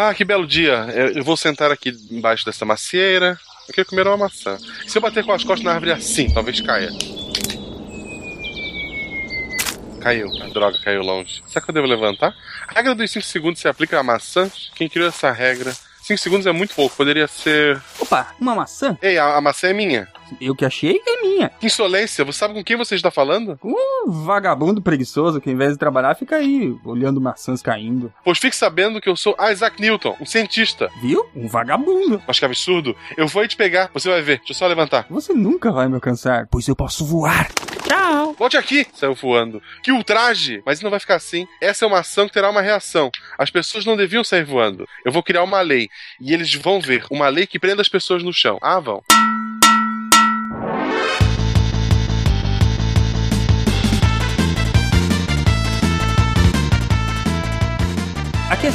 Ah, que belo dia. Eu, eu vou sentar aqui embaixo dessa macieira. Eu quero comer uma maçã. Se eu bater com as costas na árvore assim, talvez caia. Caiu. A droga caiu longe. Será que eu devo levantar? A regra dos 5 segundos se aplica a maçãs? Quem criou essa regra? 5 segundos é muito pouco, poderia ser. Opa, uma maçã? Ei, a, a maçã é minha. Eu que achei que é minha. Que insolência, você sabe com quem você está falando? Um vagabundo preguiçoso que, ao invés de trabalhar, fica aí olhando maçãs caindo. Pois fique sabendo que eu sou Isaac Newton, um cientista. Viu? Um vagabundo. Mas que absurdo. Eu vou aí te pegar, você vai ver. Deixa eu só levantar. Você nunca vai me alcançar, pois eu posso voar. Tchau. Volte aqui, saiu voando. Que ultraje! Mas não vai ficar assim. Essa é uma ação que terá uma reação. As pessoas não deviam sair voando. Eu vou criar uma lei. E eles vão ver. Uma lei que prenda as pessoas no chão. Ah, vão.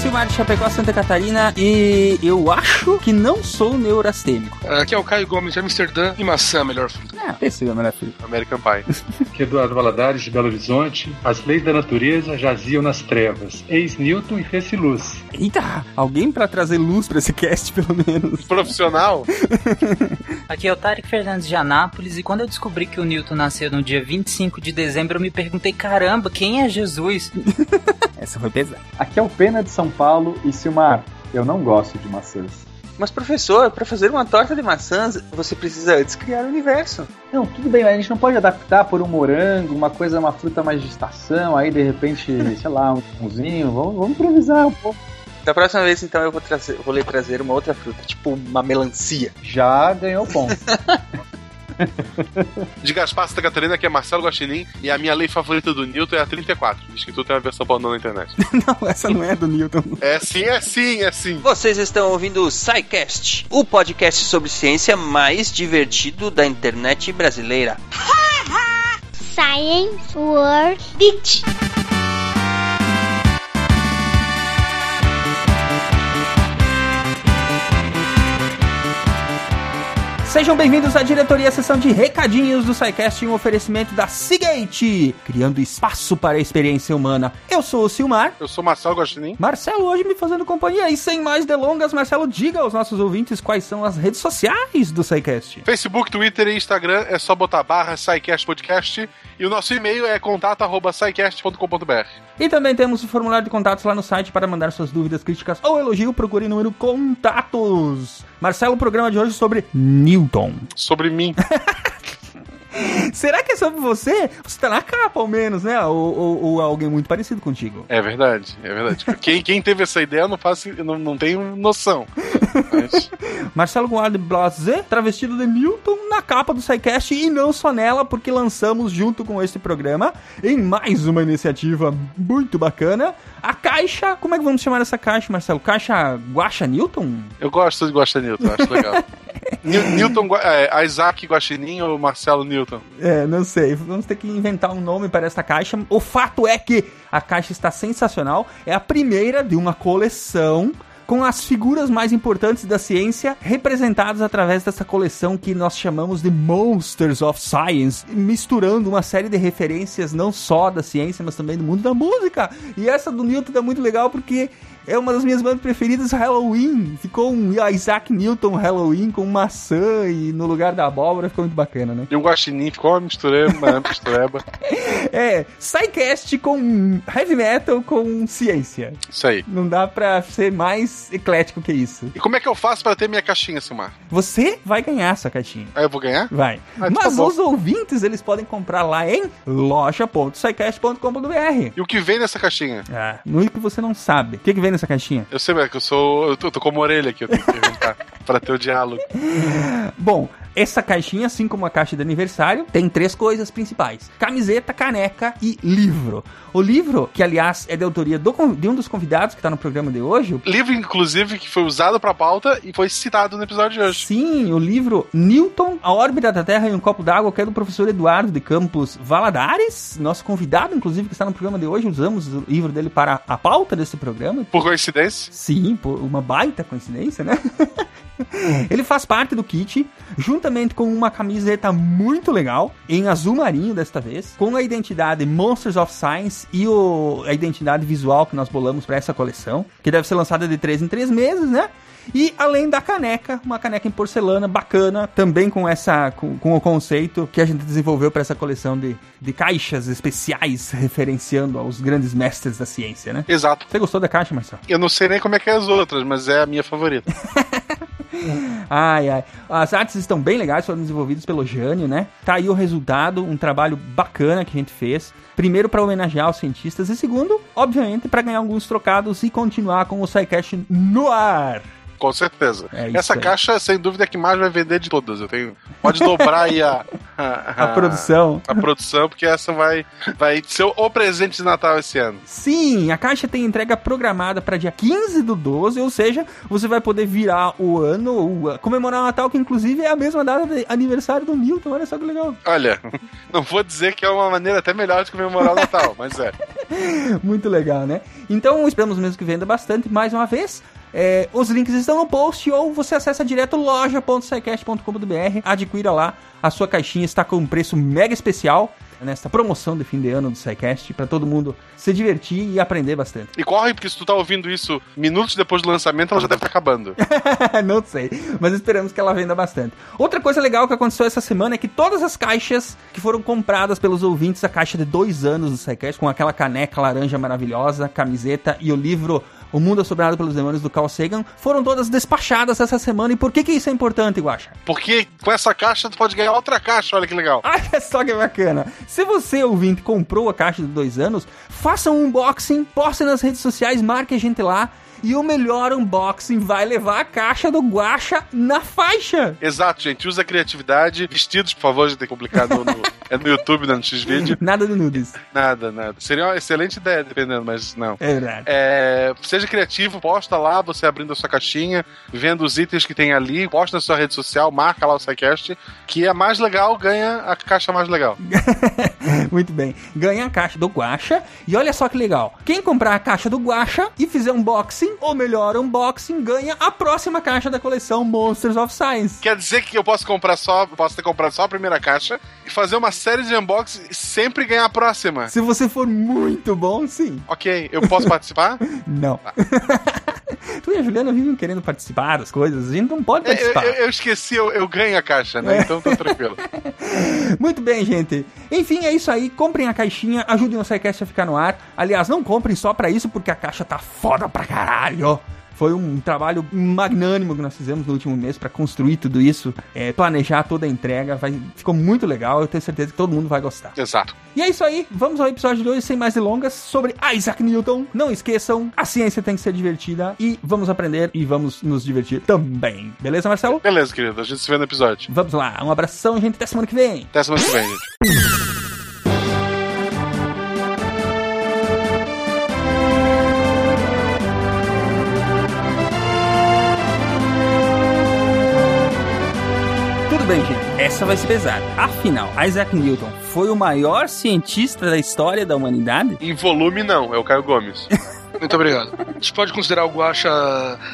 Silmar de Chapecó, Santa Catarina, e eu acho que não sou neurastênico. Aqui é o Caio Gomes de Amsterdã e maçã é melhor fruta. É, esse é o melhor filho. American Pie. Aqui é Eduardo Valadares, de Belo Horizonte. As leis da natureza jaziam nas trevas. Eis Newton e fez-se luz. Eita, alguém pra trazer luz pra esse cast, pelo menos. Profissional? Aqui é o Tarek Fernandes de Anápolis, e quando eu descobri que o Newton nasceu no dia 25 de dezembro, eu me perguntei, caramba, quem é Jesus? Essa foi pesada. Aqui é o Pena de São Paulo e Silmar. Eu não gosto de maçãs. Mas, professor, para fazer uma torta de maçãs, você precisa antes criar o universo. Não, tudo bem, mas a gente não pode adaptar por um morango, uma coisa, uma fruta mais de estação, aí de repente, sei lá, um pãozinho. Vamos, vamos improvisar um pouco. Da próxima vez, então, eu vou, trazer, vou lhe trazer uma outra fruta, tipo uma melancia. Já ganhou ponto. De Gaspar Santa Catarina, que é Marcelo Guaxinim, e a minha lei favorita do Newton é a 34. Diz que tu tem uma versão pornô na internet. não, essa não é do Newton. É sim, é sim, é sim. Vocês estão ouvindo o SciCast, o podcast sobre ciência mais divertido da internet brasileira. Science World Beach. Sejam bem-vindos à diretoria, sessão de recadinhos do SciCast, um oferecimento da Seagate, criando espaço para a experiência humana. Eu sou o Silmar. Eu sou Marcelo Guaxinim. Marcelo hoje me fazendo companhia. E sem mais delongas, Marcelo, diga aos nossos ouvintes quais são as redes sociais do SciCast. Facebook, Twitter e Instagram é só botar barra SciCast Podcast. E o nosso e-mail é contato.scicast.com.br. E também temos o formulário de contatos lá no site para mandar suas dúvidas, críticas ou elogio. Procure o número contatos. Marcelo, o programa de hoje é sobre Newton. Sobre mim. Será que é sobre você? Você tá na capa, ao menos, né? Ou, ou, ou alguém muito parecido contigo. É verdade, é verdade. quem, quem teve essa ideia eu não faço, eu não, não tenho noção. Mas... Marcelo Guardi Blazer, travestido de Newton na capa do SciCast e não só nela, porque lançamos junto com este programa, em mais uma iniciativa muito bacana, a caixa. Como é que vamos chamar essa caixa, Marcelo? Caixa Guaxa Newton? Eu gosto de Guaxa Newton, acho legal. Newton, é, Isaac Guaxinim ou Marcelo Newton? É, não sei. Vamos ter que inventar um nome para esta caixa. O fato é que a caixa está sensacional. É a primeira de uma coleção com as figuras mais importantes da ciência representadas através dessa coleção que nós chamamos de Monsters of Science, misturando uma série de referências não só da ciência, mas também do mundo da música. E essa do Newton é muito legal porque é uma das minhas bandas preferidas, Halloween. Ficou um Isaac Newton Halloween com maçã e no lugar da abóbora ficou muito bacana, né? E um guaxinim, ficou uma mistureba, mistureba. é, SciCast com heavy metal com ciência. Isso aí. Não dá pra ser mais eclético que isso. E como é que eu faço para ter minha caixinha, Silmar? Você vai ganhar essa caixinha. Ah, eu vou ganhar? Vai. Ah, Mas tá os ouvintes, eles podem comprar lá em loja.scicast.com.br. E o que vem nessa caixinha? Ah, muito que você não sabe. O que, que vem nessa caixinha? Eu sei, é que eu sou. Eu tô, eu tô com uma orelha aqui, eu tenho que perguntar pra ter o diálogo. Bom, essa caixinha, assim como a caixa de aniversário, tem três coisas principais: camiseta, caneca e livro. O livro, que aliás é de autoria do, de um dos convidados que está no programa de hoje. Livro, inclusive, que foi usado para pauta e foi citado no episódio de hoje. Sim, o livro Newton, A Órbita da Terra em um Copo d'Água, que é do professor Eduardo de Campos Valadares, nosso convidado, inclusive, que está no programa de hoje. Usamos o livro dele para a pauta desse programa. Por coincidência? Sim, por uma baita coincidência, né? Ele faz parte do kit, juntamente com uma camiseta muito legal, em azul marinho desta vez, com a identidade Monsters of Science e o, a identidade visual que nós bolamos para essa coleção, que deve ser lançada de 3 em 3 meses, né? E além da caneca, uma caneca em porcelana bacana, também com essa com, com o conceito que a gente desenvolveu para essa coleção de, de caixas especiais referenciando aos grandes mestres da ciência, né? Exato. Você gostou da caixa, Marcelo? Eu não sei nem como é que é as outras, mas é a minha favorita. Ai, ai. As artes estão bem legais, foram desenvolvidas pelo Jânio, né? Tá aí o resultado, um trabalho bacana que a gente fez. Primeiro, para homenagear os cientistas, e segundo, obviamente, para ganhar alguns trocados e continuar com o SciCast no ar. Com certeza. É Essa aí. caixa, sem dúvida, é a que mais vai vender de todas. Eu tenho. Pode dobrar aí a, A produção. A produção, porque essa vai, vai ser o presente de Natal esse ano. Sim, a caixa tem entrega programada para dia 15 do 12, ou seja, você vai poder virar o ano, comemorar o Natal, que inclusive é a mesma data de aniversário do Newton. Olha só que legal. Olha, não vou dizer que é uma maneira até melhor de comemorar o Natal, mas é. Muito legal, né? Então esperamos mesmo que venda bastante. Mais uma vez, é, os links estão no post ou você acessa direto loja.sicast.com.br, adquira lá. A sua caixinha está com um preço mega especial nesta promoção de fim de ano do SciCast para todo mundo se divertir e aprender bastante. E corre, porque se tu tá ouvindo isso minutos depois do lançamento, ela já deve estar acabando. Não sei, mas esperamos que ela venda bastante. Outra coisa legal que aconteceu essa semana é que todas as caixas que foram compradas pelos ouvintes, a caixa de dois anos do SciCast, com aquela caneca laranja maravilhosa, camiseta e o livro O Mundo Assobrado pelos Demônios do Carl Sagan, foram todas despachadas essa semana. E por que, que isso é importante, Guaxa? Porque com essa caixa tu pode ganhar outra caixa, olha que legal. Olha só que bacana. Se você, ouvinte, comprou a caixa de dois anos, faça um unboxing, poste nas redes sociais, marque a gente lá. E o melhor unboxing vai levar a caixa do Guaxa na faixa. Exato, gente. Usa a criatividade. Vestidos, por favor, de ter publicado no, é no YouTube, né, no X-Vídeo. Nada de nudes. Nada, nada. Seria uma excelente ideia, dependendo, mas não. É verdade. É, seja criativo, posta lá, você abrindo a sua caixinha, vendo os itens que tem ali, posta na sua rede social, marca lá o SciCast, que é mais legal, ganha a caixa mais legal. Muito bem. Ganha a caixa do Guaxa. E olha só que legal. Quem comprar a caixa do Guaxa e fizer unboxing, ou melhor, unboxing, ganha a próxima caixa da coleção Monsters of Science. Quer dizer que eu posso comprar só, posso ter comprado só a primeira caixa e fazer uma série de unboxings e sempre ganhar a próxima. Se você for muito bom, sim. Ok, eu posso participar? Não. tu e a Juliana vivem querendo participar das coisas. A gente não pode É, eu, participar. eu- eu esqueci, eu, eu ganho a caixa, né? Então tô tranquilo. Muito bem, gente. Enfim, é isso aí. Comprem a caixinha, ajudem o SciCast a ficar no ar. Aliás, não comprem só pra isso, porque a caixa tá foda pra caralho. Foi um trabalho magnânimo que nós fizemos no último mês pra construir tudo isso, é, planejar toda a entrega. Vai, ficou muito legal. Eu tenho certeza que todo mundo vai gostar. Exato. E é isso aí. Vamos ao episódio de hoje, sem mais delongas, sobre Isaac Newton. Não esqueçam, a ciência tem que ser divertida e vamos aprender e vamos nos divertir também. Beleza, Marcelo? Beleza, querido. A gente se vê no episódio. Vamos lá. Um abração, gente. Até semana que vem. Até semana que vem, gente. Essa vai ser pesada. Afinal, Isaac Newton foi o maior cientista da história da humanidade? Em volume, não. É o Caio Gomes. Muito obrigado. A gente pode considerar o Guaxa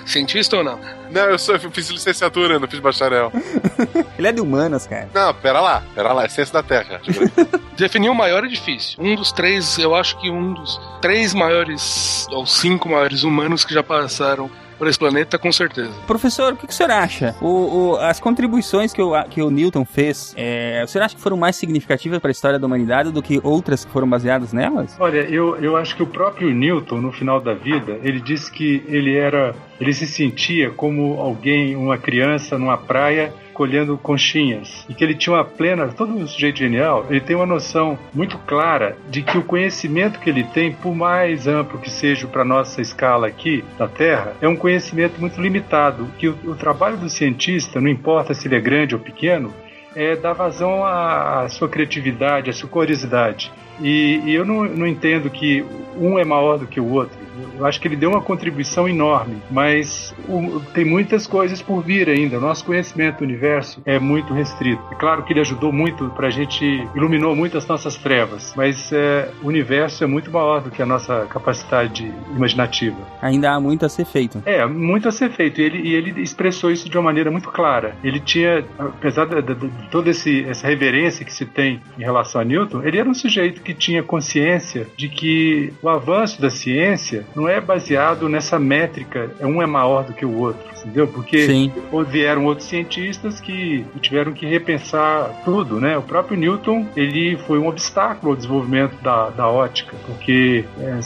cientista ou não? Não, eu, sou, eu fiz licenciatura, não fiz bacharel. Ele é de humanas, cara. Não, pera lá. Pera lá. É ciência da Terra. Definir o maior é difícil. Um dos três, eu acho que um dos três maiores, ou cinco maiores humanos que já passaram por esse planeta, com certeza. Professor, o que, que o senhor acha? O, o- as contribuições que o, que o Newton fez, é, o senhor acha que foram mais significativas para a história da humanidade do que outras que foram baseadas nelas? Olha, eu, eu acho que o próprio Newton, no final da vida, ele disse que ele era. ele se sentia como alguém, uma criança numa praia colhendo conchinhas. E que ele tinha uma plena, todo um sujeito genial, ele tem uma noção muito clara de que o conhecimento que ele tem, por mais amplo que seja para nossa escala aqui da Terra, é um conhecimento muito limitado. Que o, o trabalho do cientista, não importa se ele é grande ou pequeno, é dar vazão à, à sua criatividade, à sua curiosidade. E, e eu não, não entendo que um é maior do que o outro. Eu acho que ele deu uma contribuição enorme, mas o, tem muitas coisas por vir ainda. O nosso conhecimento do universo é muito restrito. É claro que ele ajudou muito para a gente, iluminou muito as nossas trevas, mas é, o universo é muito maior do que a nossa capacidade imaginativa. Ainda há muito a ser feito. É, muito a ser feito. E ele, e ele expressou isso de uma maneira muito clara. Ele tinha, apesar de, de, de toda esse, essa reverência que se tem em relação a Newton, ele era um sujeito que tinha consciência de que o avanço da ciência não é baseado nessa métrica, um é maior do que o outro entendeu? Porque Sim. vieram outros cientistas que tiveram que repensar tudo, né? O próprio Newton, ele foi um obstáculo ao desenvolvimento da, da ótica, porque é,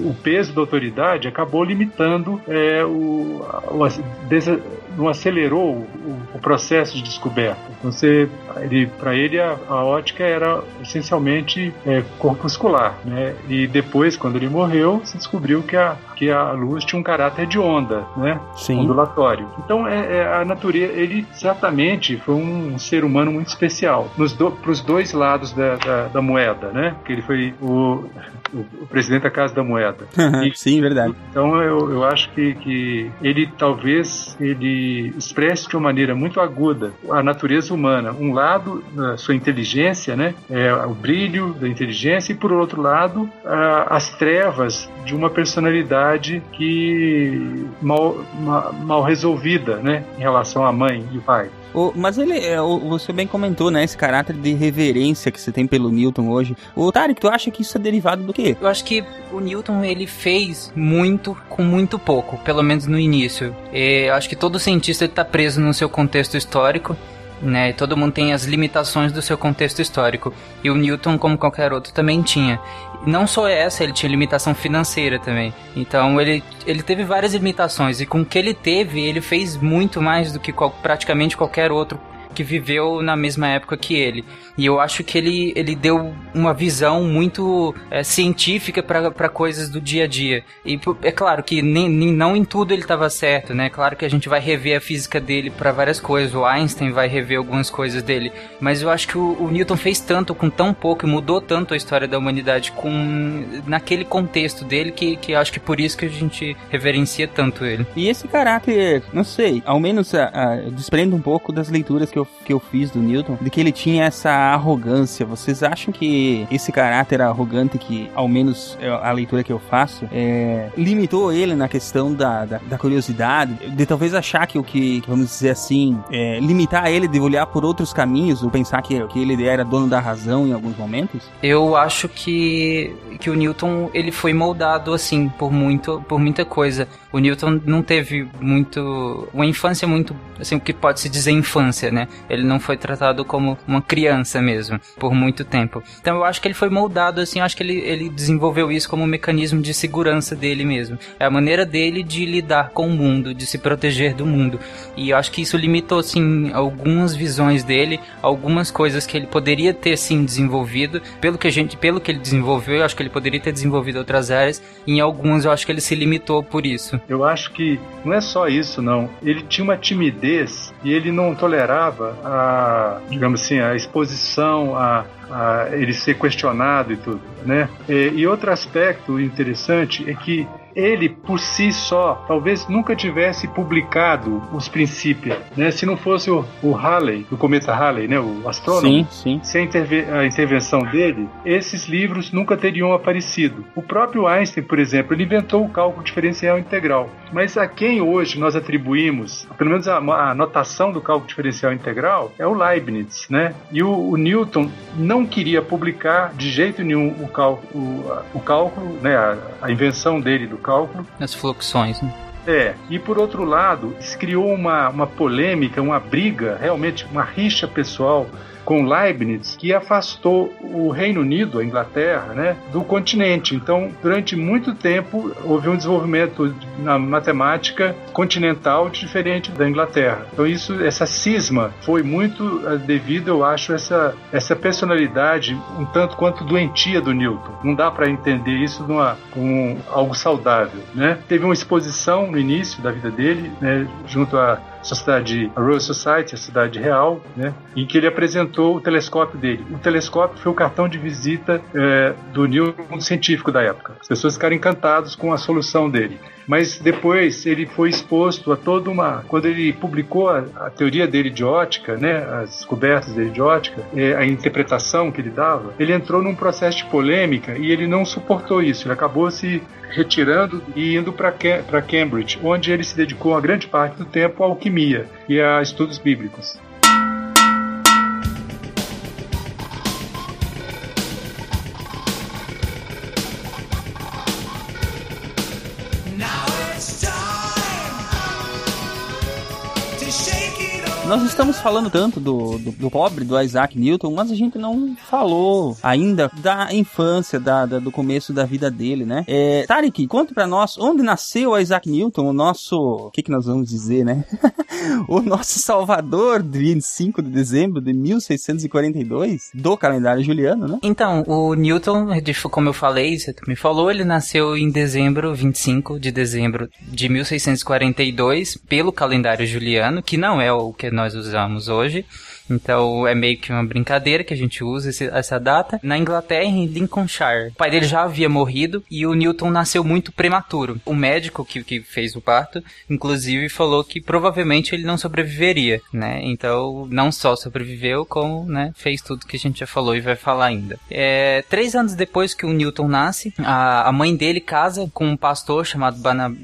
o peso da autoridade acabou limitando é, o, o não acelerou o, o, processo de descoberta. Então, você, ele, para ele a, a, ótica era essencialmente é, corpuscular, né? E depois, quando ele morreu, se descobriu que a que a luz tinha um caráter de onda, né? Sim. Ondulatório. Então, é, é a natureza, ele certamente foi um, ser humano muito especial. Do, para os dois lados da, da, da, moeda, né? Que ele foi o, o, o presidente da Casa da Moeda. e, Sim, verdade. Então, eu, eu acho que, que ele talvez ele expresse de uma maneira muito aguda a natureza humana. Um lado, a sua inteligência, né? É, o brilho da inteligência, e por outro lado, a, as trevas de uma personalidade que mal, mal, mal resolvida, né, em relação à mãe e o pai. O, mas ele, é, você bem comentou, né? Esse caráter de reverência que você tem pelo Newton hoje. O Tarek, tu acha que isso é derivado do quê? Eu acho que o Newton ele fez muito com muito pouco, pelo menos no início. E eu acho que todo cientista está preso no seu contexto histórico. Né, todo mundo tem as limitações do seu contexto histórico. E o Newton, como qualquer outro, também tinha não só essa, ele tinha limitação financeira também. Então ele, ele teve várias limitações e com o que ele teve, ele fez muito mais do que qual, praticamente qualquer outro que viveu na mesma época que ele. E eu acho que ele, ele deu uma visão muito é, científica para coisas do dia a dia. E é claro que nem, nem não em tudo ele estava certo, né? Claro que a gente vai rever a física dele para várias coisas. O Einstein vai rever algumas coisas dele. Mas eu acho que o, o, Newton fez tanto com tão pouco e mudou tanto a história da humanidade com naquele contexto dele que, que acho que por isso que a gente reverencia tanto ele. E esse caráter, não sei, ao menos a, a, desprendo um pouco das leituras que eu, que eu fiz do Newton, de que ele tinha essa arrogância. Vocês acham que esse caráter arrogante, que ao menos é a leitura que eu faço, é, limitou ele na questão da, da, da, curiosidade, de talvez achar que o que, vamos dizer assim, é, limitar ele de olhar por outros caminhos, ou pensar que, que ele era dono da razão em alguns momentos? Eu acho que, que o Newton ele foi moldado assim por muito por muita coisa. O Newton não teve muito uma infância muito assim o que pode se dizer infância, né? Ele não foi tratado como uma criança mesmo, por muito tempo. Então eu acho que ele foi moldado assim, eu acho que ele, ele desenvolveu isso como um mecanismo de segurança dele mesmo. É a maneira dele de lidar com o mundo, de se proteger do mundo. E eu acho que isso limitou assim algumas visões dele, algumas coisas que ele poderia ter sim desenvolvido, pelo que a gente, pelo que ele desenvolveu, eu acho que ele poderia ter desenvolvido outras áreas, em algumas eu acho que ele se limitou por isso. Eu acho que não é só isso não. Ele tinha uma timidez e ele não tolerava a, digamos assim, a exposição, a, a ele ser questionado e tudo, né? E, e outro aspecto interessante é que ele por si só talvez nunca tivesse publicado os princípios, né? Se não fosse o, o Halley, o cometa Halley, né? O astrônomo, sim, sim. sem a, interve a intervenção dele, esses livros nunca teriam aparecido. O próprio Einstein, por exemplo, ele inventou o cálculo diferencial integral. Mas a quem hoje nós atribuímos, pelo menos a, a notação do cálculo diferencial integral, é o Leibniz, né? E o, o Newton não queria publicar de jeito nenhum o, cálculo, o, o cálculo, né? A, a invenção dele do cálculo. As fluxões, né? É, e por outro lado, se criou uma, uma polêmica, uma briga, realmente uma rixa pessoal com Leibniz, que afastou o Reino Unido, a Inglaterra, né, do continente. Então, durante muito tempo, houve um desenvolvimento na matemática continental diferente da Inglaterra. Então, isso, essa cisma foi muito uh, devido, eu acho, a essa, essa personalidade um tanto quanto doentia do Newton. Não dá para entender isso numa, com algo saudável, né? Teve uma exposição no início da vida dele, né, junto a sociedade, Royal Society, a Sociedade Real, né, em que ele apresentou o telescópio dele. O telescópio foi o cartão de visita é, do Newton científico da época. As pessoas ficaram encantadas com a solução dele mas depois ele foi exposto a toda uma. Quando ele publicou a, a teoria dele de ótica, né, as descobertas dele de ótica, é, a interpretação que ele dava, ele entrou num processo de polêmica e ele não suportou isso. Ele acabou se retirando e indo para Cambridge, onde ele se dedicou a grande parte do tempo à alquimia e a estudos bíblicos. Nós estamos falando tanto do, do, do, pobre, do Isaac Newton, mas a gente não falou ainda da infância, da, da do começo da vida dele, né? É, Tarek, conta pra nós onde nasceu Isaac Newton, o nosso. O que, que nós vamos dizer, né? o nosso salvador de 25 de dezembro de 1642, do calendário juliano, né? Então, o Newton, como eu falei, você me falou, ele nasceu em dezembro, 25 de dezembro de 1642, pelo calendário juliano, que não é o que nós usamos hoje. Então é meio que uma brincadeira que a gente usa esse, essa data. Na Inglaterra, em Lincolnshire. O pai dele já havia morrido e o Newton nasceu muito prematuro. O médico que, que fez o parto, inclusive, falou que provavelmente ele não sobreviveria, né? Então não só sobreviveu, como né, fez tudo que a gente já falou e vai falar ainda. É, três anos depois que o Newton nasce, a, a mãe dele casa com um pastor chamado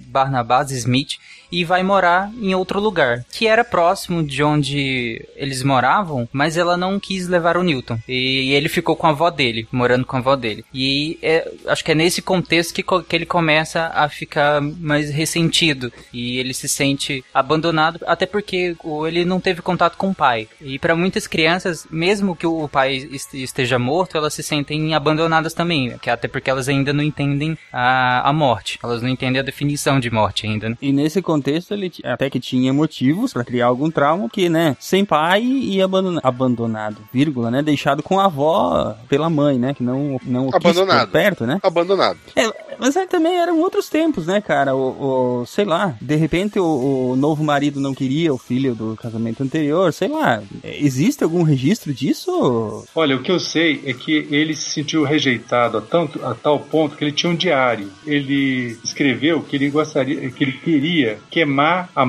Barnabas Smith e vai morar em outro lugar, que era próximo de onde eles moravam, mas ela não quis levar o Newton. E ele ficou com a avó dele, morando com a avó dele. E é, acho que é nesse contexto que, que ele começa a ficar mais ressentido e ele se sente abandonado, até porque ele não teve contato com o pai. E para muitas crianças, mesmo que o pai esteja morto, elas se sentem abandonadas também, até porque elas ainda não entendem a, a morte. Elas não entendem a definição de morte ainda. Né? E nesse contexto contexto, ele até que tinha motivos para criar algum trauma, que, né, sem pai e abandonado, abandonado, vírgula, né, deixado com a avó pela mãe, né, que não, não abandonado. perto, né? Abandonado. É, mas aí também eram outros tempos, né, cara, o, o sei lá, de repente o, o, novo marido não queria o filho do casamento anterior, sei lá, existe algum registro disso? Olha, o que eu sei é que ele se sentiu rejeitado a, tanto, a tal ponto que ele tinha um diário. Ele escreveu que ele gostaria, que ele queria queimar a,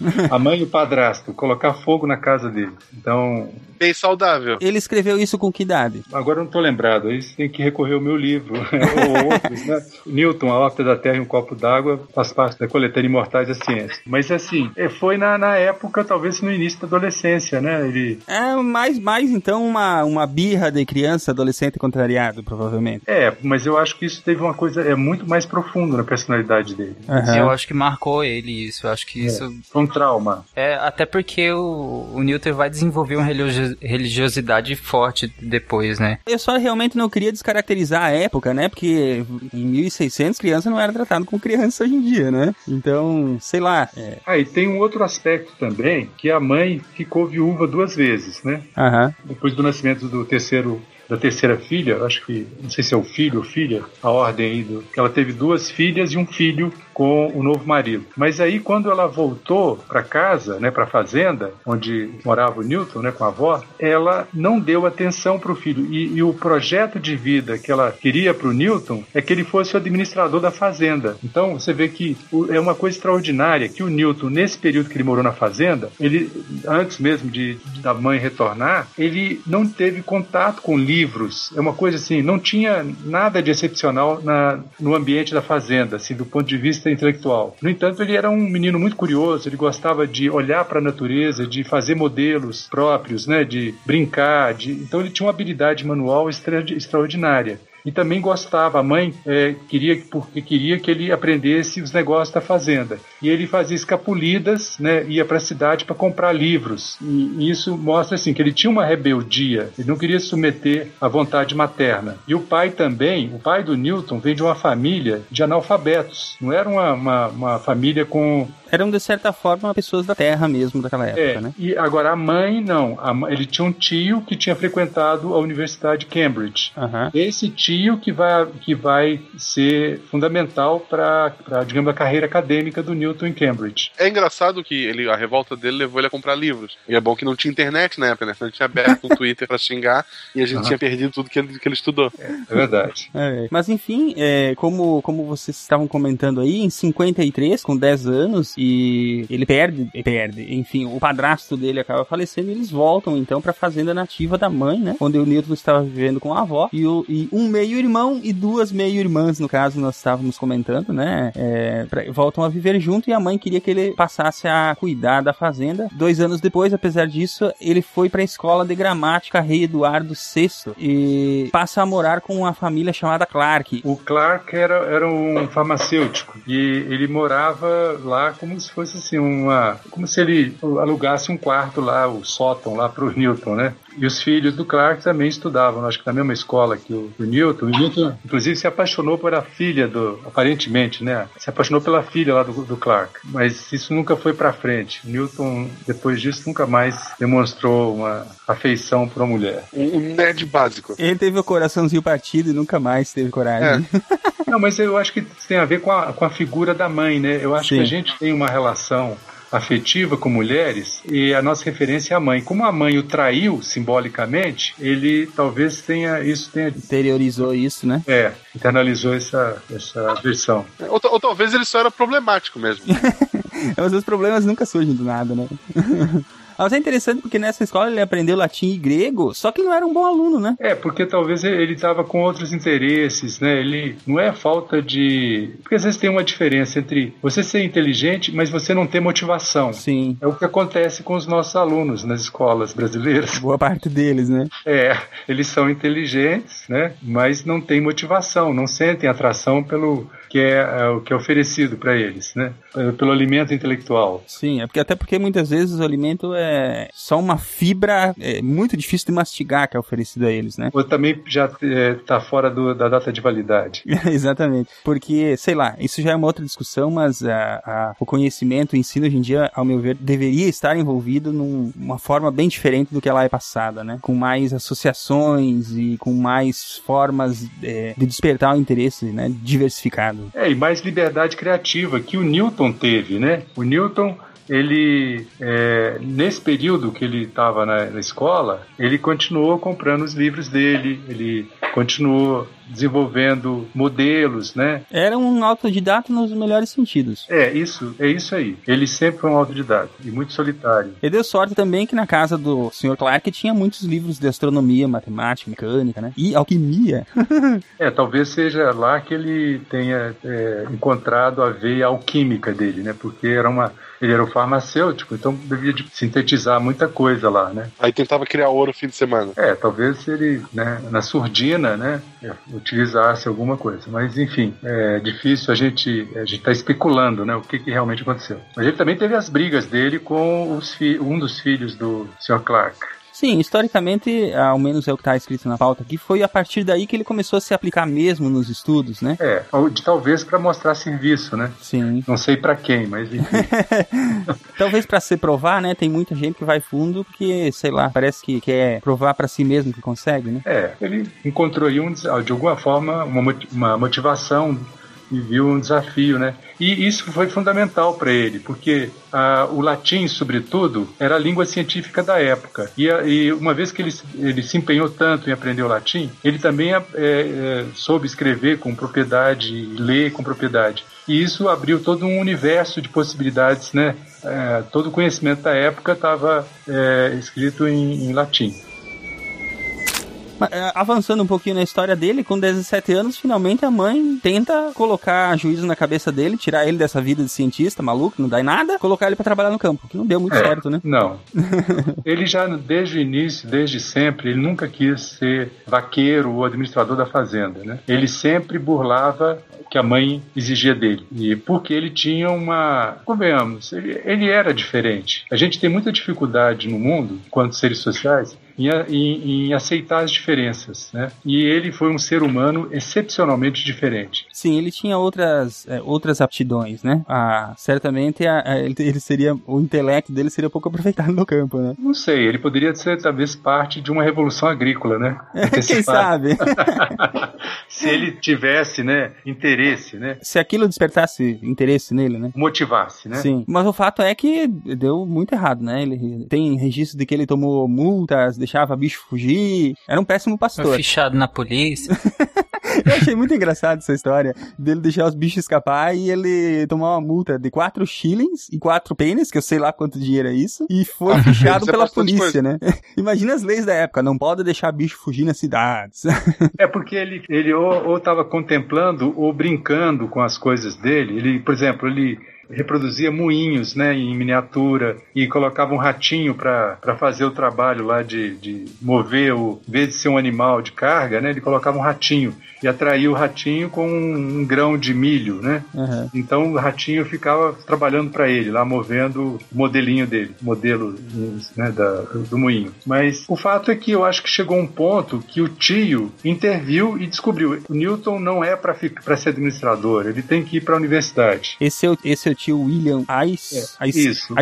a mãe e o padrasto, colocar fogo na casa dele. Então. Bem saudável. Ele escreveu isso com que idade? Agora eu não estou lembrado. Aí tem que recorrer ao meu livro. ou outros, né? Newton, A Órbita da Terra e um Copo d'Água, faz parte da coletânea Imortais da Ciência. Mas assim, é, foi na, na época, talvez no início da adolescência, né? Ele... É mais, mais então uma, uma birra de criança, adolescente contrariado, provavelmente. É, mas eu acho que isso teve uma coisa, é muito mais profundo na personalidade dele. Uhum. Eu acho que marcou ele isso. Eu acho que é. isso. Foi um trauma. É, até porque o, o Newton vai desenvolver uma religiosidade forte depois, né? Eu só realmente não queria descaracterizar a época, né? Porque em 1600 criança não era tratado como criança hoje em dia, né? Então, sei lá. É. Ah, e tem um outro aspecto também, que a mãe ficou viúva duas vezes, né? Uhum. Depois do nascimento do terceiro da terceira filha, acho que não sei se é o filho ou filha, a ordem aí do, que ela teve duas filhas e um filho com o novo marido. Mas aí quando ela voltou para casa, né, para a fazenda onde morava o Newton, né, com a avó, ela não deu atenção para o filho e, e, o projeto de vida que ela queria para o Newton é que ele fosse o administrador da fazenda. Então você vê que é uma coisa extraordinária que o Newton nesse período que ele morou na fazenda, ele antes mesmo de, de da mãe retornar, ele não teve contato com livros. É uma coisa assim, não tinha nada de excepcional na, no ambiente da fazenda, assim, do ponto de vista intelectual. No entanto, ele era um menino muito curioso, ele gostava de olhar para a natureza, de fazer modelos próprios, né, de brincar, de... então ele tinha uma habilidade manual extra... extraordinária e também gostava. A mãe é, queria porque queria que ele aprendesse os negócios da fazenda. E ele fazia escapulidas, né? Ia para a cidade para comprar livros. E, isso mostra assim que ele tinha uma rebeldia. Ele não queria se submeter à vontade materna. E o pai também, o pai do Newton, vem de uma família de analfabetos. Não era uma, uma, uma família com eram de certa forma pessoas da terra mesmo daquela época, é, né? E agora a mãe não. A, ele tinha um tio que tinha frequentado a Universidade de Cambridge. Uhum. Esse tio desafio que vai, que vai ser fundamental para, digamos, a carreira acadêmica do Newton em Cambridge. É engraçado que ele, a revolta dele levou ele a comprar livros. E é bom que não tinha internet na época, né? Senão ele tinha aberto um Twitter para xingar e a gente uhum. tinha perdido tudo que ele, que ele estudou. É, é verdade. É, mas enfim, é, como, como vocês estavam comentando aí, em 53, com 10 anos, e ele perde, perde, enfim, o padrasto dele acaba falecendo e eles voltam então para a fazenda nativa da mãe, né? Onde o Newton estava vivendo com a avó e, o, e um meio-irmão e duas meio-irmãs, no caso, nós estávamos comentando, né? É, pra, voltam a viver junto e a mãe queria que ele passasse a cuidar da fazenda. Dois anos depois, apesar disso, ele foi para a escola de gramática Rei Eduardo VI e passa a morar com uma família chamada Clark. O Clark era, era um farmacêutico e ele morava lá como se fosse assim uma, como se ele alugasse um quarto lá, o sótão lá para o Newton, né? E os filhos do Clark também estudavam, acho que na mesma escola que o, o Newton. O Newton, inclusive, se apaixonou por a filha do, aparentemente, né? Se apaixonou pela filha lá do, do Clark. Mas isso nunca foi para frente. O Newton, depois disso, nunca mais demonstrou uma afeição por uma mulher. Um, um nerd básico. Ele teve o coraçãozinho partido e nunca mais teve coragem. É. Não, mas eu acho que tem a ver com a, com a figura da mãe, né? Eu acho Sim. que a gente tem uma relação afetiva com mulheres e a nossa referência é a mãe. Como a mãe o traiu simbolicamente, ele talvez tenha isso tenha interiorizou isso, né? É, internalizou essa essa versão. Ou, ou talvez ele só era problemático mesmo. Mas os problemas nunca surgem do nada, né? Mas é interessante porque nessa escola ele aprendeu latim e grego, só que ele não era um bom aluno, né? É, porque talvez ele estava com outros interesses, né? Ele não é falta de. Porque às vezes tem uma diferença entre você ser inteligente, mas você não ter motivação. Sim. É o que acontece com os nossos alunos nas escolas brasileiras. Boa parte deles, né? É, eles são inteligentes, né? Mas não têm motivação, não sentem atração pelo que é, é o que é oferecido para eles, né? Pelo alimento intelectual. Sim, é porque até porque muitas vezes o alimento é só uma fibra é muito difícil de mastigar que é oferecido a eles, né? Ou também já está é, fora do, da data de validade. Exatamente, porque sei lá, isso já é uma outra discussão, mas a, a, o conhecimento, o ensino hoje em dia, ao meu ver, deveria estar envolvido numa forma bem diferente do que ela é passada, né? Com mais associações e com mais formas é, de despertar o interesse, né? Diversificado. É, e mais liberdade criativa que o Newton teve, né? O Newton ele é, nesse período que ele estava na, na, escola, ele continuou comprando os livros dele, ele continuou desenvolvendo modelos, né? Era um autodidata nos melhores sentidos. É, isso, é isso aí. Ele sempre foi um autodidata e muito solitário. Ele deu sorte também que na casa do Sr. Clark tinha muitos livros de astronomia, matemática, mecânica, né? E alquimia. é, talvez seja lá que ele tenha é, encontrado a veia alquímica dele, né? Porque era uma ele era um farmacêutico, então devia de sintetizar muita coisa lá, né? Aí tentava criar ouro no fim de semana. É, talvez ele, né, na surdina, né, utilizasse alguma coisa. Mas, enfim, é difícil a gente a gente tá especulando, né, o que, que realmente aconteceu. Mas ele também teve as brigas dele com os um dos filhos do Sr. Clark. Sim, historicamente, ao menos é o que está escrito na pauta aqui, foi a partir daí que ele começou a se aplicar mesmo nos estudos, né? É, talvez para mostrar serviço, né? Sim. Não sei para quem, mas enfim. talvez para se provar, né? Tem muita gente que vai fundo porque, sei lá, parece que quer provar para si mesmo que consegue, né? É, ele encontrou aí um, de alguma forma uma motivação e viu um desafio, né? E isso foi fundamental para ele, porque ah, o latim, sobretudo, era a língua científica da época. E, e, uma vez que ele, ele se empenhou tanto em aprender o latim, ele também é, é, soube escrever com propriedade, ler com propriedade. E isso abriu todo um universo de possibilidades, né? É, todo o conhecimento da época estava escrito em, em latim. É, avançando um pouquinho na história dele, com 17 anos, finalmente a mãe tenta colocar juízo na cabeça dele, tirar ele dessa vida de cientista maluco, não dá em nada, colocar ele para trabalhar no campo, que não deu muito é, certo, né? Não. ele já, desde o início, desde sempre, ele nunca quis ser vaqueiro ou administrador da fazenda, né? Ele sempre burlava que a mãe exigia dele. E porque ele tinha uma. Convenhamos, ele, ele era diferente. A gente tem muita dificuldade no mundo, enquanto seres sociais, em, em, em, aceitar as diferenças, né? E ele foi um ser humano excepcionalmente diferente. Sim, ele tinha outras, é, outras aptidões, né? Ah, certamente a, a, ele, seria o intelecto dele seria pouco aproveitado no campo, né? Não sei, ele poderia ser talvez parte de uma revolução agrícola, né? Quem sabe? se ele tivesse, né, interesse, né? Se aquilo despertasse interesse nele, né? Motivasse, né? Sim. Mas o fato é que deu muito errado, né? Ele tem registro de que ele tomou multas, deixava bicho fugir. Era um péssimo Foi pastor. fichado na polícia. Eu achei muito engraçado essa história dele deixar os bichos escapar e ele tomar uma multa de 4 shillings e 4 pennies, que eu sei lá quanto dinheiro é isso, e foi fichado isso é pela polícia, né? Imagina as leis da época, não pode deixar bicho fugir nas cidades. É porque ele, ele ou estava contemplando ou brincando com as coisas dele. Ele, por exemplo, ele reproduzia moinhos né, em miniatura e colocava um ratinho para fazer o trabalho lá de, de mover, o, em vez de ser um animal de carga, né, ele colocava um ratinho e atraía o ratinho com um, um grão de milho. Né? Uhum. Então o ratinho ficava trabalhando para ele, lá movendo o modelinho dele, modelo né, da, do moinho. Mas o fato é que eu acho que chegou um ponto que o tio interviu e descobriu: o Newton não é para ser administrador, ele tem que ir para a universidade. Esse é o, esse é o tio William Ice, É, Ice, isso.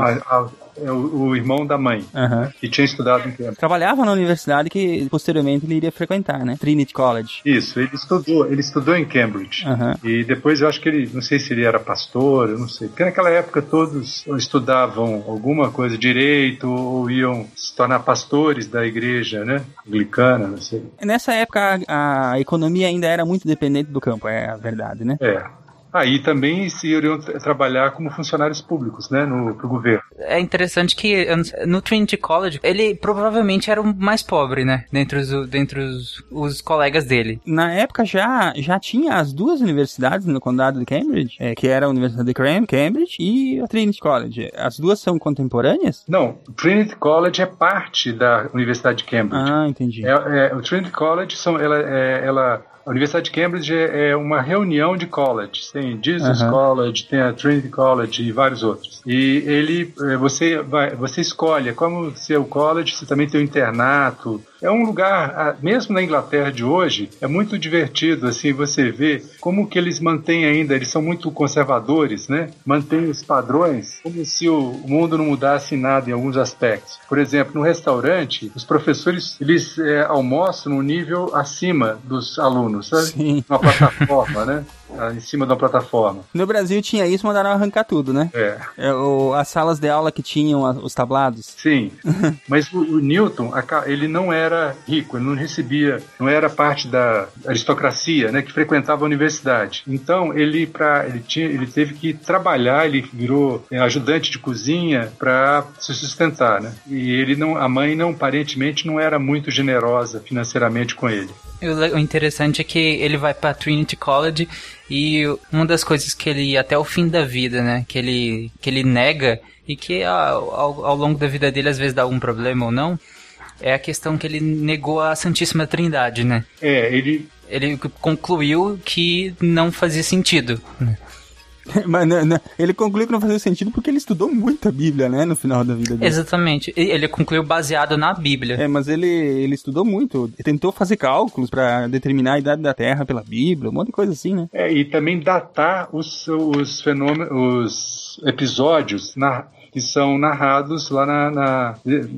A- é o, o irmão da mãe, Aham. que tinha estudado em Cambridge. Trabalhava na universidade que posteriormente ele iria frequentar, né? Trinity College. Isso, ele estudou, ele estudou em Cambridge. Aham. E depois eu acho que ele, não sei se ele era pastor, eu não sei. Porque naquela época todos estudavam alguma coisa direito ou iam se tornar pastores da igreja, né? Anglicana, não sei. Nessa época a, a economia ainda era muito dependente do campo, é a verdade, né? É. Aí também se iriam tra- trabalhar como funcionários públicos, né? No pro governo. É interessante que no Trinity College, ele provavelmente era o mais pobre, né? Dentre os, dentre os, os colegas dele. Na época já, já tinha as duas universidades no condado de Cambridge, é, que era a Universidade de Cam- Cambridge e a Trinity College. As duas são contemporâneas? Não, o Trinity College é parte da Universidade de Cambridge. Ah, entendi. É, é, o Trinity College são, ela, é, ela, a Universidade de Cambridge é, é uma reunião de colleges. Tem Jesus Aham. College, tem a Trinity College e vários outros. E ele, é, você vai, você escolhe, é como ser o college, você também tem o internato. É um lugar, ah, mesmo na Inglaterra de hoje, é muito divertido assim você vê como que eles mantêm ainda, eles são muito conservadores, né? Mantêm os padrões, como se o mundo não mudasse nada em alguns aspectos. Por exemplo, no restaurante, os professores eles é, almoçam num nível acima dos alunos, sabe? Sim. Uma plataforma, né? Ah, Em cima de uma plataforma. No Brasil tinha isso, mandaram arrancar tudo, né? É. É, o- as salas de aula que tinham a- os tablados. Sim, mas o, o Newton, a ele não era rico, ele não recebia, não era parte da aristocracia, né, que frequentava a universidade. Então ele para ele tinha, ele teve que trabalhar, ele virou é, ajudante de cozinha para se sustentar, né? E ele não, a mãe não, aparentemente não era muito generosa financeiramente com ele. E O interessante é que ele vai pra Trinity College e uma das coisas que ele, até o fim da vida, né, que ele, que ele nega e que ao, ao, ao longo da vida dele às vezes dá algum problema ou não, é a questão que ele negou a Santíssima Trindade, né? É, ele Ele concluiu que não fazia sentido. né? Mas não- não, ele concluiu que não fazia sentido porque ele estudou muito a Bíblia, né? No final da vida dele. Exatamente. Ele concluiu baseado na Bíblia. É, mas ele, ele estudou muito. Ele tentou fazer cálculos pra determinar a idade da Terra pela Bíblia, um monte de coisa assim, né? É, e também datar os, os fenômenos, os episódios na- que são narrados lá na, na,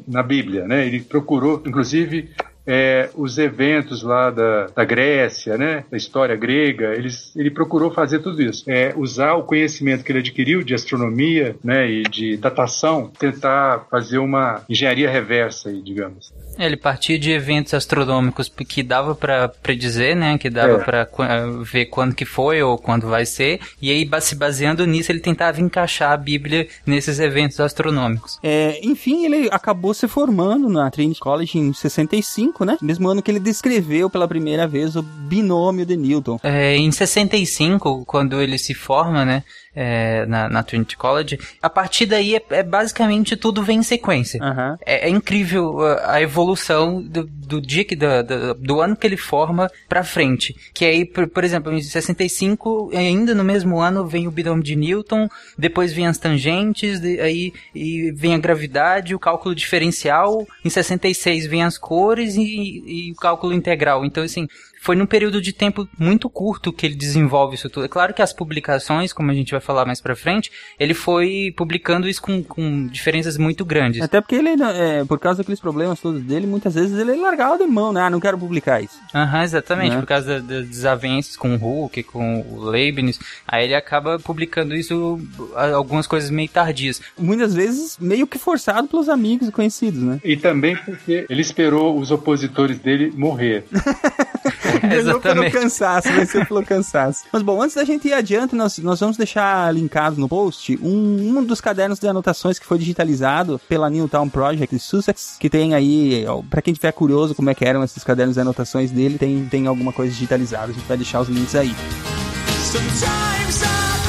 na Bíblia, né? Ele procurou, inclusive, é, os eventos lá da, da Grécia, né? Da história grega, ele procurou fazer tudo isso. É, usar o conhecimento que ele adquiriu de astronomia, né? E de datação, tentar fazer uma engenharia reversa, aí, digamos. Ele partia de eventos astronômicos que dava pra predizer, né? Que dava É. pra qu- eh, ver quando que foi ou quando vai ser. E aí, se baseando nisso, ele tentava encaixar a Bíblia nesses eventos astronômicos. É, enfim, ele acabou se formando na Trinity College em 65, né? Mesmo ano que ele descreveu pela primeira vez o binômio de Newton. É, em 65, quando ele se forma, né? É, na, na Trinity College, a partir daí é, é basicamente tudo vem em sequência. Aham. É, é incrível uh, a evolução do, do dia que, do ano que ele forma pra frente. Que aí, por, por exemplo, em 65, ainda no mesmo ano, vem o binômio de Newton, depois vem as tangentes, de- aí e vem a gravidade, o cálculo diferencial, em 66 vem as cores e, e o cálculo integral. Então, assim, foi num período de tempo muito curto que ele desenvolve isso tudo. É claro que as publicações, como a gente vai falar mais pra frente, ele foi publicando isso com, com diferenças muito grandes. Até porque ele, é, por causa daqueles problemas todos dele, muitas vezes ele largava de mão, né? Ah, não quero publicar isso. Aham, exatamente, Né? por causa das desavenças com o Hulk, com o Leibniz, aí ele acaba publicando isso, algumas coisas meio tardias. Muitas vezes meio que forçado pelos amigos e conhecidos, né? E também porque ele esperou os opositores dele morrer. Ganhou pelo cansaço, venceu pelo cansaço. Mas bom, antes da gente ir adiante, nós, nós vamos deixar linkado no post um, um dos cadernos de anotações que foi digitalizado pela Newtown Project de Sussex, que tem aí, ó, pra quem tiver curioso como é que eram esses cadernos de anotações dele, tem, tem alguma coisa digitalizada. A gente vai deixar os links aí. Sometimes I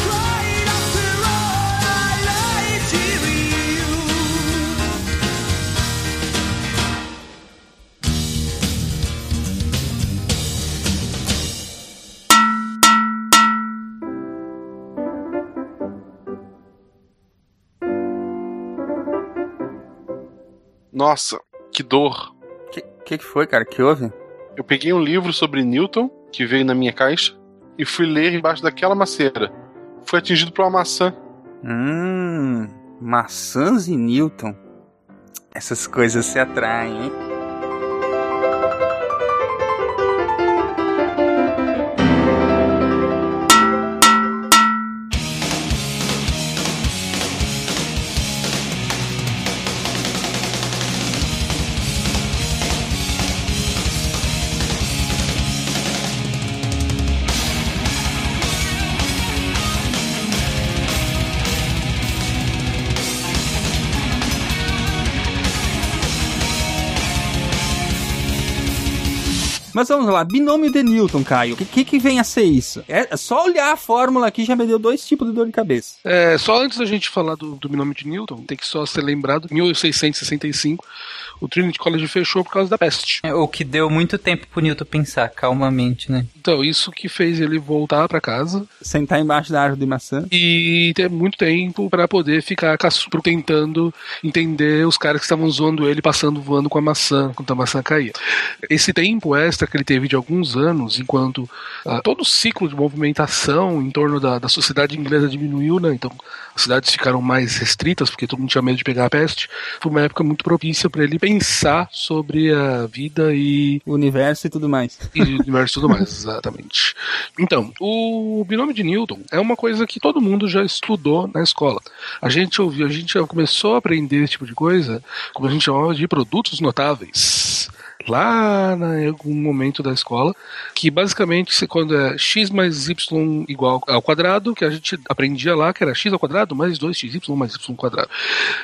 Nossa, que dor. O que, que que foi, cara? Que houve? Eu peguei um livro sobre Newton, que veio na minha caixa, e fui ler embaixo daquela macieira. Foi atingido por uma maçã. Hum, maçãs e Newton. Essas coisas se atraem, hein? Mas vamos lá, binômio de Newton, Caio. O que, que que vem a ser isso? É só olhar a fórmula aqui já me deu dois tipos de dor de cabeça. É, só antes da gente falar do, do binômio de Newton, tem que só ser lembrado, em 1665, o Trinity College fechou por causa da peste. É, O que deu muito tempo pro Newton pensar calmamente, né? Então, isso que fez ele voltar pra casa Sentar embaixo da árvore de maçã. e ter muito tempo pra poder ficar tentando entender os caras que estavam zoando ele passando voando com a maçã, quando a maçã caía. Esse tempo extra que ele teve de alguns anos, enquanto ah, todo o ciclo de movimentação em torno da, da sociedade inglesa diminuiu, né? Então as cidades ficaram mais restritas porque todo mundo tinha medo de pegar a peste. Foi uma época muito propícia para ele pensar sobre a vida e O universo e tudo mais. e o universo e tudo mais, exatamente. Então, o binômio de Newton é uma coisa que todo mundo já estudou na escola. A gente ouviu, a gente já começou a aprender esse tipo de coisa, como a gente chamava de produtos notáveis. Lá em algum momento da escola, que basicamente quando é x mais y igual ao quadrado, que a gente aprendia lá, que era x ao quadrado mais 2xy mais y ao quadrado.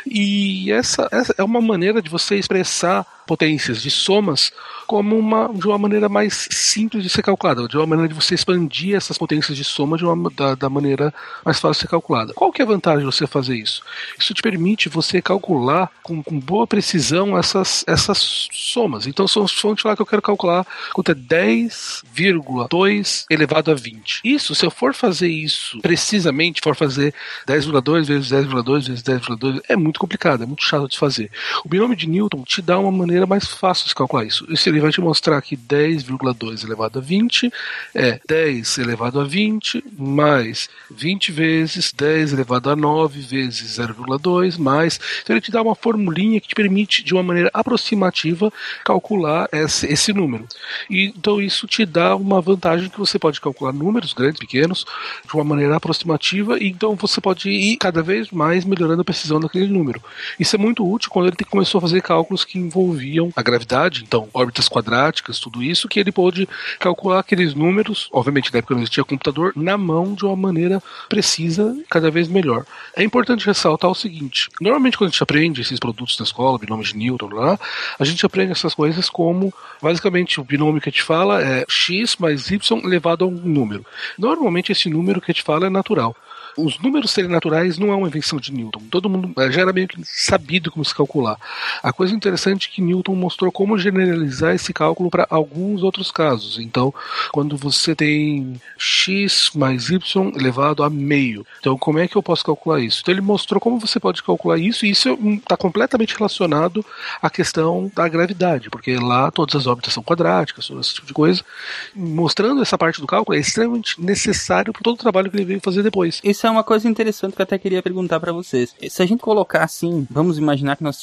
E essa, essa é uma maneira de você expressar potências de somas como uma, de uma maneira mais simples de ser calculada, de uma maneira de você expandir essas potências de soma de uma, da, da maneira mais fácil de ser calculada. Qual que é a vantagem de você fazer isso? Isso te permite você calcular com, com boa precisão essas, essas somas. Então, eu te falar que eu quero calcular quanto é 10,2 elevado a 20. Isso, se eu for fazer isso precisamente, for fazer 10,2 vezes 10,2 vezes 10,2, é muito complicado, é muito chato de fazer. O binômio de Newton te dá uma maneira mais fácil de calcular isso. Isso ele vai te mostrar que 10,2 elevado a 20 é 10 elevado a 20 mais 20 vezes 10 elevado a 9 vezes 0,2 mais. Então ele te dá uma formulinha que te permite, de uma maneira aproximativa, calcular esse, esse número. E, então isso te dá uma vantagem que você pode calcular números grandes, pequenos, de uma maneira aproximativa, e então você pode ir cada vez mais melhorando a precisão daquele número. Isso é muito útil quando ele começou a fazer cálculos que envolviam a gravidade, então órbitas quadráticas, tudo isso, que ele pôde calcular aqueles números, obviamente na época não existia computador, na mão de uma maneira precisa, cada vez melhor. É importante ressaltar o seguinte: normalmente quando a gente aprende esses produtos na escola, binômio de Newton, lá, a gente aprende essas coisas como basicamente o binômio que a gente fala é x mais y elevado a um número. Normalmente esse número que a gente fala é natural. Os números serem naturais não é uma invenção de Newton. Todo mundo eh, já era meio que sabido como se calcular. A coisa interessante é que Newton mostrou como generalizar esse cálculo para alguns outros casos. Então, quando você tem x mais y elevado a meio. Então, como é que eu posso calcular isso? Então, ele mostrou como você pode calcular isso, e isso está completamente relacionado à questão da gravidade, porque lá todas as órbitas são quadráticas, esse tipo de coisa. Mostrando essa parte do cálculo é extremamente necessário para todo o trabalho que ele veio fazer depois. Isso é uma coisa interessante que eu até queria perguntar pra vocês. Se a gente colocar assim, vamos imaginar que nós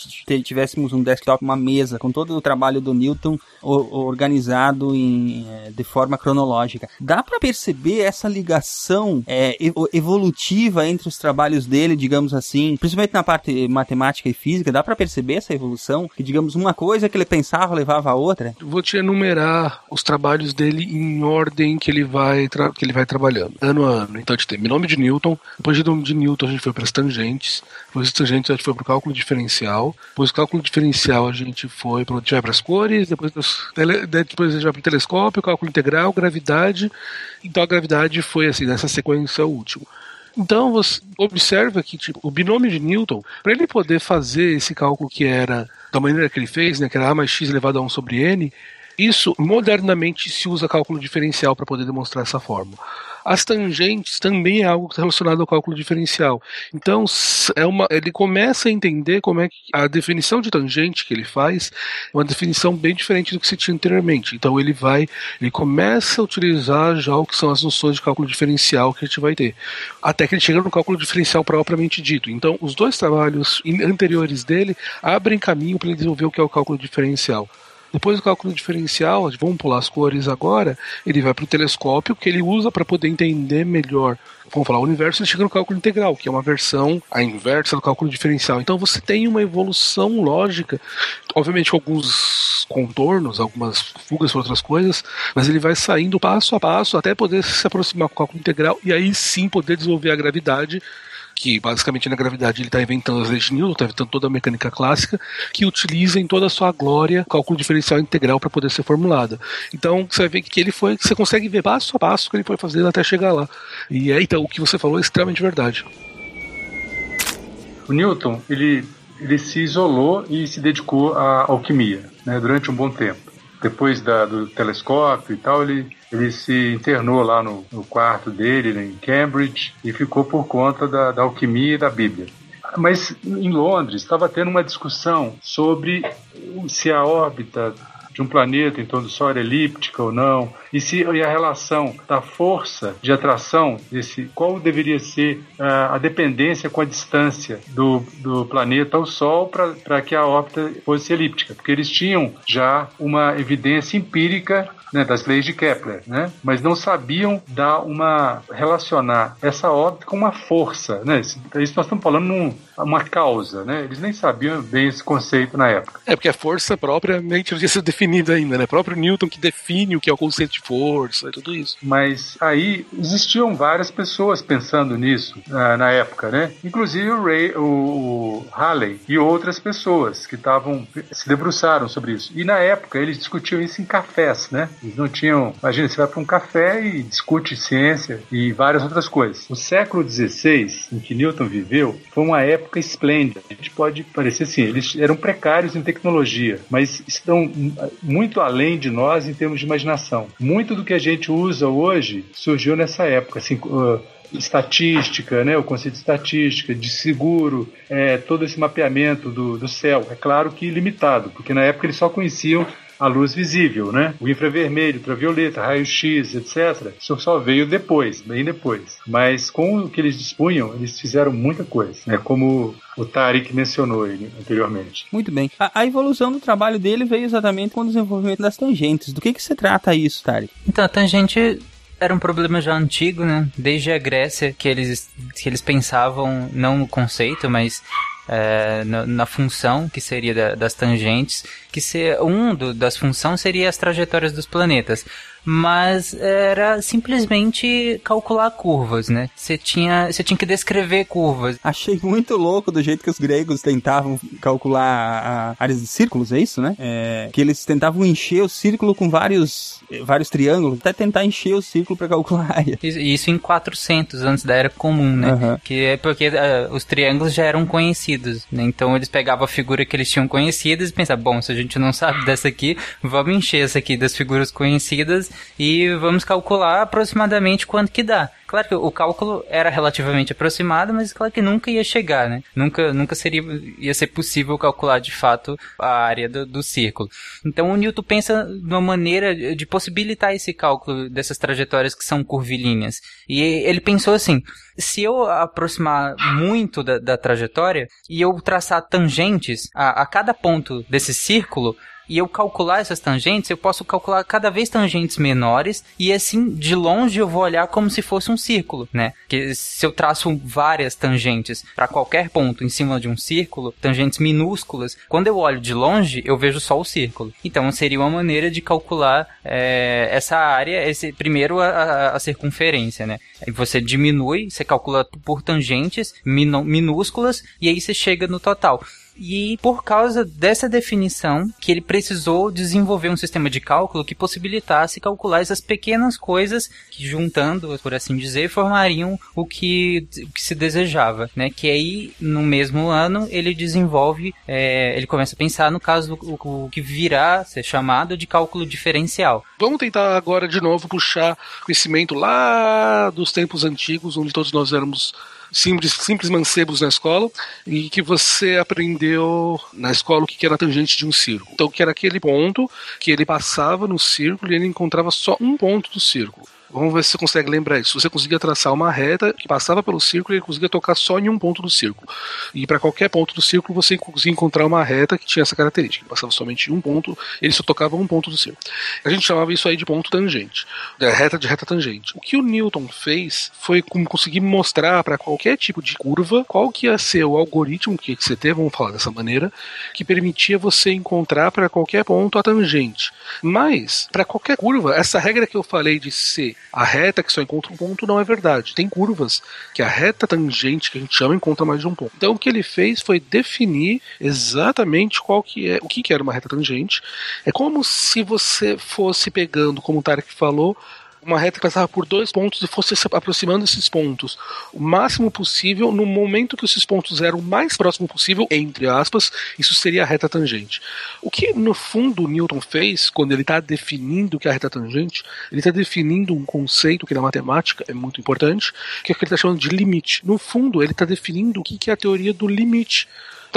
tivéssemos um desktop, uma mesa, com todo o trabalho do Newton o- organizado em, eh, de forma cronológica. Dá pra perceber essa ligação evo- evolutiva entre os trabalhos dele, digamos assim, principalmente na parte matemática e física, dá pra perceber essa evolução? Que, digamos, uma coisa que ele pensava levava a outra? Vou te enumerar os trabalhos dele em ordem que ele vai, que ele vai trabalhando, ano a ano. Então a gente tem binômio de Newton, depois de de Newton a gente foi para as tangentes, depois das tangentes a gente foi para o cálculo diferencial, depois do cálculo diferencial a gente foi para as cores, depois, tele- depois a gente vai para o telescópio, cálculo integral, gravidade. Então a gravidade foi assim, nessa sequência o último. Então você observa que tipo, o binômio de Newton, para ele poder fazer esse cálculo que era da maneira que ele fez, né, que era a mais x elevado a 1 sobre n, isso modernamente se usa cálculo diferencial para poder demonstrar essa fórmula. As tangentes também é algo relacionado ao cálculo diferencial. Então, é uma, ele começa a entender como é que a definição de tangente que ele faz é uma definição bem diferente do que se tinha anteriormente. Então, ele vai, ele começa a utilizar já o que são as noções de cálculo diferencial que a gente vai ter, até que ele chega no cálculo diferencial propriamente dito. Então, os dois trabalhos anteriores dele abrem caminho para ele desenvolver o que é o cálculo diferencial. Depois do cálculo diferencial, vamos pular as cores agora, ele vai para o telescópio que ele usa para poder entender melhor, vamos falar, o universo, ele chega no cálculo integral, que é uma versão a inversa do cálculo diferencial. Então você tem uma evolução lógica, obviamente com alguns contornos, algumas fugas para outras coisas, mas ele vai saindo passo a passo até poder se aproximar com o cálculo integral e aí sim poder desenvolver a gravidade que basicamente na gravidade ele está inventando as leis de Newton, está inventando toda a mecânica clássica, que utiliza em toda a sua glória o cálculo diferencial integral para poder ser formulada. Então você ver que ele foi, você consegue ver passo a passo o que ele foi fazendo até chegar lá. E é então o que você falou é extremamente verdade. O Newton, ele, ele se isolou e se dedicou à alquimia né, durante um bom tempo. Depois da, do telescópio e tal, ele, ele se internou lá no, no quarto dele, em Cambridge, e ficou por conta da, da alquimia e da Bíblia. Mas em Londres estava tendo uma discussão sobre se a órbita de um planeta em torno do Sol era elíptica ou não, e se e a relação da força de atração desse, qual deveria ser ah, a dependência com a distância do, do planeta ao Sol para que a órbita fosse elíptica, porque eles tinham já uma evidência empírica né, das leis de Kepler, né? mas não sabiam dar uma relacionar essa órbita com uma força, né? Isso, isso nós estamos falando num, uma causa, né? Eles nem sabiam bem esse conceito na época. É porque a força propriamente não tinha sido definida ainda, né? O próprio Newton que define o que é o conceito de força e tudo isso. Mas aí existiam várias pessoas pensando nisso ah, na época, né? Inclusive o, Ray, o, o Halley e outras pessoas que estavam se debruçaram sobre isso. E na época eles discutiam isso em cafés, né? Eles não tinham. Imagina, você vai para um café e discute ciência e várias outras coisas. O século XVI, em que Newton viveu, foi uma época esplêndida. A gente pode parecer assim, eles eram precários em tecnologia, mas estão muito além de nós em termos de imaginação. Muito do que a gente usa hoje surgiu nessa época, assim, uh, estatística, né, o conceito de estatística, de seguro, é, todo esse mapeamento do, do céu. É claro que limitado, porque na época eles só conheciam a luz visível, né? O infravermelho, ultravioleta, raio-x, etc. Isso só veio depois, bem depois. Mas com o que eles dispunham, eles fizeram muita coisa, né? Como o Tariq mencionou ele anteriormente. Muito bem. A, a evolução do trabalho dele veio exatamente com o desenvolvimento das tangentes. Do que, que se trata isso, Tarek? Então, a tangente era um problema já antigo, né? Desde a Grécia, que eles, que eles pensavam, não no conceito, mas é, na, na, função que seria da, das tangentes, que ser, um do, das funções seria as trajetórias dos planetas. Mas era simplesmente calcular curvas, né? Você tinha, você tinha que descrever curvas. Achei muito louco do jeito que os gregos tentavam calcular áreas de círculos, é isso, né? É, que eles tentavam encher o círculo com vários, vários triângulos, até tentar encher o círculo para calcular a área. Isso, isso em 400 antes da Era Comum, né? Uhum. Que é porque uh, os triângulos já eram conhecidos, né? Então eles pegavam a figura que eles tinham conhecidas e pensavam, bom, se a gente não sabe dessa aqui, vamos encher essa aqui das figuras conhecidas e vamos calcular aproximadamente quanto que dá. Claro que o cálculo era relativamente aproximado, mas claro que nunca ia chegar, né? Nunca, nunca seria ia ser possível calcular de fato a área do, do círculo. Então o Newton pensa numa maneira de possibilitar esse cálculo dessas trajetórias que são curvilíneas. E ele pensou assim: se eu aproximar muito da, da trajetória e eu traçar tangentes a, a cada ponto desse círculo, e eu calcular essas tangentes, eu posso calcular cada vez tangentes menores e assim de longe eu vou olhar como se fosse um círculo, né? Que se eu traço várias tangentes para qualquer ponto em cima de um círculo, tangentes minúsculas, quando eu olho de longe eu vejo só o círculo. Então seria uma maneira de calcular é, essa área, esse primeiro a, a, a circunferência, né? Aí você diminui, você calcula por tangentes minúsculas e aí você chega no total. E por causa dessa definição, que ele precisou desenvolver um sistema de cálculo que possibilitasse calcular essas pequenas coisas que, juntando, por assim dizer, formariam o que, o que se desejava, né? Que aí, no mesmo ano, ele desenvolve, é, ele começa a pensar no caso do o, que virá ser chamado de cálculo diferencial. Vamos tentar agora de novo puxar conhecimento lá dos tempos antigos, onde todos nós éramos simples, simples mancebos na escola, e que você aprendeu na escola o que era a tangente de um círculo. Então, que era aquele ponto que ele passava no círculo e ele encontrava só um ponto do círculo. Vamos ver se você consegue lembrar isso. Você conseguia traçar uma reta que passava pelo círculo e conseguia tocar só em um ponto do círculo. E para qualquer ponto do círculo você conseguia encontrar uma reta que tinha essa característica. Ele passava somente um ponto, ele só tocava um ponto do círculo. A gente chamava isso aí de ponto tangente, da reta de reta tangente. O que o Newton fez foi conseguir mostrar para qualquer tipo de curva qual que ia ser o algoritmo que você teve, vamos falar dessa maneira, que permitia você encontrar para qualquer ponto a tangente. Mas, para qualquer curva, essa regra que eu falei de ser a reta que só encontra um ponto não é verdade. Tem curvas que a reta tangente que a gente chama encontra mais de um ponto. Então o que ele fez foi definir exatamente qual que é, o que que era uma reta tangente. É como se você fosse pegando, como o Tarek falou, uma reta que passava por dois pontos e fosse se aproximando desses pontos o máximo possível no momento que esses pontos eram o mais próximo possível, entre aspas, isso seria a reta tangente. O que no fundo Newton fez quando ele está definindo o que é a reta tangente, ele está definindo um conceito que na matemática é muito importante, que é o que ele está chamando de limite. No fundo, ele está definindo o que é a teoria do limite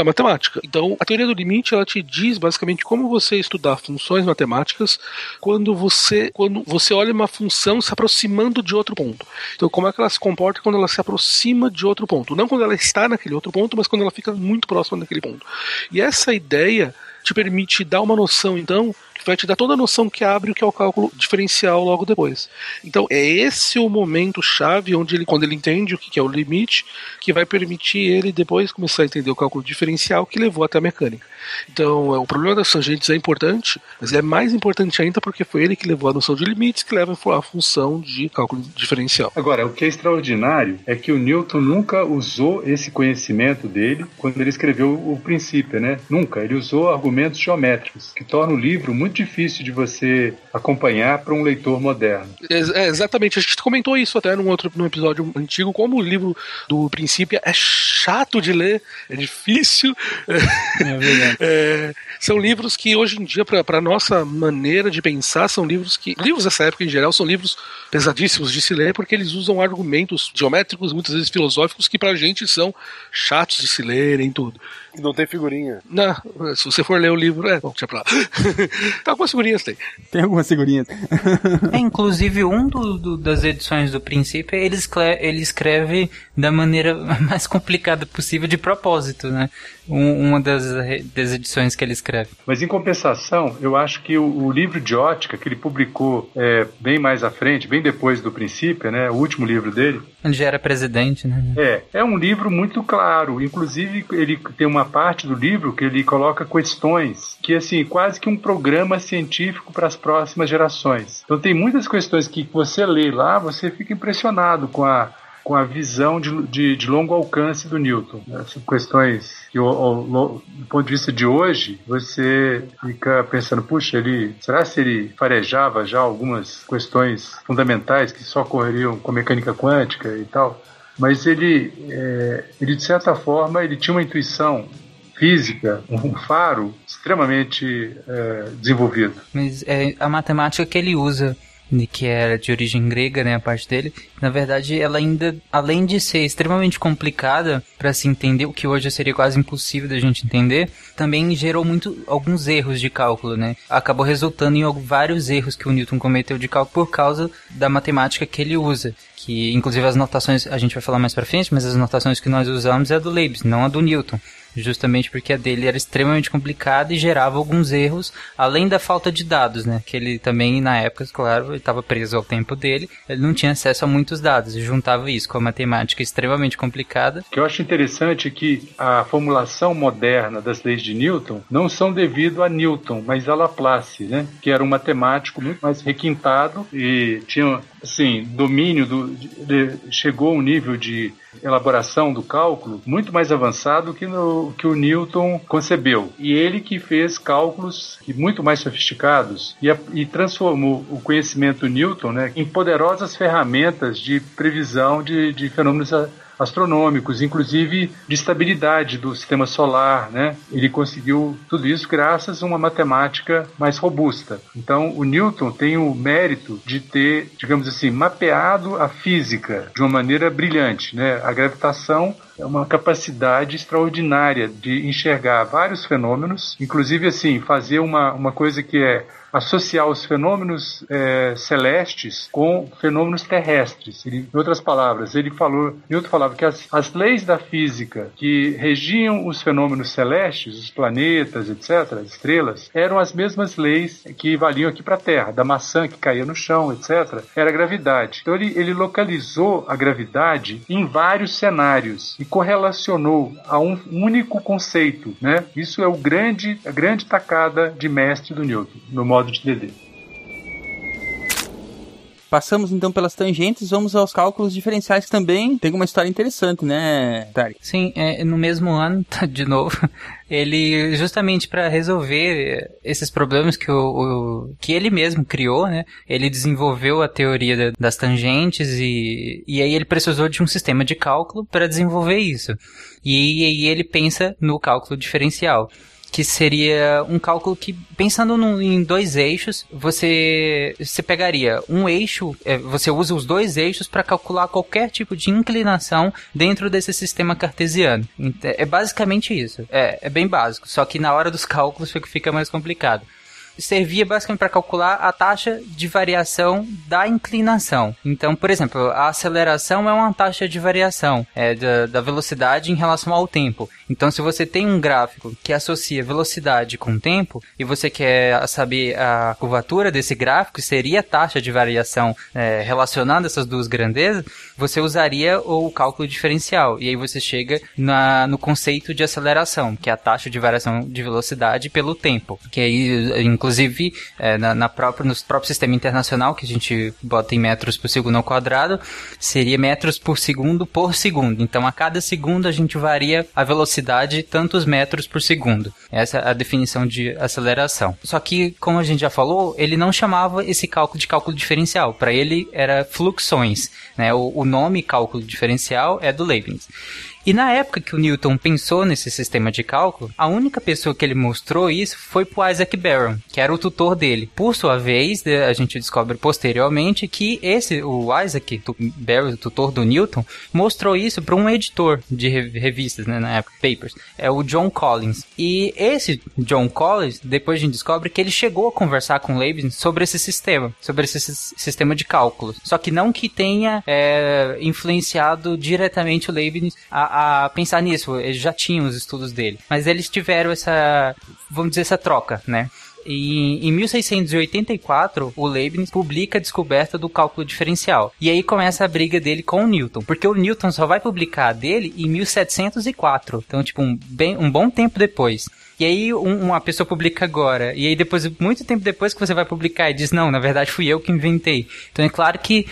matemática. Então, a teoria do limite ela te diz basicamente como você estudar funções matemáticas quando você quando você olha uma função se aproximando de outro ponto. Então, como é que ela se comporta quando ela se aproxima de outro ponto? Não quando ela está naquele outro ponto, mas quando ela fica muito próxima daquele ponto. E essa ideia te permite dar uma noção, então, que vai te dar toda a noção que abre o que é o cálculo diferencial logo depois. Então, é esse o momento chave onde ele, quando ele entende o que é o limite, que vai permitir ele depois começar a entender o cálculo diferencial que levou até a mecânica. Então, é, o problema das tangentes é importante, mas é mais importante ainda porque foi ele que levou a noção de limites, que leva a função de cálculo diferencial. Agora, o que é extraordinário é que o Newton nunca usou esse conhecimento dele quando ele escreveu o princípio, né? Nunca. Ele usou argumentos geométricos, que torna o livro muito difícil de você acompanhar para um leitor moderno. É, exatamente, a gente comentou isso até num outro num episódio antigo, como o livro do princípio é chato de ler, é difícil. É verdade. É, são livros que hoje em dia, para a nossa maneira de pensar, são livros que. Livros dessa época em geral são livros pesadíssimos de se ler, porque eles usam argumentos geométricos, muitas vezes filosóficos, que pra gente são chatos de se lerem tudo. Não tem figurinha. Não, se você for ler o livro, é. Bom, deixa pra lá. tá, algumas figurinhas tem. Tem algumas figurinhas. É, inclusive, um do, do- das edições do Princípio, ele escreve, ele escreve da maneira mais complicada possível, de propósito, né? Um- uma das, das edições que ele escreve. Mas em compensação, eu acho que o, o livro de ótica que ele publicou é, bem mais à frente, bem depois do princípio, né, o último livro dele, Ele já era presidente, né? é, é um livro muito claro. Inclusive, ele tem uma parte do livro que ele coloca questões que, assim, quase que um programa científico para as próximas gerações. Então, tem muitas questões que você lê lá, você fica impressionado com a com a visão de, de, de longo alcance do Newton. Essas questões que, ao- ao do ponto de vista de hoje, você fica pensando, puxa, ele será se ele farejava já algumas questões fundamentais que só ocorreriam com a mecânica quântica e tal? Mas ele, é, ele de certa forma, ele tinha uma intuição física, um faro extremamente é, desenvolvido. Mas é a matemática que ele usa que era de origem grega, né, a parte dele. Na verdade, ela ainda, além de ser extremamente complicada para se entender, o que hoje seria quase impossível da gente entender, também gerou muito alguns erros de cálculo, né? Acabou resultando em vários erros que o Newton cometeu de cálculo por causa da matemática que ele usa. Que, inclusive, as notações, a gente vai falar mais pra frente, mas as notações que nós usamos é a do Leibniz, não a do Newton. Justamente porque a dele era extremamente complicada e gerava alguns erros, além da falta de dados, né? Que ele também, na época, claro, estava preso ao tempo dele, ele não tinha acesso a muitos dados, e juntava isso com a matemática extremamente complicada. O que eu acho interessante é que a formulação moderna das leis de Newton não são devido a Newton, mas a Laplace, né? Que era um matemático muito mais requintado e tinha, assim, domínio do, de- chegou a um nível de elaboração do cálculo muito mais avançado que, no, que o Newton concebeu. E ele que fez cálculos muito mais sofisticados e, a- e transformou o conhecimento Newton né, em poderosas ferramentas de previsão de, de fenômenos a- astronômicos, inclusive de estabilidade do sistema solar, né? Ele conseguiu tudo isso graças a uma matemática mais robusta. Então, o Newton tem o mérito de ter, digamos assim, mapeado a física de uma maneira brilhante, né? A gravitação é uma capacidade extraordinária de enxergar vários fenômenos, inclusive assim, fazer uma, uma coisa que é associar os fenômenos eh, celestes com fenômenos terrestres. Ele, em outras palavras, ele falou, Newton falava que as, as leis da física que regiam os fenômenos celestes, os planetas, etc., as estrelas, eram as mesmas leis que valiam aqui para a Terra, da maçã que caía no chão, etc., era a gravidade. Então ele, ele localizou a gravidade em vários cenários e correlacionou a um único conceito, né? Isso é o grande, a grande tacada de mestre do Newton, no modo de entender. Passamos então pelas tangentes, vamos aos cálculos diferenciais que também tem uma história interessante, né, Tarek? Sim, é, no mesmo ano, tá, de novo, ele justamente para resolver esses problemas que, o, o- que ele mesmo criou, né? Ele desenvolveu a teoria da- das tangentes e, e aí ele precisou de um sistema de cálculo para desenvolver isso. E aí ele pensa no cálculo diferencial. Que seria um cálculo que, pensando em dois eixos, você, você pegaria um eixo, é, você usa os dois eixos para calcular qualquer tipo de inclinação dentro desse sistema cartesiano. É basicamente isso. É, é bem básico, só que na hora dos cálculos fica mais complicado servia basicamente para calcular a taxa de variação da inclinação. Então, por exemplo, a aceleração é uma taxa de variação é, da, da velocidade em relação ao tempo. Então, se você tem um gráfico que associa velocidade com tempo e você quer saber a curvatura desse gráfico, seria a taxa de variação é, relacionando essas duas grandezas, você usaria o cálculo diferencial. E aí você chega na, no conceito de aceleração, que é a taxa de variação de velocidade pelo tempo. Que aí, inclusive, é, na, na própria, no próprio sistema internacional, que a gente bota em metros por segundo ao quadrado, seria metros por segundo por segundo. Então, a cada segundo a gente varia a velocidade tantos metros por segundo. Essa é a definição de aceleração. Só que, como a gente já falou, ele não chamava esse cálculo de cálculo diferencial. Para ele era fluxões. Né? O, o nome cálculo diferencial é do Leibniz. E na época que o Newton pensou nesse sistema de cálculo, a única pessoa que ele mostrou isso foi pro Isaac Barron, que era o tutor dele. Por sua vez, a gente descobre posteriormente que esse, o Isaac Barron, tutor do Newton, mostrou isso para um editor de re- revistas, né, na época, papers, é o John Collins. E esse John Collins, depois a gente descobre que ele chegou a conversar com Leibniz sobre esse sistema, sobre esse sis- sistema de cálculos. Só que não que tenha é, influenciado diretamente o Leibniz a, a pensar nisso. Eles já tinham os estudos dele. Mas eles tiveram essa, vamos dizer, essa troca, né? E em 1684, o Leibniz publica a descoberta do cálculo diferencial. E aí começa a briga dele com o Newton, porque o Newton só vai publicar dele em 1704. Então, tipo, um, bem, um bom tempo depois. E aí um- uma pessoa publica agora, e aí depois, muito tempo depois que você vai publicar, e diz, não, na verdade fui eu que inventei. Então é claro que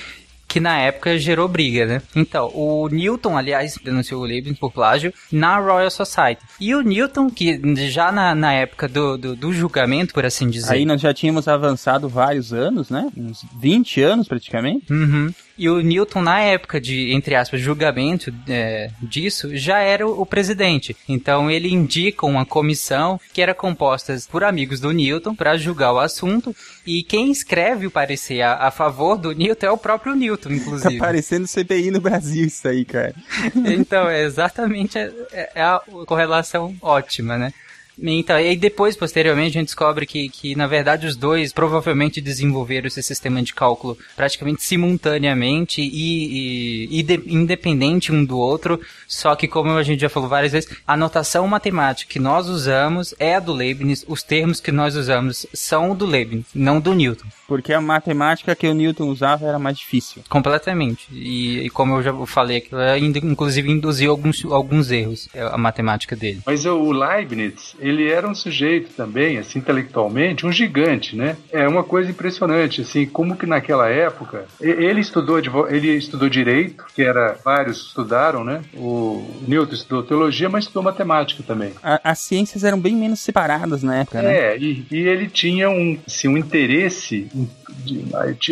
que na época gerou briga, né? Então, o Newton, aliás, denunciou o Leibniz por plágio na Royal Society. E o Newton, que já na, na época do, do, do julgamento, por assim dizer... Aí nós já tínhamos avançado vários anos, né? Uns 20 anos praticamente. Uhum. E o Newton, na época de, entre aspas, julgamento é, disso, já era o, o presidente. Então ele indica uma comissão que era composta por amigos do Newton para julgar o assunto. E quem escreve o parecer a, a favor do Newton é o próprio Newton, Tá inclusive. parecendo CPI no Brasil isso aí, cara. Então, é exatamente é, é a correlação ótima, né? Então, e aí depois, posteriormente, a gente descobre que, que, na verdade, os dois provavelmente desenvolveram esse sistema de cálculo praticamente simultaneamente e, e, e de- independente um do outro, só que, como a gente já falou várias vezes, a notação matemática que nós usamos é a do Leibniz, os termos que nós usamos são do Leibniz, não do Newton. Porque a matemática que o Newton usava era mais difícil. Completamente. E, e como eu já falei, ainda, inclusive induziu alguns, alguns erros, é, a matemática dele. Mas o Leibniz, ele era um sujeito também, assim, intelectualmente, um gigante, né? É uma coisa impressionante, assim, como que naquela época, ele estudou, ele estudou direito, que era, vários estudaram, né? O Newton estudou teologia, mas estudou matemática também. A- as ciências eram bem menos separadas na época, né? É, e, e ele tinha um, assim, um interesse. de-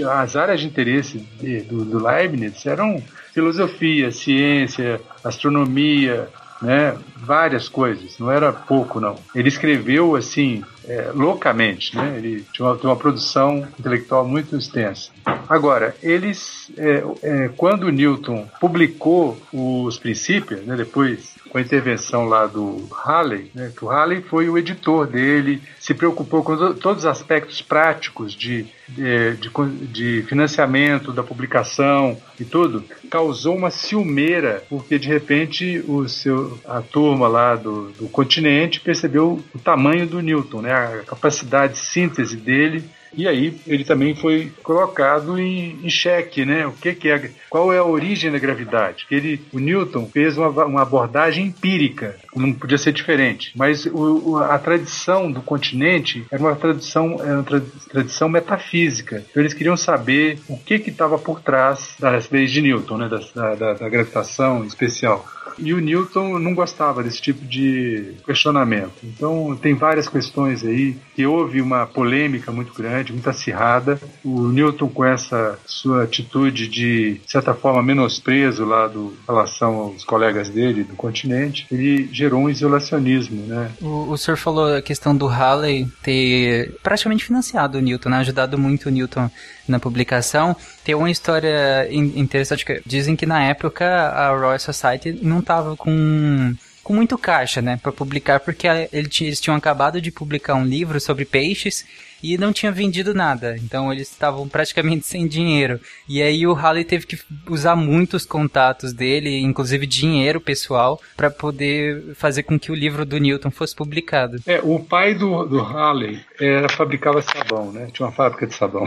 as áreas de interesse de- do, do Leibniz eram filosofia, ciência, astronomia, né? Várias coisas, não era pouco, não. Ele escreveu assim, é, loucamente, né? Ele tinha uma, tinha uma produção intelectual muito extensa. Agora, eles, é, é, quando Newton publicou os princípios, né? Depois com a intervenção lá do Halley, né, que o Halley foi o editor dele, se preocupou com to- todos os aspectos práticos de, de, de de financiamento da publicação e tudo, causou uma ciumeira, porque de repente o seu, a turma lá do, do continente percebeu o tamanho do Newton, né, a capacidade de síntese dele e aí ele também foi colocado em, em xeque, né? O que, que é, qual é a origem da gravidade? Que ele, o Newton fez uma, uma abordagem empírica, não podia ser diferente. Mas o, a tradição do continente era uma tradição, era uma tra- tradição metafísica. Então eles queriam saber o que estava por trás das leis de Newton, né? Da, da, da gravitação especial. E o Newton não gostava desse tipo de questionamento. Então, tem várias questões aí que houve uma polêmica muito grande, muito acirrada. O Newton, com essa sua atitude de, de certa forma, menosprezo lá do, em relação aos colegas dele do continente, ele gerou um isolacionismo, né? O, o senhor falou a questão do Halley ter praticamente financiado o Newton, né? ajudado muito o Newton na publicação. Tem uma história in- interessante que dizem que na época a Royal Society não estava com com muito caixa, né, para publicar, porque eles tinham acabado de publicar um livro sobre peixes e não tinha vendido nada. Então eles estavam praticamente sem dinheiro. E aí o Halley teve que usar muitos contatos dele, inclusive dinheiro pessoal, para poder fazer com que o livro do Newton fosse publicado. É, o pai do, do Halley era, fabricava sabão, né? Tinha uma fábrica de sabão.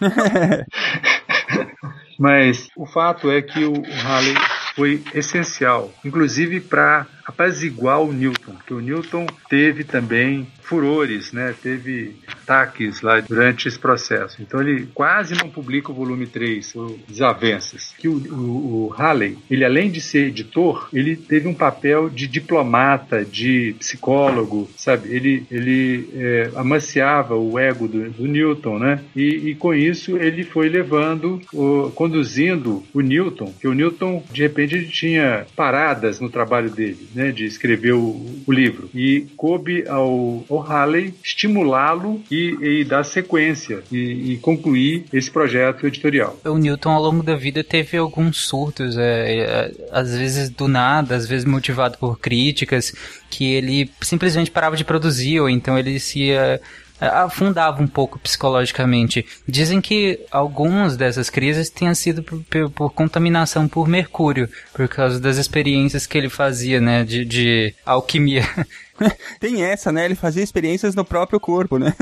Mas o fato é que o Halley foi essencial, inclusive para apaziguar o Newton, porque o Newton teve também furores, né? Teve ataques lá durante esse processo. Então ele quase não publica o volume 3, o Desavenças. Que o, o, o Halley, ele além de ser editor, ele teve um papel de diplomata, de psicólogo, sabe? Ele, ele é, amaciava o ego do, do Newton, né? E, e com isso ele foi levando, o, conduzindo o Newton, que o Newton, de repente, ele tinha paradas no trabalho dele, né? De escrever o, o livro. E coube ao, ao Halley estimulá-lo e, e dar sequência e, e concluir esse projeto editorial. O Newton, ao longo da vida, teve alguns surtos, é, é, às vezes do nada, às vezes motivado por críticas, que ele simplesmente parava de produzir, ou então ele se é, afundava um pouco psicologicamente. Dizem que algumas dessas crises tenham sido por- por contaminação por mercúrio, por causa das experiências que ele fazia, né, de, de alquimia. Tem essa, né? Ele fazia experiências no próprio corpo, né?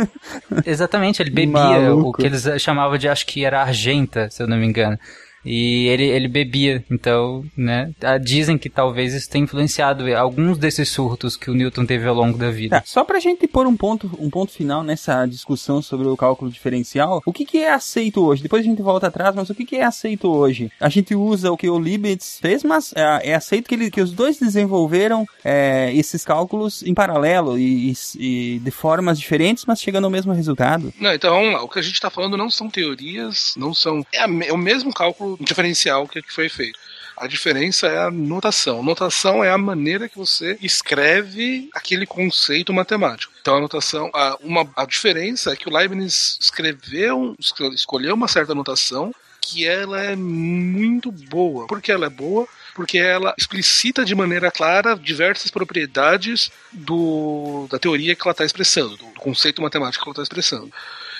Exatamente, ele bebia Maluco. o que eles chamavam de, acho que era argenta, se eu não me engano. E ele, ele bebia, então, né? Dizem que talvez isso tenha influenciado alguns desses surtos que o Newton teve ao longo da vida. Tá, só pra gente pôr um ponto, um ponto final nessa discussão sobre o cálculo diferencial, o que, que é aceito hoje? Depois a gente volta atrás, mas o que, que é aceito hoje? A gente usa o que o Leibniz fez, mas é, é aceito que, ele, que os dois desenvolveram é, esses cálculos em paralelo e, e- e de formas diferentes, mas chegando ao mesmo resultado. Não, então vamos lá. O que a gente está falando não são teorias, não são. É, a é o mesmo cálculo diferencial que que foi feito. A diferença é a notação. Notação é a maneira que você escreve aquele conceito matemático. Então a notação, a, uma, a diferença é que o Leibniz escreveu, esco- escolheu uma certa notação que ela é muito boa. Por que ela é boa? Porque ela explicita de maneira clara diversas propriedades do, da teoria que ela está expressando, do conceito matemático que ela está expressando.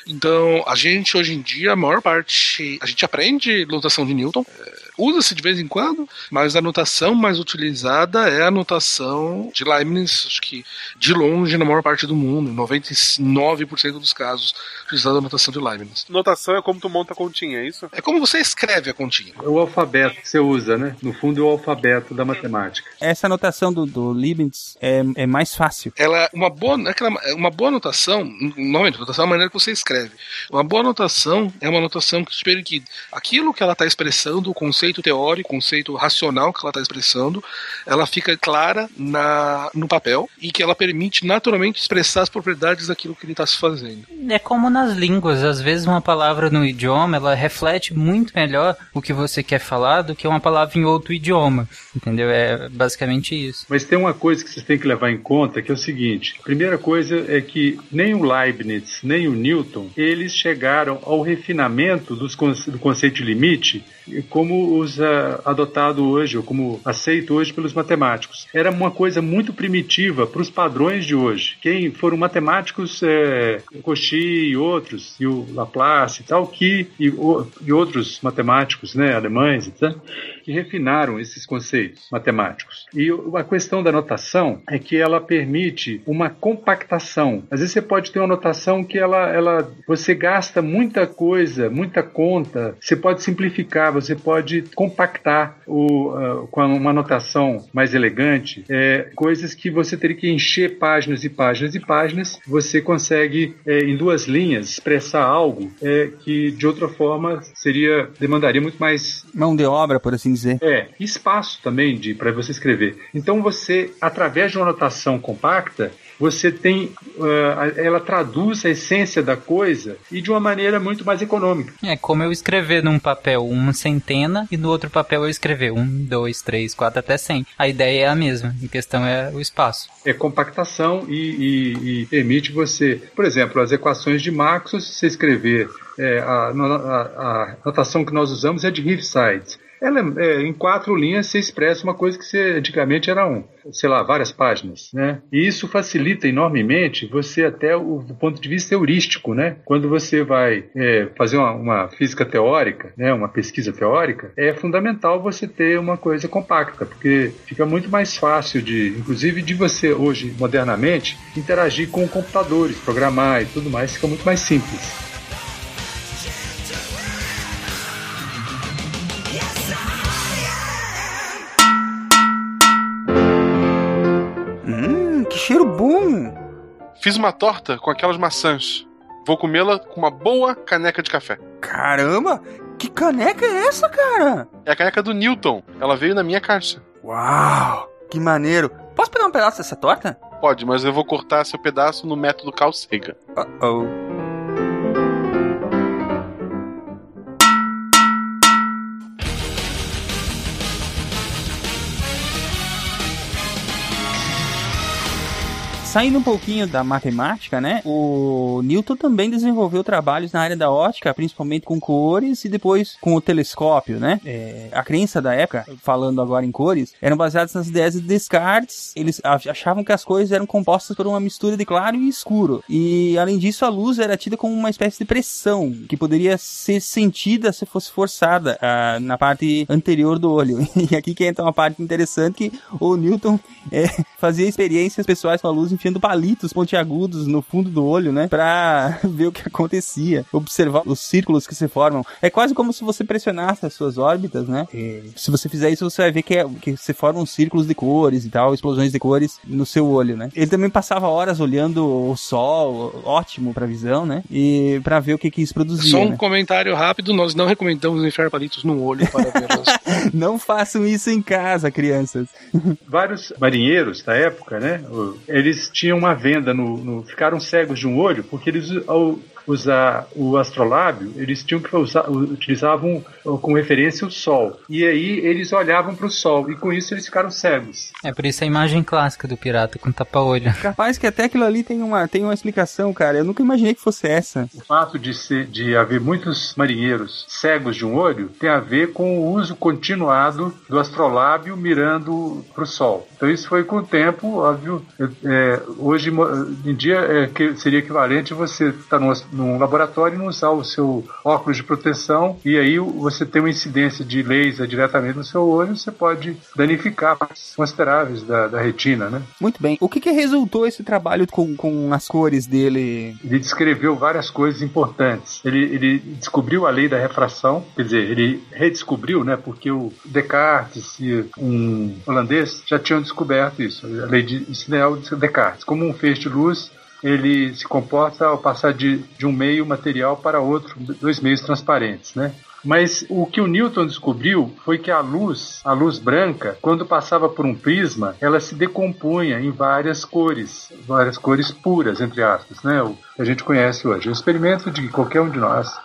Então, a gente hoje em dia, a maior parte, a gente aprende notação de Newton, é, usa-se de vez em quando, mas a notação mais utilizada é a notação de Leibniz, acho que de longe na maior parte do mundo, em 99% dos casos, utilizada a notação de Leibniz. Notação é como tu monta a continha, é isso? É como você escreve a continha. É o alfabeto que você usa, né? No fundo, é o alfabeto da matemática. Essa anotação do, do Leibniz é, é mais fácil. Ela uma boa, não é aquela- é uma boa anotação, normalmente, anotação é a maneira que você escreve. Uma boa anotação é uma anotação que espera que aquilo que ela está expressando, o conceito teórico, o conceito racional que ela está expressando, ela fica clara na, no papel e que ela permite naturalmente expressar as propriedades daquilo que ele está se fazendo. É como nas línguas, às vezes uma palavra no idioma, ela reflete muito melhor o que você quer falar do que uma palavra em outro idioma, entendeu? É basicamente isso. Mas tem uma coisa que vocês têm que levar em conta, que é o seguinte. A primeira coisa é que nem o Leibniz, nem o Newton, eles chegaram ao refinamento dos do conceito de limite como os ah, adotado hoje, ou como aceito hoje pelos matemáticos. Era uma coisa muito primitiva para os padrões de hoje. Quem foram matemáticos, é, Cauchy e outros, e o Laplace e tal, que, e, o- e outros matemáticos né, alemães, etc., que refinaram esses conceitos matemáticos. E a questão da notação é que ela permite uma compactação. Às vezes você pode ter uma notação que ela, ela você gasta muita coisa, muita conta, você pode simplificar, você pode compactar o, ah, com uma notação mais elegante, é, coisas que você teria que encher páginas e páginas e páginas, você consegue é, em duas linhas expressar algo é, que de outra forma seria demandaria muito mais Mão de obra, por assim dizer. é, espaço também de para você escrever. Então você, através de uma anotação compacta, você tem, ah, ela traduz a essência da coisa e de uma maneira muito mais econômica. É como eu escrever num papel uma centena e no outro papel eu escrever um, dois, três, quatro até cem. A ideia é a mesma, a questão é o espaço. É compactação e, e- e permite você, por exemplo, as equações de Maxwell, se você escrever é, a, a- a notação que nós usamos é de Hillside. Ela é, é, em quatro linhas você expressa uma coisa que você, antigamente era um, sei lá, várias páginas, né? E isso facilita enormemente você até o, do ponto de vista heurístico, né? Quando você vai é, fazer uma, uma física teórica, né? Uma pesquisa teórica, é fundamental você ter uma coisa compacta, porque fica muito mais fácil de, inclusive, de você hoje modernamente interagir com computadores, programar e tudo mais, fica muito mais simples. Bom! Fiz uma torta com aquelas maçãs. Vou comê-la com uma boa caneca de café. Caramba! Que caneca é essa, cara? É a caneca do Newton. Ela veio na minha caixa. Uau! Que maneiro! Posso pegar um pedaço dessa torta? Pode, mas eu vou cortar seu pedaço no método Carl Sagan. Uh-oh. Saindo um pouquinho da matemática, né? O Newton também desenvolveu trabalhos na área da ótica, principalmente com cores e depois com o telescópio, né? É, a crença da época, falando agora em cores, eram baseadas nas ideias de Descartes. Eles ach- achavam que as cores eram compostas por uma mistura de claro e escuro. E além disso, a luz era tida como uma espécie de pressão que poderia ser sentida se fosse forçada ah, na parte anterior do olho. E aqui que entra uma parte interessante que o Newton é, fazia experiências pessoais com a luz enfiando palitos pontiagudos no fundo do olho, né? Pra ver o que acontecia. Observar os círculos que se formam. É quase como se você pressionasse as suas órbitas, né? E se você fizer isso, você vai ver que, é, que se formam círculos de cores e tal, explosões de cores no seu olho, né? Ele também passava horas olhando o sol, ótimo pra visão, né? E pra ver o que que isso produzia, Só um né? comentário rápido: nós não recomendamos enfiar palitos no olho para ver as Não façam isso em casa, crianças. Vários marinheiros da época, né? Eles tinham uma venda no, no- ficaram cegos de um olho porque eles usar o astrolábio, eles tinham que usar, utilizavam como referência o Sol. E aí eles olhavam para o Sol e com isso eles ficaram cegos. É por isso a imagem clássica do pirata com tapa-olho. Capaz que até aquilo ali tem uma, tem uma explicação, cara. Eu nunca imaginei que fosse essa. O fato de, ser, de haver muitos marinheiros cegos de um olho tem a ver com o uso continuado do astrolábio mirando para o Sol. Então isso foi com o tempo, óbvio. É, hoje em dia é, que seria equivalente você estar num, num laboratório e não usar o seu óculos de proteção e aí você tem uma incidência de laser diretamente no seu olho, você pode danificar consideráveis da, da retina, né? Muito bem. O que, que resultou esse trabalho com, com as cores dele? Ele descreveu várias coisas importantes. Ele, ele descobriu a lei da refração, quer dizer, ele redescobriu, né? Porque o Descartes e um holandês já tinham descoberto isso. A lei de Snell de Descartes. Como um feixe de luz ele se comporta ao passar de, de um meio material para outro, dois meios transparentes, né? Mas o que o Newton descobriu foi que a luz, a luz branca, quando passava por um prisma, ela se decompunha em várias cores, várias cores puras, entre aspas, né? O que a gente conhece hoje. É um experimento de qualquer um de nós.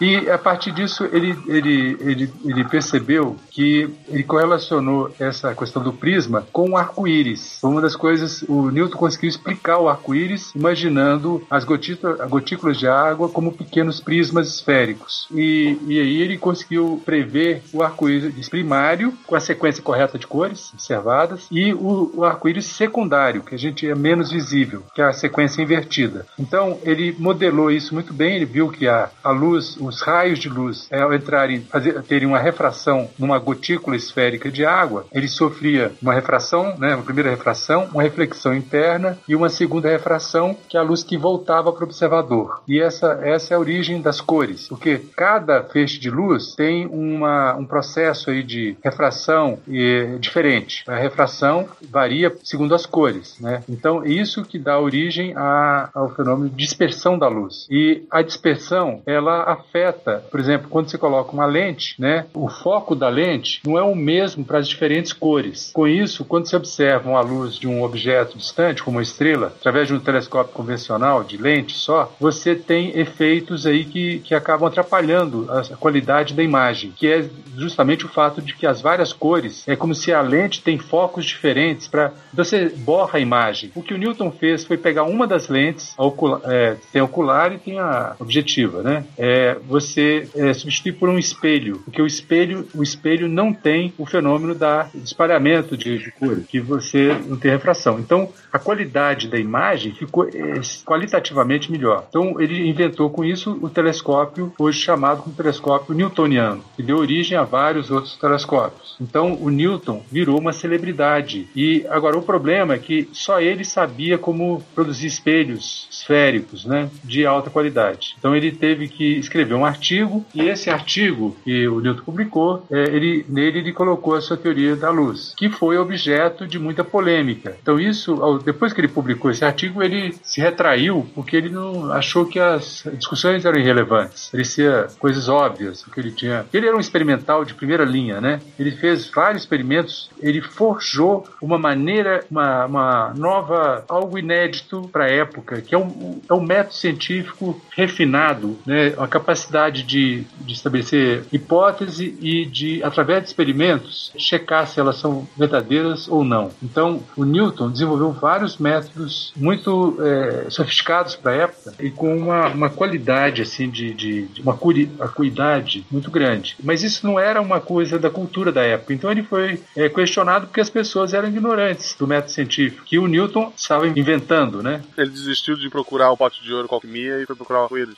E a partir disso ele, ele, ele, ele percebeu que ele correlacionou essa questão do prisma com o arco-íris. Uma das coisas, o Newton conseguiu explicar o arco-íris imaginando as gotículas, de água como pequenos prismas esféricos. E, e aí ele conseguiu prever o arco-íris primário com a sequência correta de cores observadas e o, o arco-íris secundário, que a gente é menos visível, que é a sequência invertida. Então ele modelou isso muito bem, ele viu que a, a luz, os raios de luz, ao entrarem, fazer, terem uma refração numa gotícula esférica de água, ele sofria uma refração, né, uma primeira refração, uma reflexão interna e uma segunda refração, que é a luz que voltava para o observador. E essa, essa é a origem das cores, porque cada feixe de luz tem uma, um processo aí de refração e, diferente. A refração varia segundo as cores, né? Então, isso que dá origem a, ao fenômeno de dispersão da luz. E a dispersão, ela afeta afeta, por exemplo, quando você coloca uma lente, né, o foco da lente não é o mesmo para as diferentes cores. Com isso, quando você observa a luz de um objeto distante, como uma estrela, através de um telescópio convencional de lente só, você tem efeitos aí que, que acabam atrapalhando a, qualidade da imagem, que é justamente o fato de que as várias cores é como se a lente tem focos diferentes para você borra a imagem. O que o Newton fez foi pegar uma das lentes, a ocular, é, tem a ocular e tem a objetiva, né? É, você é, substitui por um espelho, porque o espelho, o espelho não tem o fenômeno da espalhamento de, de que você não tem refração. Então, a qualidade da imagem ficou é, qualitativamente melhor. Então, ele inventou com isso o telescópio, hoje chamado como telescópio newtoniano, que deu origem a vários outros telescópios. Então, o Newton virou uma celebridade. E agora o problema é que só ele sabia como produzir espelhos esféricos, né, de alta qualidade. Então, ele teve que escrever um artigo e esse artigo que o Newton publicou, é, ele, nele ele colocou a sua teoria da luz, que foi objeto de muita polêmica. Então isso, depois que ele publicou esse artigo, ele se retraiu porque ele não achou que as discussões eram irrelevantes, parecia coisas óbvias o que ele tinha. Ele era um experimental de primeira linha, né? Ele fez vários experimentos, ele forjou uma maneira, uma, uma nova, algo inédito para a época, que é um, é um método científico refinado, né? A capacidade de, de estabelecer hipótese e de, através de experimentos, checar se elas são verdadeiras ou não. Então, o Newton desenvolveu vários métodos muito eh, sofisticados para a época e com uma, uma qualidade assim de, de, de uma curi- acuidade muito grande. Mas isso não era uma coisa da cultura da época. Então ele foi eh, questionado porque as pessoas eram ignorantes do método científico que o Newton estava inventando, né? Ele desistiu de procurar o pote de ouro com alquimia e foi procurar o arco-íris.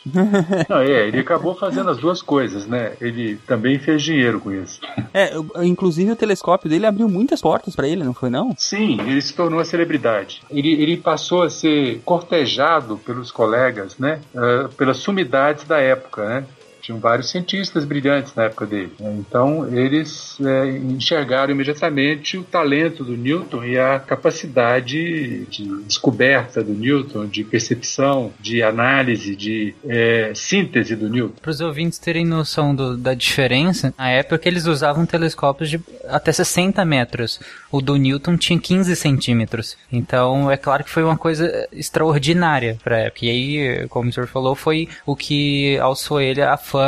Não, é, ele acabou fazendo as duas coisas, né? Ele também fez dinheiro com isso. É, inclusive o telescópio dele abriu muitas portas pra ele, não foi não? Sim, ele se tornou uma celebridade. Ele, ele passou a ser cortejado pelos colegas, né? eh, pelas sumidades da época, né? Tinham vários cientistas brilhantes na época dele. né? Então, eles é, enxergaram imediatamente o talento do Newton e a capacidade de descoberta do Newton, de percepção, de análise, de é, síntese do Newton. Para os ouvintes terem noção do- da diferença, na época eles usavam telescópios de até 60 metros. O do Newton tinha 15 centímetros. Então, é claro que foi uma coisa extraordinária para a época. E aí, como o senhor falou, foi o que alçou ele a fama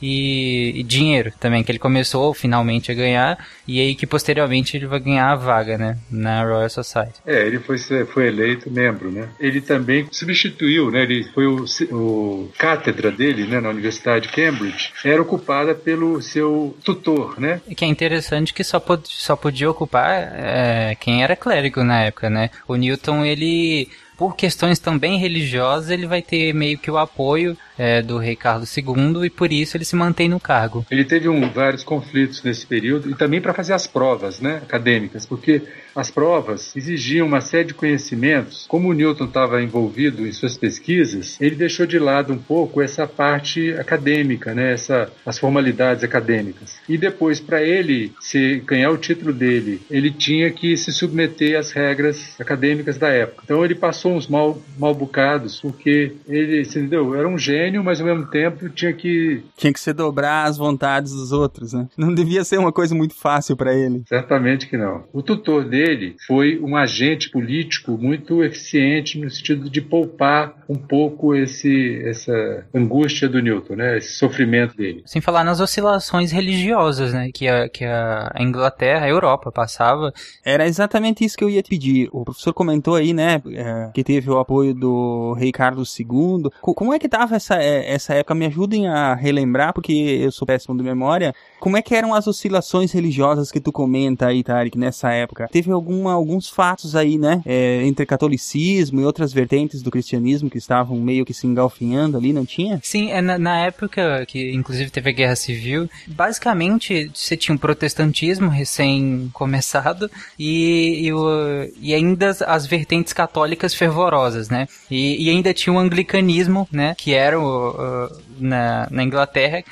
e, e dinheiro também, que ele começou finalmente a ganhar. E aí que posteriormente ele vai ganhar a vaga, né? Na Royal Society. É, ele foi, foi eleito membro, né? Ele também substituiu, né? Ele foi o, o cátedra dele, né? Na Universidade de Cambridge, era ocupada pelo seu tutor, né? E que é interessante que só, pod- só podia ocupar é, quem era clérigo na época, né? O Newton, ele, por questões também religiosas, ele vai ter meio que o apoio é, do rei Carlos II e por isso ele se mantém no cargo. Ele teve um, vários conflitos nesse período e também para fazer as provas né, acadêmicas, porque as provas exigiam uma série de conhecimentos. Como o Newton estava envolvido em suas pesquisas, ele deixou de lado um pouco essa parte acadêmica, né, essa, as formalidades acadêmicas. E depois, para ele se ganhar o título dele, ele tinha que se submeter às regras acadêmicas da época. Então ele passou uns mal, mal bocados, porque ele, entendeu? Era um gênio, mas ao mesmo tempo tinha que Tinha que se dobrar às vontades dos outros, né? Não devia ser uma coisa muito fácil pra ele. Certamente que não. O tutor dele foi um agente político muito eficiente no sentido de poupar um pouco esse, essa angústia do Newton, né? esse sofrimento dele. Sem falar nas oscilações religiosas, né? Que a, que a Inglaterra, a Europa passava. Era exatamente isso que eu ia te pedir. O professor comentou aí, né, é, que teve o apoio do rei Carlos II. Co- Como é que tava essa, é, essa época? Me ajudem a relembrar, porque eu sou péssimo de memória. Como é que eram as oscilações religiosas que tu comenta aí, Tarek, nessa época? Teve alguma, alguns fatos aí, né, é, entre catolicismo e outras vertentes do cristianismo que estavam meio que se engalfinhando ali, não tinha? Sim, é na, na época que inclusive teve a Guerra Civil, basicamente você tinha um protestantismo recém-começado e, e, e ainda as, as vertentes católicas fervorosas, né? E, e ainda tinha o anglicanismo, né? Que era o- na, na Inglaterra.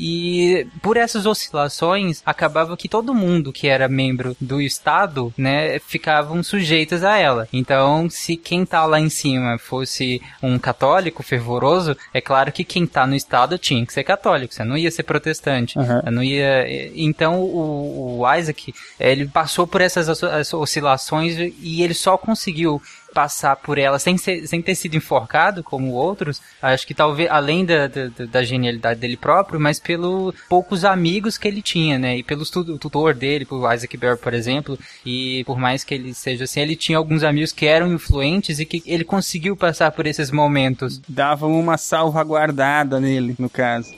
E por essas oscilações, acabava que todo mundo que era membro do Estado, né, ficavam sujeitos a ela. Então, se quem tá lá em cima fosse um católico fervoroso, é claro que quem tá no Estado tinha que ser católico, você não ia ser protestante. Aham. Não ia... Então, o, o Isaac, ele passou por essas os- as oscilações e ele só conseguiu passar por ela sem, ser- sem ter sido enforcado como outros, acho que talvez além da, da, da genialidade dele próprio, mas pelo poucos amigos que ele tinha, né? E pelo tu- tutor dele, por Isaac Barr, por exemplo, e por mais que ele seja assim, ele tinha alguns amigos que eram influentes e que ele conseguiu passar por esses momentos. davam uma salvaguardada nele, no caso.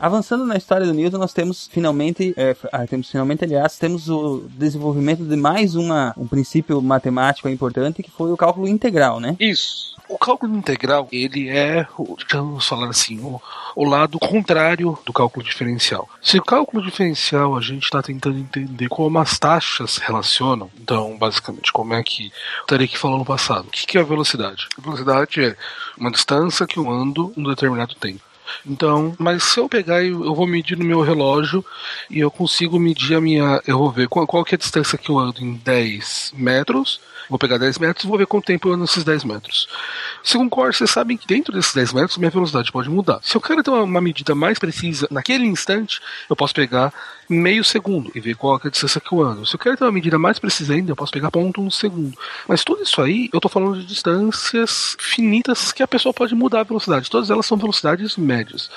Avançando na história do Newton, nós temos finalmente, é, ah, temos finalmente, aliás, temos o desenvolvimento de mais uma, um princípio matemático importante, que foi o cálculo integral, né? Isso. O cálculo integral, ele é, vamos falar assim, o, o lado contrário do cálculo diferencial. Se o cálculo diferencial a gente está tentando entender como as taxas se relacionam, então, basicamente, como é que o Tarek falou no passado. O que que é a velocidade? A velocidade é uma distância que eu ando em um determinado tempo. Então, mas se eu pegar e eu vou medir no meu relógio e eu consigo medir a minha. Eu vou ver qual, qual que é a distância que eu ando em 10 metros. Vou pegar 10 metros e vou ver quanto tempo eu ando nesses 10 metros. Segundo Core, vocês sabem que dentro desses 10 metros minha velocidade pode mudar. Se eu quero ter uma, medida mais precisa naquele instante, eu posso pegar meio segundo e ver qual é a distância que eu ando. Se eu quero ter uma medida mais precisa ainda, eu posso pegar ponto um segundo. Mas tudo isso aí, eu tô falando de distâncias finitas que a pessoa pode mudar a velocidade. Todas elas são velocidades médias.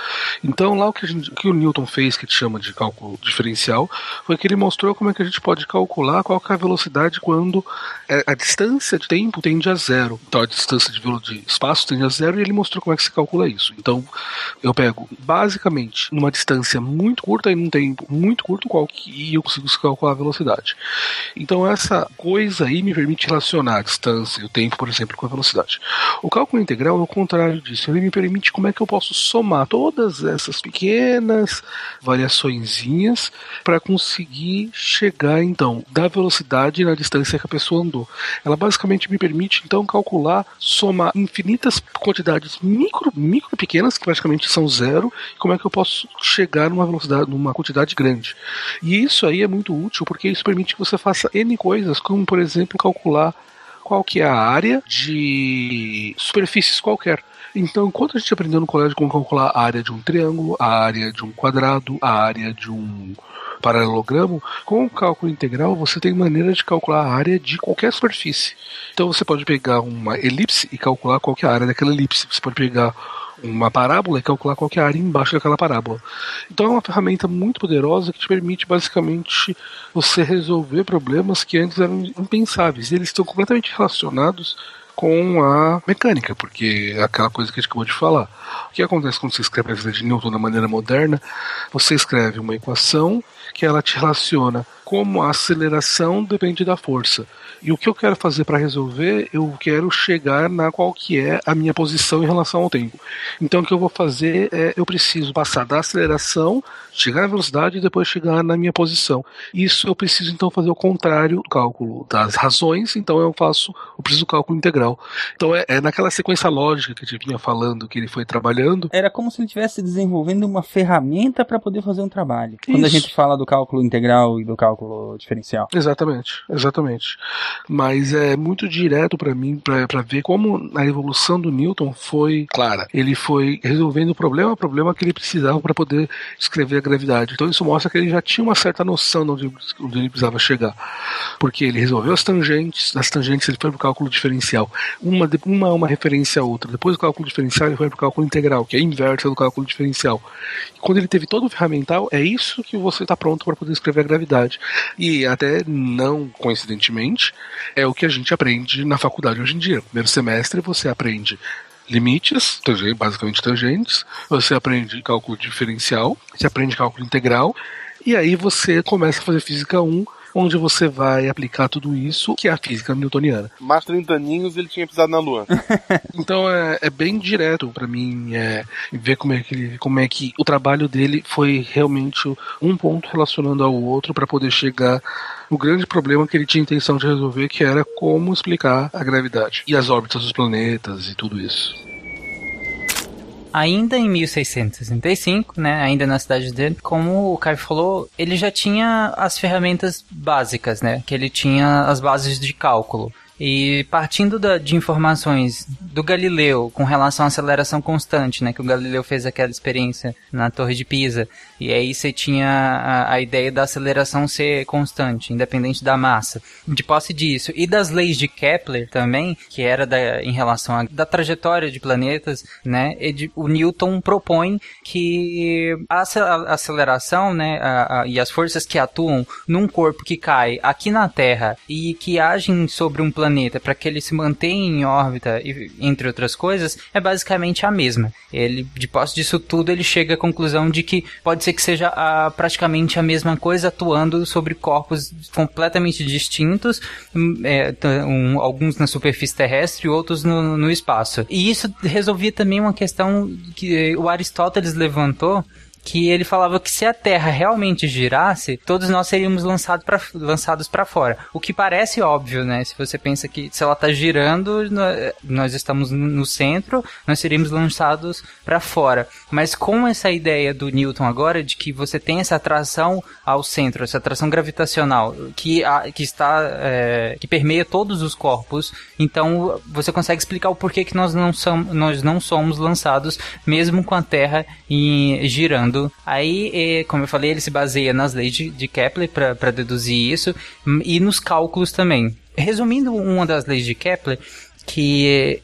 Então, lá o que, gente- que o Newton fez, que a gente chama de cálculo diferencial, foi que ele mostrou como é que a gente pode calcular qual é a velocidade quando é, a distância de tempo tende a zero. Então, a distância de, velo- de espaço tende a zero e ele mostrou como é que se calcula isso. Então, eu pego, basicamente, numa distância muito curta e num tempo muito curto, qual que e eu consigo calcular a velocidade. Então, essa coisa aí me permite relacionar a distância e o tempo, por exemplo, com a velocidade. O cálculo integral é o contrário disso. Ele me permite como é que eu posso somar somar todas essas pequenas variaçõezinhas para conseguir chegar então da velocidade na distância que a pessoa andou. Ela basicamente me permite então calcular, somar infinitas quantidades micro, micro pequenas, que praticamente são zero, e como é que eu posso chegar numa velocidade, numa quantidade grande. E isso aí é muito útil porque isso permite que você faça N coisas, como por exemplo calcular qual que é a área de superfícies qualquer. Então, enquanto a gente aprendeu no colégio como calcular a área de um triângulo, a área de um quadrado, a área de um paralelogramo, com o cálculo integral você tem maneira de calcular a área de qualquer superfície. Então você pode pegar uma elipse e calcular qual é a área daquela elipse. Você pode pegar uma parábola e calcular qual é a área embaixo daquela parábola. Então é uma ferramenta muito poderosa que te permite basicamente você resolver problemas que antes eram impensáveis. E eles estão completamente relacionados com a mecânica, porque é aquela coisa que a gente acabou de falar. O que acontece quando você escreve a vida de Newton da maneira moderna? Você escreve uma equação que ela te relaciona como a aceleração depende da força. E o que eu quero fazer para resolver, eu quero chegar na qual que é a minha posição em relação ao tempo. Então o que eu vou fazer é eu preciso passar da aceleração, chegar na velocidade e depois chegar na minha posição. Isso eu preciso então fazer o contrário do cálculo das razões, então eu faço, eu preciso do cálculo integral. Então é, é naquela sequência lógica que a gente vinha falando, que ele foi trabalhando. Era como se ele estivesse desenvolvendo uma ferramenta para poder fazer um trabalho. Quando a Isso. gente fala do cálculo integral e do cálculo diferencial. Exatamente, exatamente. Mas é muito direto para mim para ver como a evolução do Newton foi clara. Ele foi resolvendo o problema, o problema que ele precisava para poder escrever a gravidade. Então isso mostra que ele já tinha uma certa noção de onde, onde ele precisava chegar. Porque ele resolveu as tangentes, das tangentes ele foi para o cálculo diferencial. Uma, uma uma referência a outra. Depois do cálculo diferencial ele foi para o cálculo integral, que é a inversa do cálculo diferencial. E quando ele teve todo o ferramental, é isso que você está pronto para poder escrever a gravidade. E até não coincidentemente, é o que a gente aprende na faculdade hoje em dia. Primeiro semestre você aprende limites, basicamente tangentes, você aprende cálculo diferencial, você aprende cálculo integral, e aí você começa a fazer física 1, onde você vai aplicar tudo isso, que é a física newtoniana. Mais 30 aninhos ele tinha pisado na lua. Então é, é bem direto pra mim é, ver como é, que ele, como é que o trabalho dele foi realmente um ponto relacionando ao outro para poder chegar no grande problema que ele tinha intenção de resolver, que era como explicar a gravidade e as órbitas dos planetas e tudo isso. Ainda em 1665, né, ainda na cidade dele, como o Caio falou, ele já tinha as ferramentas básicas, né, que ele tinha as bases de cálculo. E partindo da- de informações do Galileu com relação à aceleração constante, né, que o Galileu fez aquela experiência na Torre de Pisa, e aí você tinha a, a ideia da aceleração ser constante, independente da massa. De posse disso, e das leis de Kepler também, que era da, em relação à da trajetória de planetas, né, de- o Newton propõe que a ace- a aceleração, né, a- e as forças que atuam num corpo que cai aqui na Terra e que agem sobre um planeta para que ele se mantenha em órbita, e- entre outras coisas, é basicamente a mesma. Ele, de posse disso tudo, ele chega à conclusão de que pode ser que seja a- praticamente a mesma coisa atuando sobre corpos completamente distintos, hum, é, um- alguns na superfície terrestre e outros no, no espaço. E isso resolvia também uma questão que o Aristóteles levantou que ele falava que se a Terra realmente girasse, todos nós seríamos lançado pra, lançados para fora. O que parece óbvio, né? Se você pensa que se ela está girando, nó- nós estamos no centro, nós seríamos lançados para fora. Mas com essa ideia do Newton agora de que você tem essa atração ao centro, essa atração gravitacional que, a- que está é, que permeia todos os corpos, então você consegue explicar o porquê que nós não somos, nós não somos lançados mesmo com a Terra em- girando. Aí, eh, como eu falei, ele se baseia nas leis de, de Kepler para deduzir isso hum, e nos cálculos também. Resumindo uma das leis de Kepler, que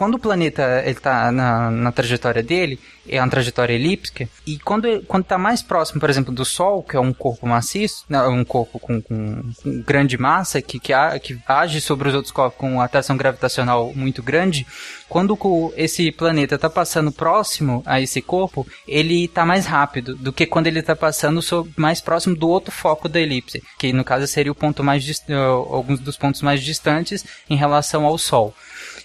quando o planeta ele tá na, na trajetória dele, é uma trajetória elíptica, e quando quando está mais próximo, por exemplo, do Sol, que é um corpo maciço, não, um corpo com, com- com grande massa, que, que, a- que age sobre os outros corpos com atração gravitacional muito grande, quando esse planeta está passando próximo a esse corpo, ele está mais rápido do que quando ele está passando mais próximo do outro foco da elipse, que no caso seria o ponto mais alguns dos pontos mais distantes em relação ao Sol.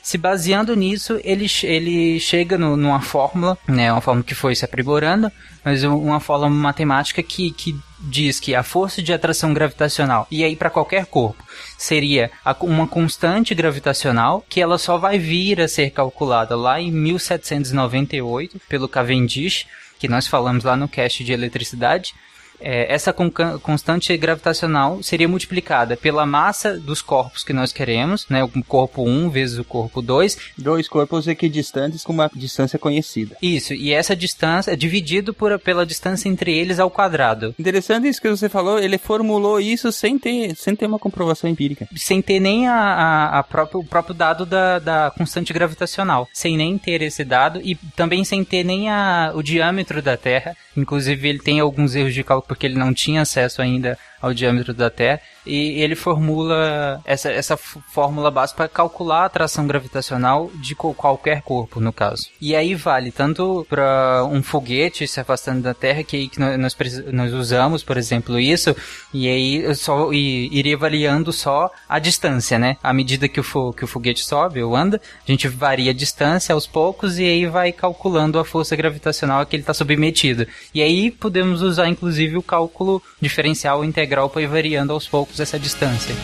Se baseando nisso, ele, ele chega no- numa fórmula, né, uma fórmula que foi se aprimorando, mas um- uma fórmula matemática que, que diz que a força de atração gravitacional, e aí para qualquer corpo, seria uma constante gravitacional que ela só vai vir a ser calculada lá em 1798 pelo Cavendish, que nós falamos lá no cast de eletricidade. É, essa constante gravitacional seria multiplicada pela massa dos corpos que nós queremos, né? O corpo 1 vezes o corpo 2. Dois corpos equidistantes com uma distância conhecida. Isso, e essa distância é dividido por, pela distância entre eles ao quadrado. Interessante isso que você falou, ele formulou isso sem ter, sem ter uma comprovação empírica. Sem ter nem a, a, a próprio, o próprio dado da, da constante gravitacional. Sem nem ter esse dado e também sem ter nem a, o diâmetro da Terra. Inclusive, ele tem alguns erros de cálculo porque ele não tinha acesso ainda ao diâmetro da Terra. E ele formula essa, essa fórmula básica para calcular a atração gravitacional de qualquer corpo, no caso. E aí vale tanto para um foguete se afastando da Terra, que, que nós, nós usamos, por exemplo, isso, e aí só e, iria variando só a distância, né? À medida que o, fo- que o foguete sobe ou anda, a gente varia a distância aos poucos e aí vai calculando a força gravitacional a que ele está submetido. E aí podemos usar inclusive o cálculo diferencial integral para ir variando aos poucos essa distância.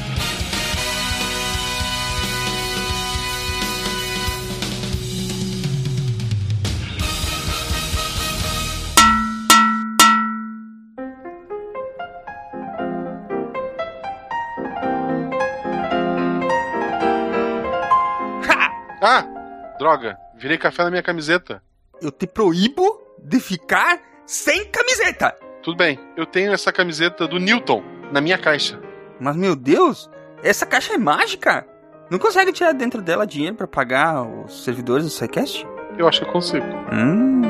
Ah, droga, virei café na minha camiseta. Eu te proíbo de ficar sem camiseta. Tudo bem, eu tenho essa camiseta do Newton na minha caixa. Mas meu Deus, essa caixa é mágica. Não consegue tirar dentro dela dinheiro pra pagar os servidores do SciCast? Eu acho que eu consigo. Hum.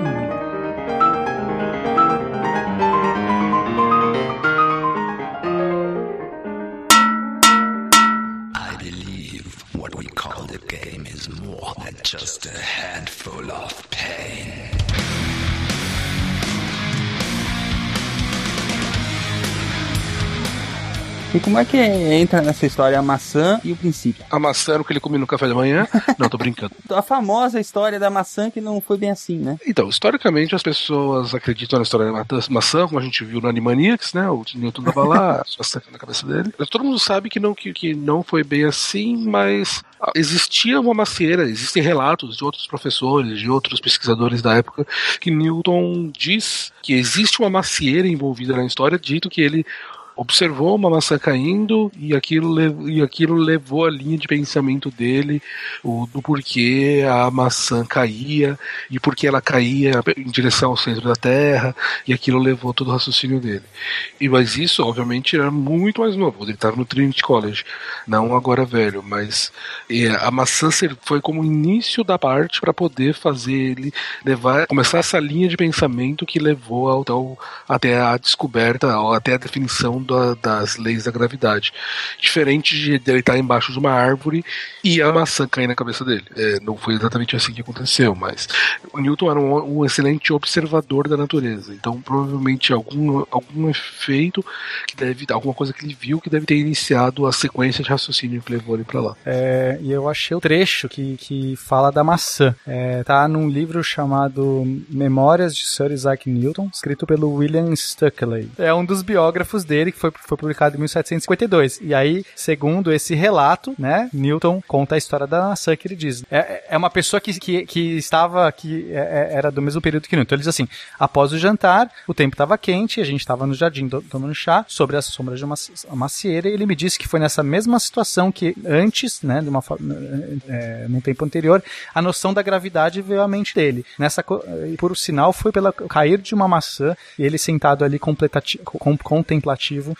I believe what we call the game is more than just a handful of pain. E como é que entra nessa história a maçã e o princípio? A maçã era o que ele comia no café da manhã. Não, tô brincando. A famosa história da maçã que não foi bem assim, né? Então, historicamente, as pessoas acreditam na história da maçã, como a gente viu no Animaniacs, né? O Newton tava lá, a maçã na cabeça dele. Mas todo mundo sabe que não, que, que não foi bem assim, mas existia uma macieira, existem relatos de outros professores, de outros pesquisadores da época, que Newton diz que existe uma macieira envolvida na história, dito que ele observou uma maçã caindo e aquilo, e aquilo levou a linha de pensamento dele o, do porquê a maçã caía e porque ela caía em direção ao centro da Terra e aquilo levou todo o raciocínio dele. E mas isso, obviamente, era muito mais novo. Ele estava no Trinity College, não agora velho, mas é, a maçã foi como o início da parte para poder fazer ele levar, começar essa linha de pensamento que levou ao, ao- até a descoberta, até a definição da- das leis da gravidade. Diferente de ele estar embaixo de uma árvore e a maçã cair na cabeça dele. É, não foi exatamente assim que aconteceu, mas o Newton era um, um excelente observador da natureza. Então, provavelmente algum, algum efeito que deve, alguma coisa que ele viu que deve ter iniciado a sequência de raciocínio que levou ele para lá. É, e eu achei o trecho que, que fala da maçã. É, tá num livro chamado Memórias de Sir Isaac Newton, escrito pelo William Stuckley. É um dos biógrafos dele, que foi, foi publicado em 1752. E aí, segundo esse relato, né, Newton conta a história da maçã que ele diz. É, é uma pessoa que, que, que estava, que é- é- era do mesmo período que Newton. Ele diz assim, após o jantar, o tempo estava quente, a gente estava no jardim do- tomando chá, sobre as sombras de uma macieira, e ele me disse que foi nessa mesma situação que antes, né, de uma, é, num tempo anterior, a noção da gravidade veio à mente dele. Nessa, por sinal, foi pelo cair de uma maçã, e ele sentado ali completati-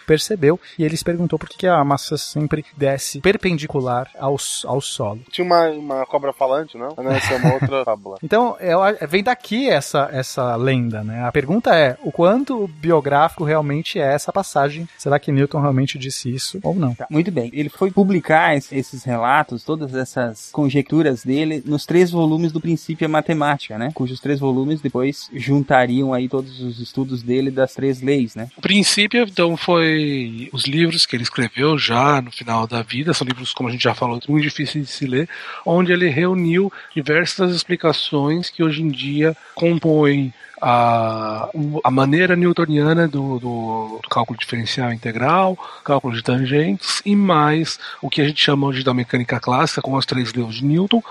percebeu, e ele se perguntou por que que a maçã sempre desce perpendicular ao, ao solo. Tinha uma, uma cobra falante, não? Mas Essa é uma outra fábula. Então, eu a- vem daqui essa, essa lenda, né? A pergunta é, o quanto biográfico realmente é essa passagem? Será que Newton realmente disse isso ou não? Tá, muito bem. Ele foi publicar es- esses relatos, todas essas conjecturas dele, nos três volumes do Princípio Matemática, né? Cujos três volumes depois juntariam aí todos os estudos dele das três leis, né? O princípio, então, foi foi os livros que ele escreveu já no final da vida, são livros, como a gente já falou, muito difíceis de se ler, onde ele reuniu diversas explicações que hoje em dia compõem a, a maneira newtoniana do, do, do, cálculo diferencial integral, cálculo de tangentes e mais o que a gente chama hoje da mecânica clássica, com as três leis de Newton,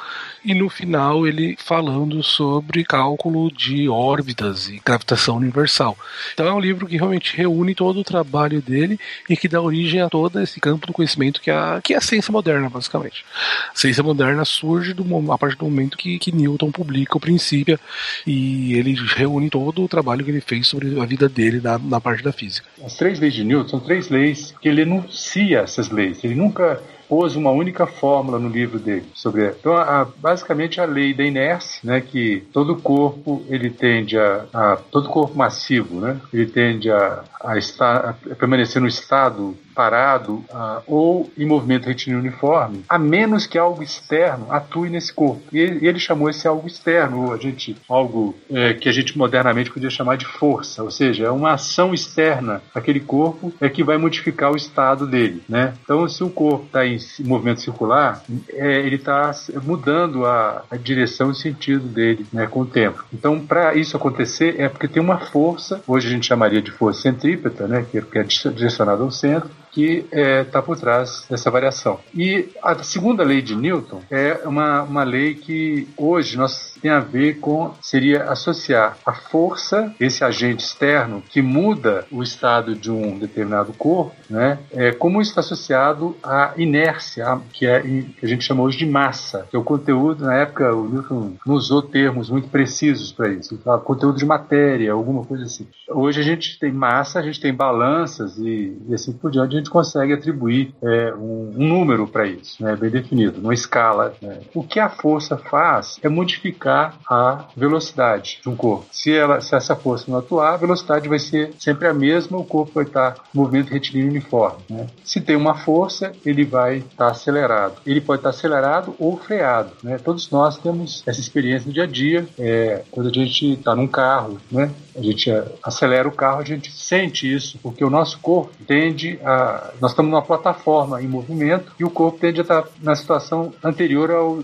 e no final ele falando sobre cálculo de órbitas e gravitação universal. Então é um livro que realmente reúne todo o trabalho dele e que dá origem a todo esse campo do conhecimento que é a, que é a ciência moderna, basicamente. A ciência moderna surge do, a partir do momento que, que Newton publica o princípio e ele reúne todo o trabalho que ele fez sobre a vida dele na, na parte da física. As três leis de Newton são três leis que ele enuncia essas leis. Ele nunca pôs uma única fórmula no livro dele sobre então a, basicamente a lei da inércia né que todo corpo ele tende a, a todo corpo massivo né ele tende a, a, estar, a permanecer no estado parado uh, ou em movimento retilíneo uniforme, a menos que algo externo atue nesse corpo. E ele, ele chamou esse algo externo, a gente, algo é, que a gente modernamente podia chamar de força, ou seja, é uma ação externa àquele corpo é que vai modificar o estado dele. Né? Então, se o corpo está em movimento circular, é, ele está mudando a, a, direção e sentido dele né, com o tempo. Então, para isso acontecer, é porque tem uma força, hoje a gente chamaria de força centrípeta, né, que é direcionada ao centro, que está é, tá por trás dessa variação. E a segunda lei de Newton é uma, uma lei que hoje nós tem a ver com seria associar a força, esse agente externo que muda o estado de um determinado corpo, né? É, como está associado à inércia, que é que a gente chama hoje de massa, que é o conteúdo na época o Newton não usou termos muito precisos para isso, ele conteúdo de matéria, alguma coisa assim. Hoje a gente tem massa, a gente tem balanças e, e assim por diante gente consegue atribuir é, um, número para isso, né, bem definido, uma escala. Né. O que a força faz é modificar a velocidade de um corpo. Se, ela, se essa força não atuar, a velocidade vai ser sempre a mesma, o corpo vai estar em movimento retilíneo uniforme. Né. Se tem uma força, ele vai estar acelerado. Ele pode estar acelerado ou freado. Né. Todos nós temos essa experiência no dia a dia, é, quando a gente está num carro, né, a gente acelera o carro, a gente sente isso, porque o nosso corpo tende a. Nós estamos numa plataforma em movimento e o corpo tende a estar na situação anterior ao,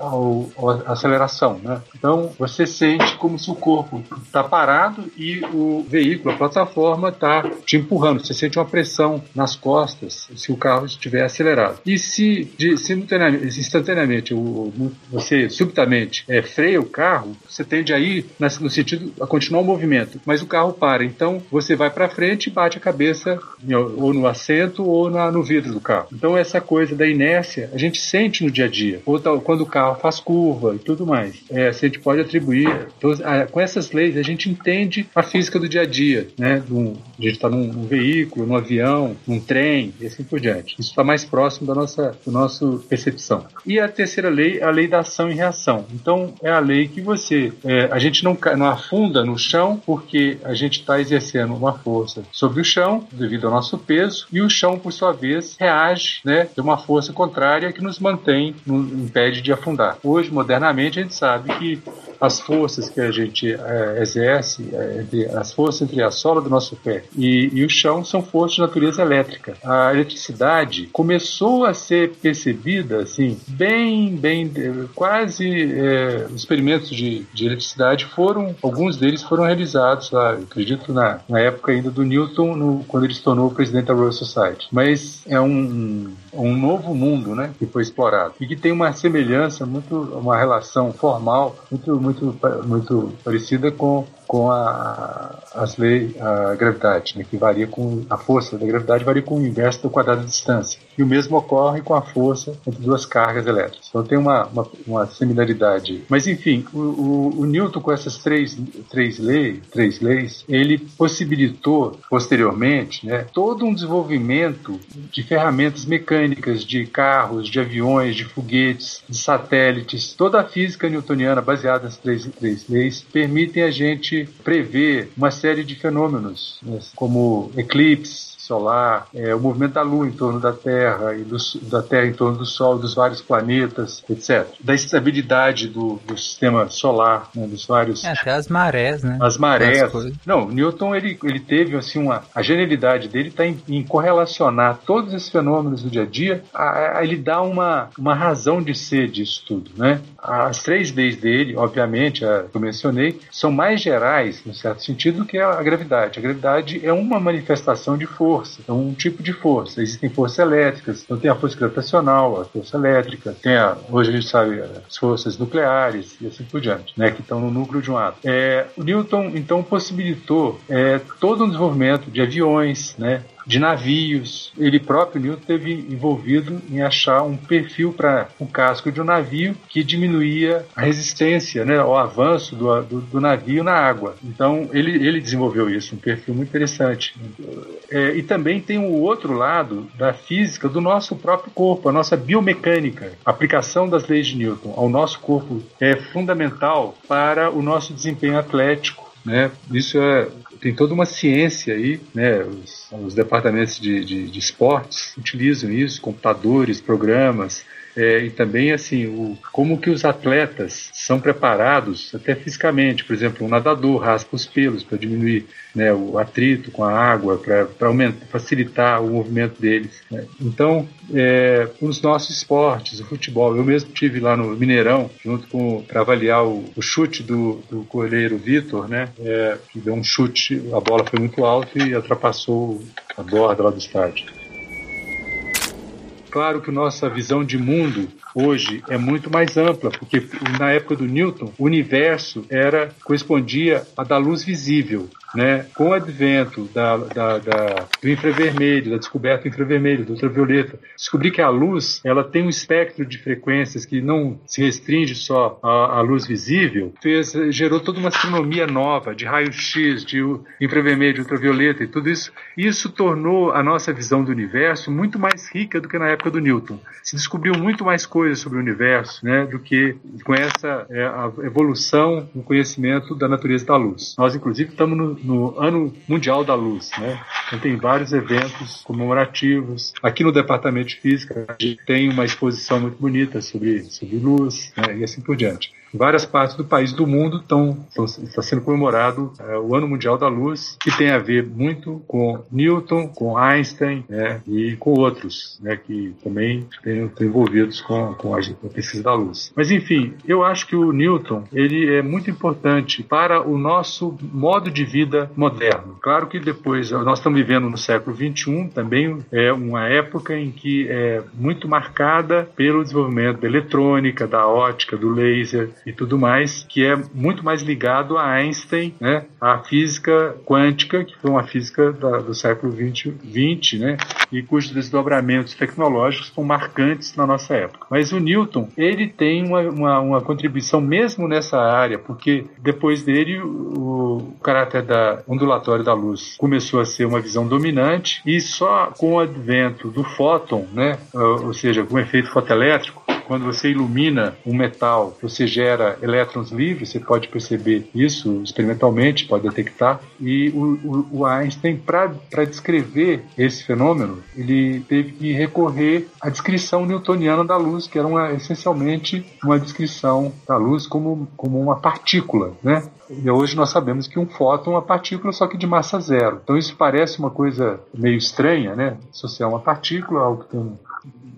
ao aceleração. Né? Então você sente como se o corpo está parado e o veículo, a plataforma, está te empurrando. Você sente uma pressão nas costas se o carro estiver acelerado. E se de, simultaneamente, instantaneamente o, você subitamente é, freia o carro, você tende a ir no sentido a continuar o movimento, mas o carro para. Então você vai para frente e bate a cabeça ou no assento ou na, no vidro do carro. Então essa coisa da inércia a gente sente no dia a dia. Ou quando o carro faz curva e tudo mais. É, a gente pode atribuir com essas leis a gente entende a física do dia a dia, né? Um, a gente está num, num, veículo, num avião, num trem e assim por diante. Isso está mais próximo da nossa, da nossa percepção. E a terceira lei a lei da ação e reação. Então é a lei que você é, a gente não, não afunda no chão porque a gente está exercendo uma força sobre o chão devido ao nosso peso e o chão, por sua vez, reage né, de uma força contrária que nos mantém, nos impede de afundar. Hoje, modernamente, a gente sabe que as forças que a gente é, exerce, é, as forças entre a sola do nosso pé e, e, o chão são forças de natureza elétrica. A eletricidade começou a ser percebida assim, bem, bem, quase é, os experimentos de, de, eletricidade foram, alguns deles foram realizados lá, acredito na, na época ainda do Newton, no, quando ele se tornou presidente da Royal Society. Mas é um, um novo mundo, né, que foi explorado. E que tem uma semelhança muito, uma relação formal muito muito, muito parecida com com a, as leis, a gravidade, né, que varia com a força da gravidade varia com o inverso do quadrado de distância. E o mesmo ocorre com a força entre duas cargas elétricas. Então tem uma, uma, uma similaridade. Mas enfim, o, o, o, Newton com essas três, três, leis, três leis, ele possibilitou posteriormente né, todo um desenvolvimento de ferramentas mecânicas, de carros, de aviões, de foguetes, de satélites. Toda a física newtoniana baseada nas três, três leis permitem a gente prevê uma série de fenômenos, né, como eclipses, solar, é, o movimento da Lua em torno da Terra e do, da Terra em torno do Sol, dos vários planetas, etc. Da estabilidade do, do sistema solar, né, dos vários. É, até as marés, né? As marés. Não, Newton ele, ele teve assim uma a genialidade dele está em, em, correlacionar todos esses fenômenos do dia a dia. A, a, ele dá uma uma razão de ser disso tudo, né? As três leis dele, obviamente, a, que eu mencionei, são mais gerais, no certo sentido, do que a, a gravidade. A gravidade é uma manifestação de força, é um tipo de força. Existem forças elétricas, então tem a força gravitacional, a força elétrica, tem a, hoje a gente sabe as forças nucleares e assim por diante, né, que estão no núcleo de um átomo. É, o Newton, então, possibilitou é, todo um desenvolvimento de aviões, né, de navios. Ele próprio, Newton, teve envolvido em achar um perfil para o um casco de um navio que diminuía a resistência, né, o avanço do, do, do, navio na água. Então, ele, ele desenvolveu isso, um perfil muito interessante. É, e também tem o outro lado da física do nosso próprio corpo, a nossa biomecânica. A aplicação das leis de Newton ao nosso corpo é fundamental para o nosso desempenho atlético. Né? Isso é tem toda uma ciência aí, né? Os, os departamentos de, de, de esportes utilizam isso, computadores, programas, é, e também assim o, como que os atletas são preparados até fisicamente por exemplo um nadador raspa os pelos para diminuir né, o atrito com a água para facilitar o movimento deles né? então é, os nossos esportes o futebol eu mesmo tive lá no Mineirão junto com para avaliar o, o, chute do, do goleiro Vitor né é, que deu um chute a bola foi muito alta e ultrapassou a borda lá do estádio Claro que nossa visão de mundo hoje é muito mais ampla, porque na época do Newton, o universo era correspondia a da luz visível. Né? Com o advento da, da, da, do infravermelho, da descoberta do infravermelho, do ultravioleta, descobri que a luz ela tem um espectro de frequências que não se restringe só à, à luz visível, fez, gerou toda uma astronomia nova de raio-x, de infravermelho, ultravioleta e tudo isso. Isso tornou a nossa visão do universo muito mais rica do que na época do Newton. Se descobriu muito mais coisas sobre o universo né, do que com essa é, evolução no conhecimento da natureza da luz. Nós, inclusive, estamos no, no Ano Mundial da Luz. Né? Então, tem vários eventos comemorativos. Aqui no Departamento de Física, a gente tem uma exposição muito bonita sobre, sobre luz né? e assim por diante várias partes do país do mundo estão, estão está sendo comemorado é, o Ano Mundial da Luz, que tem a ver muito com Newton, com Einstein né, e com outros né, que também estão envolvidos com, com a, a, pesquisa da luz. Mas enfim, eu acho que o Newton ele é muito importante para o nosso modo de vida moderno. Claro que depois nós estamos vivendo no século 21 também é uma época em que é muito marcada pelo desenvolvimento da eletrônica, da ótica, do laser, e tudo mais, que é muito mais ligado a Einstein, né, a física quântica, que foi uma física da, do século 20, 20, né, e cujos desdobramentos tecnológicos são marcantes na nossa época. Mas o Newton, ele tem uma, uma, uma contribuição mesmo nessa área, porque depois dele o, o caráter da ondulatório da luz começou a ser uma visão dominante e só com o advento do fóton, né, ou seja, com o efeito fotoelétrico, quando você ilumina um metal, você gera elétrons livres, você pode perceber isso experimentalmente, pode detectar. E o, o, o Einstein, para descrever esse fenômeno, ele teve que recorrer à descrição newtoniana da luz, que era uma, essencialmente uma descrição da luz como, como uma partícula, né? E hoje nós sabemos que um fóton é uma partícula, só que de massa zero. Então isso parece uma coisa meio estranha, né? Associar uma partícula, algo que tem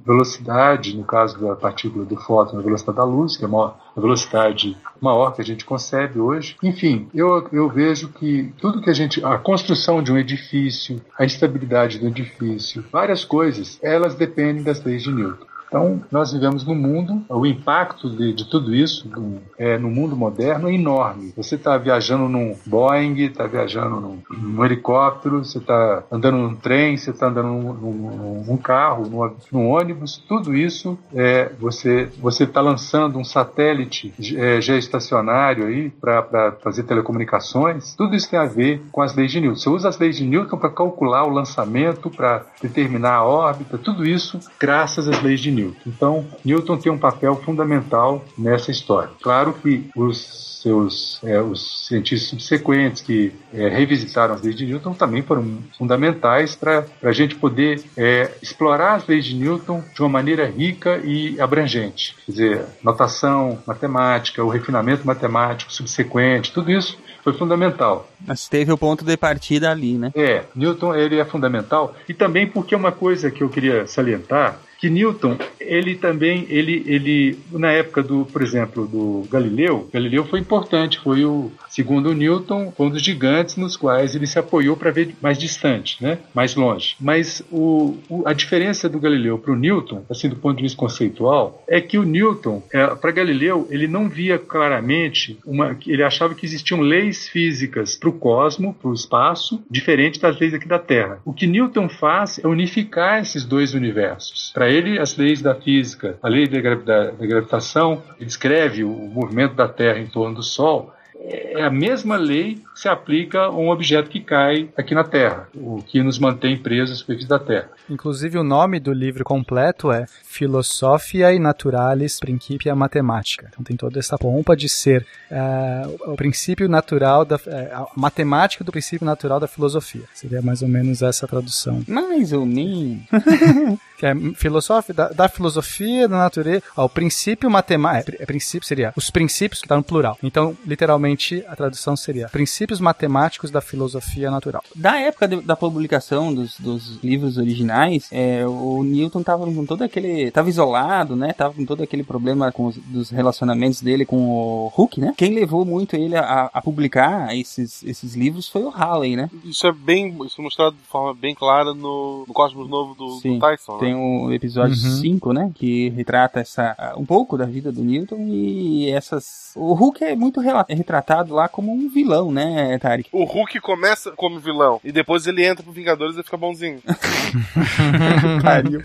velocidade, no caso da partícula do fóton, a velocidade da luz, que é a velocidade maior que a gente concebe hoje. Enfim, eu, eu vejo que tudo que a gente. a construção de um edifício, a estabilidade do edifício, várias coisas, elas dependem das leis de Newton. Então, nós vivemos num mundo, o impacto de, de tudo isso do, é, no mundo moderno é enorme. Você está viajando num Boeing, está viajando num, num, helicóptero, você está andando num trem, você está andando num, num, num carro, num, num, ônibus, tudo isso é, você está lançando um satélite é, geoestacionário aí para fazer telecomunicações. Tudo isso tem a ver com as leis de Newton. Você usa as leis de Newton para calcular o lançamento, para determinar a órbita, tudo isso graças às leis de Newton. Newton. Então, Newton tem um papel fundamental nessa história. Claro que os seus é, os cientistas subsequentes que é, revisitaram as leis de Newton também foram fundamentais para a gente poder é, explorar as leis de Newton de uma maneira rica e abrangente. Quer dizer, notação, matemática, o refinamento matemático subsequente, tudo isso foi fundamental. Mas teve o ponto de partida ali, né? É, Newton ele é fundamental e também porque uma coisa que eu queria salientar que Newton, ele também, ele, ele, na época do, por exemplo, do Galileu, Galileu foi importante, foi o, segundo Newton, um dos gigantes nos quais ele se apoiou para ver mais distante, né, mais longe. Mas o, o a diferença do Galileu para o Newton, assim, do ponto de vista conceitual, é que o Newton, é, para Galileu, ele não via claramente uma, ele achava que existiam leis físicas para o cosmo, para o espaço, diferentes das leis aqui da Terra. O que Newton faz é unificar esses dois universos. Para ele, as leis da física, a lei da, da, da gravitação, descreve o movimento da Terra em torno do Sol, é a mesma lei que se aplica a um objeto que cai aqui na Terra, o que nos mantém presos à superfície da Terra. Inclusive, o nome do livro completo é Philosophia Naturalis Principia Mathematica. Então, tem toda essa pompa de ser uh, o princípio natural, da, uh, a matemática do princípio natural da filosofia. Seria mais ou menos essa tradução. Mais ou menos. que é filosofia, da, da, filosofia da natureza, ó, o princípio matemático, é, é, princípio seria os princípios que está no plural. Então, literalmente, a tradução seria princípios matemáticos da filosofia natural. Da época de, da publicação dos, dos livros originais, é, o Newton estava com todo aquele, estava isolado, né? Tava com todo aquele problema com os dos relacionamentos dele com o Hooke, né? Quem levou muito ele a, a publicar esses, esses livros foi o Halley, né? Isso é bem, isso é mostrado de forma bem clara no, no Cosmos Novo do, Sim, do Tyson. Tem o episódio 5, uhum. né? Que retrata essa, um pouco da vida do Newton e essas. O Hulk é muito retratado lá como um vilão, né, Tarek? O Hulk começa como vilão e depois ele entra pro Vingadores e fica bonzinho. Pariu.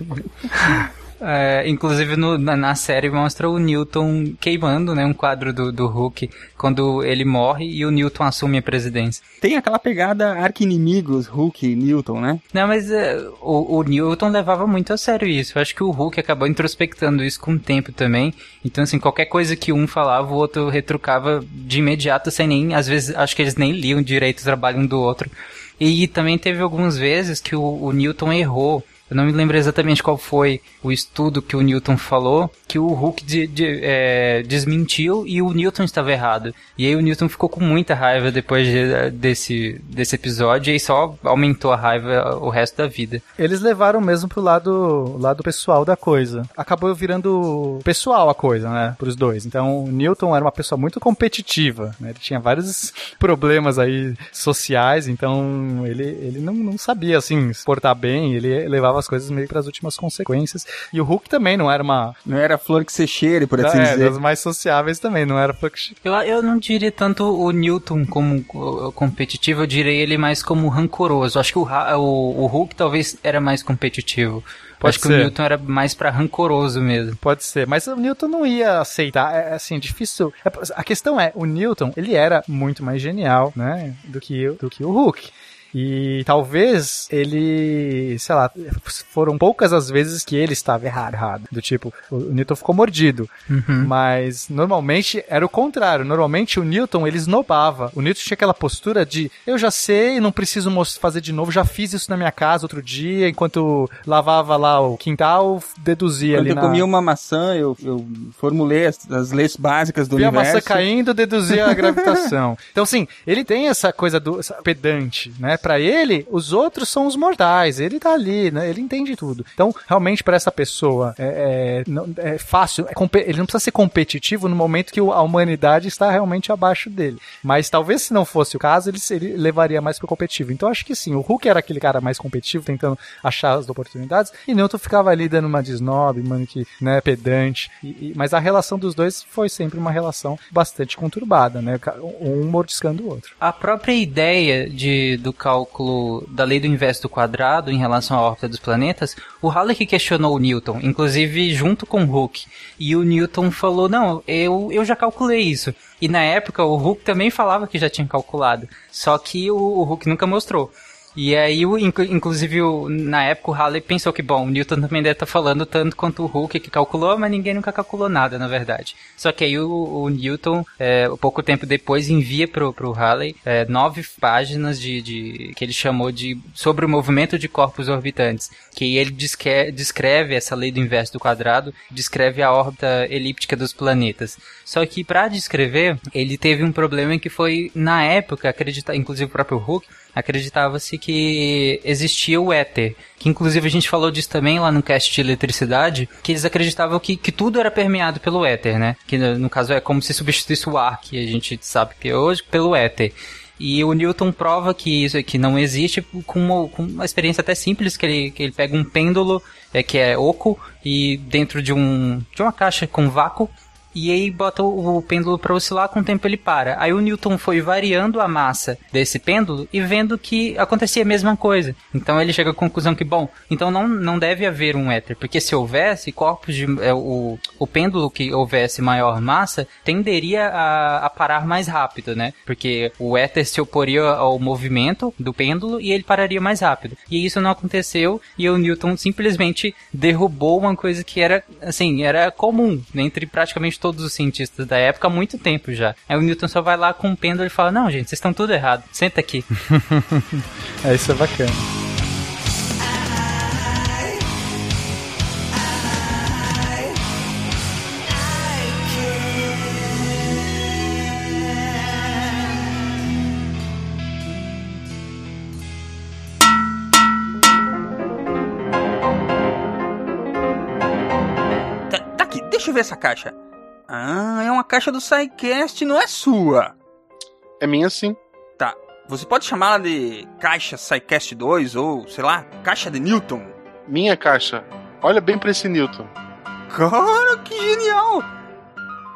É, inclusive no, na, na, série mostra o Newton queimando, né, um quadro do, do Hulk quando ele morre e o Newton assume a presidência. Tem aquela pegada arqui-inimigos Hulk e Newton, né? Não, mas é, o, o, Newton levava muito a sério isso. Eu acho que o Hulk acabou introspectando isso com o tempo também. Então, assim, qualquer coisa que um falava, o outro retrucava de imediato, sem nem, às vezes, acho que eles nem liam direito o trabalho um do outro. E também teve algumas vezes que o, o Newton errou eu não me lembro exatamente qual foi o estudo que o Newton falou, que o Hulk de, de, é, desmentiu e o Newton estava errado. E aí o Newton ficou com muita raiva depois de, desse, desse episódio e só aumentou a raiva o resto da vida. Eles levaram mesmo pro lado, lado pessoal da coisa. Acabou virando pessoal a coisa, né, pros dois. Então o Newton era uma pessoa muito competitiva, né? Ele tinha vários problemas aí sociais, então ele, ele não, não sabia, assim, se portar bem, ele levava levava as coisas meio para as últimas consequências. E o Hulk também não era uma. Não era flor que se cheire, por assim é, dizer. das mais sociáveis também, não era flor que eu, eu não diria tanto o Newton como competitivo, eu diria ele mais como rancoroso. Acho que o, o, o Hulk talvez era mais competitivo. Pode Acho ser. que o Newton era mais para rancoroso mesmo. Pode ser, mas o Newton não ia aceitar. É, é assim, difícil. É, a questão é, o Newton, ele era muito mais genial, né, do que, do que o Hulk. E talvez ele, sei lá, foram poucas as vezes que ele estava errado. Do tipo, o Newton ficou mordido. Uhum. Mas normalmente era o contrário. Normalmente o Newton ele esnobava. O Newton tinha aquela postura de eu já sei, não preciso fazer de novo, já fiz isso na minha casa outro dia, enquanto lavava lá o quintal, deduzia Quando ali. Quando eu na... comia uma maçã, eu, eu formulei as, as leis básicas do Vi universo. a maçã caindo, deduzia a gravitação. então, assim, ele tem essa coisa do pedante, né? Para ele, os outros são os mortais. Ele tá ali, né? Ele entende tudo. Então, realmente, para essa pessoa, é, é, é fácil. É, ele não precisa ser competitivo no momento que a humanidade está realmente abaixo dele. Mas talvez se não fosse o caso, ele, ele levaria mais pro competitivo. Então, acho que sim. O Hulk era aquele cara mais competitivo, tentando achar as oportunidades. E Newton ficava ali dando uma de snob, mano, que, né, pedante. E, e, mas a relação dos dois foi sempre uma relação bastante conturbada, né? Um mordiscando o outro. A própria ideia de, do Cal cálculo da lei do inverso do quadrado em relação à órbita dos planetas, o Halley que questionou o Newton, inclusive junto com o Hooke. E o Newton falou: Não, eu, eu já calculei isso. E na época o Hooke também falava que já tinha calculado, só que o, o Hooke nunca mostrou. E aí, o, inc- inclusive, na época, o Halley pensou que, bom, o Newton também deve estar falando tanto quanto o Hooke que calculou, mas ninguém nunca calculou nada, na verdade. Só que aí o, o Newton, é, pouco tempo depois, envia pro, pro Halley é, nove páginas de, de que ele chamou de sobre o movimento de corpos orbitantes, que ele desque- descreve essa lei do inverso do quadrado, descreve a órbita elíptica dos planetas. Só que para descrever, ele teve um problema que foi na época, acreditar, inclusive o próprio Hooke acreditava-se que existia o éter, que inclusive a gente falou disso também lá no cast de eletricidade, que eles acreditavam que, que tudo era permeado pelo éter, né? Que no, no caso é como se substituísse o ar, que a gente sabe que é hoje, pelo éter. E o Newton prova que isso aqui não existe com uma, com uma experiência até simples, que ele, que ele pega um pêndulo é, que é oco e dentro de, um, de uma caixa com vácuo e aí bota o, o pêndulo para oscilar, com o tempo ele para. Aí o Newton foi variando a massa desse pêndulo e vendo que acontecia a mesma coisa. Então ele chega à conclusão que, bom, então não, não deve haver um éter, porque se houvesse corpos de. é, o, o pêndulo que houvesse maior massa tenderia a, a parar mais rápido, né? Porque o éter se oporia ao movimento do pêndulo e ele pararia mais rápido. E isso não aconteceu e o Newton simplesmente derrubou uma coisa que era, assim, era comum entre praticamente todos os cientistas da época há muito tempo já. Aí o Newton só vai lá com um pêndulo e fala: Não, gente, vocês estão tudo errado, senta aqui. é, isso é bacana. Tá, tá aqui, deixa eu ver essa caixa. Ah, é uma caixa do SciCast, não é sua. É minha sim. Tá, você pode chamá-la de caixa SciCast 2 ou, sei lá, caixa de Newton. Minha caixa. Olha bem pra esse Newton. Cara, que genial!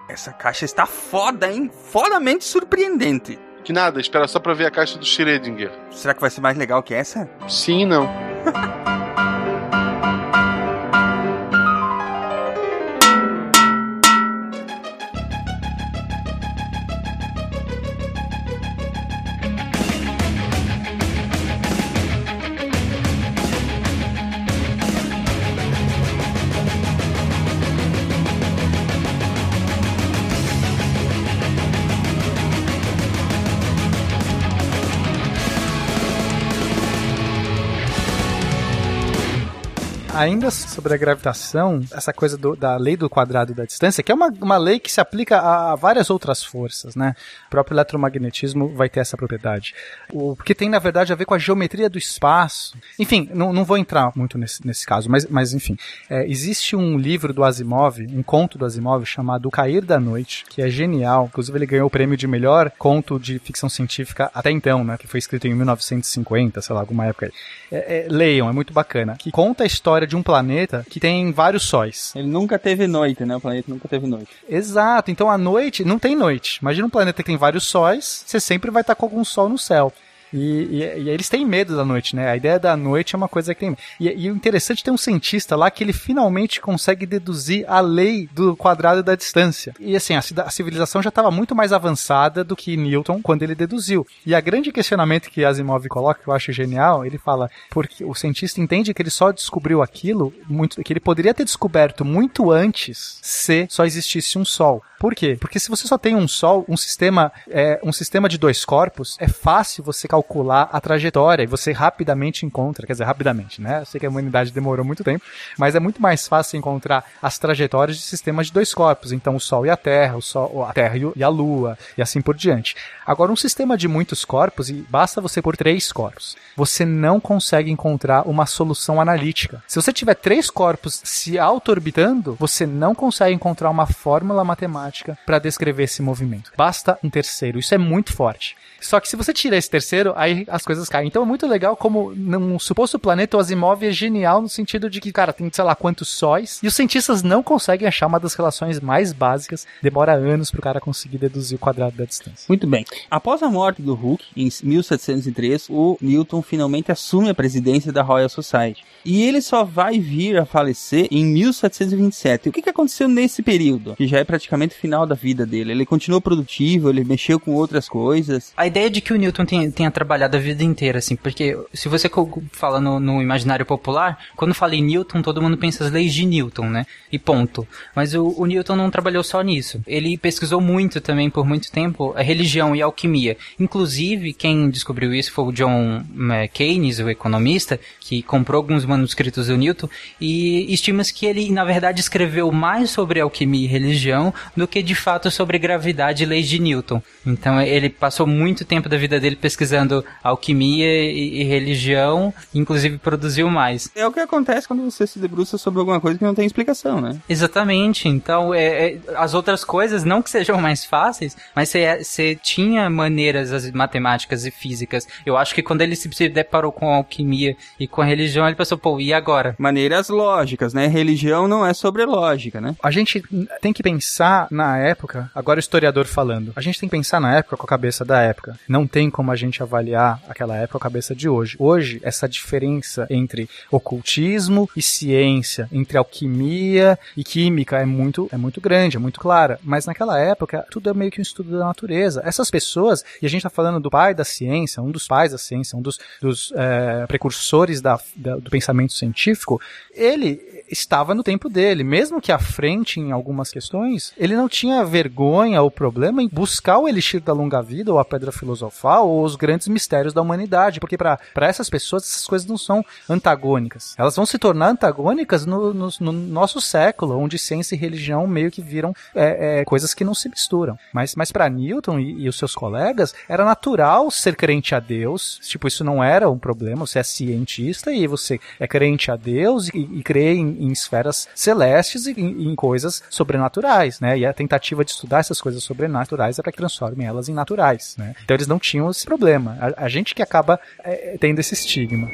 Essa caixa está foda, hein? Fodamente surpreendente. Que nada, espera só pra ver a caixa do Schrödinger. Será que vai ser mais legal que essa? Sim e não. Ainda sobre a gravitação, essa coisa do- da lei do quadrado da distância, que é uma, uma lei que se aplica a, várias outras forças, né? O próprio eletromagnetismo vai ter essa propriedade. O que tem, na verdade, a ver com a geometria do espaço. Enfim, não, não vou entrar muito nesse, nesse caso, mas, mas enfim. É, existe um livro do Asimov, um conto do Asimov chamado O Cair da Noite, que é genial. Inclusive, ele ganhou o prêmio de melhor conto de ficção científica até então, né? Que foi escrito em 1950, sei lá, alguma época. É, é, leiam, é muito bacana. Que conta a história de um planeta que tem vários sóis. Ele nunca teve noite, né? O planeta nunca teve noite. Exato, então a noite não tem noite. Imagina um planeta que tem vários sóis, você sempre vai estar com algum sol no céu. E, e, e eles têm medo da noite, né? A ideia da noite é uma coisa que tem. E, e o interessante é ter um cientista lá que ele finalmente consegue deduzir a lei do quadrado da distância. E assim, a, a civilização já estava muito mais avançada do que Newton quando ele deduziu. E a grande questionamento que Asimov coloca, que eu acho genial, ele fala, porque o cientista entende que ele só descobriu aquilo, muito, que ele poderia ter descoberto muito antes se só existisse um Sol. Por quê? Porque se você só tem um Sol, um sistema, é, um sistema de dois corpos, é fácil você calcular a trajetória e você rapidamente encontra, quer dizer, rapidamente, né? Eu sei que a humanidade demorou muito tempo, mas é muito mais fácil encontrar as trajetórias de sistemas de dois corpos. Então, o Sol e a Terra, o Sol, a Terra e a Lua, e assim por diante. Agora, um sistema de muitos corpos, e basta você pôr três corpos, você não consegue encontrar uma solução analítica. Se você tiver três corpos se auto-orbitando, você não consegue encontrar uma fórmula matemática para descrever esse movimento. Basta um terceiro. Isso é muito forte. Só que se você tira esse terceiro, aí as coisas caem. Então é muito legal como num suposto planeta o Asimov é genial no sentido de que, cara, tem sei lá quantos sóis, e os cientistas não conseguem achar uma das relações mais básicas. Demora anos pro cara conseguir deduzir o quadrado da distância. Muito bem. Após a morte do Hooke, em 1703, o Newton finalmente assume a presidência da Royal Society. E ele só vai vir a falecer em 1727. O que, que aconteceu nesse período? Que já é praticamente o final da vida dele. Ele continuou produtivo, ele mexeu com outras coisas. A ideia de que o Newton tenha, tenha trabalhado a vida inteira, assim, porque se você fala no, no, imaginário popular, quando fala em Newton, todo mundo pensa as leis de Newton, né? E ponto. Mas o, o Newton não trabalhou só nisso. Ele pesquisou muito também, por muito tempo, a religião e a alquimia. Inclusive, quem descobriu isso foi o John é, Keynes, o economista, que comprou alguns manuscritos do Newton, e estima-se que ele, na verdade, escreveu mais sobre alquimia e religião do que de fato sobre gravidade e leis de Newton. Então ele passou muito tempo da vida dele pesquisando alquimia e, e religião, inclusive produziu mais. É o que acontece quando você se debruça sobre alguma coisa que não tem explicação, né? Exatamente. Então, é, é, as outras coisas, não que sejam mais fáceis, mas você tinha maneiras as matemáticas e físicas. Eu acho que quando ele se deparou com a alquimia e com a religião, ele pensou, pô, e agora? Maneiras lógicas, né? Religião não é sobre lógica, né? A gente tem que pensar na época, agora o historiador falando, a gente tem que pensar na época com a cabeça da época. Não tem como a gente avaliar aquela época com a cabeça de hoje. Hoje, essa diferença entre ocultismo e ciência, entre alquimia e química é muito, é muito grande, é muito clara. Mas naquela época, tudo é meio que um estudo da natureza. Essas pessoas, e a gente está falando do pai da ciência, um dos pais da ciência, um dos, dos é, precursores da, da, do pensamento científico, ele estava no tempo dele. Mesmo que à frente em algumas questões, ele não tinha vergonha ou problema em buscar o elixir da longa vida, ou a pedra filosofal, ou os grandes mistérios da humanidade. Porque para essas pessoas, essas coisas não são antagônicas. Elas vão se tornar antagônicas no, no, no nosso século, onde ciência e religião meio que viram é, é, coisas que não se misturam. Mas, mas para Newton e, e os seus colegas, era natural ser crente a Deus. Tipo, isso não era um problema. Você é cientista e você é crente a Deus e, e crê em, em esferas celestes e em, em, coisas sobrenaturais, né? E a tentativa de estudar essas coisas sobrenaturais é para que transformem elas em naturais, né? Então eles não tinham esse problema. A, a gente que acaba é, tendo esse estigma.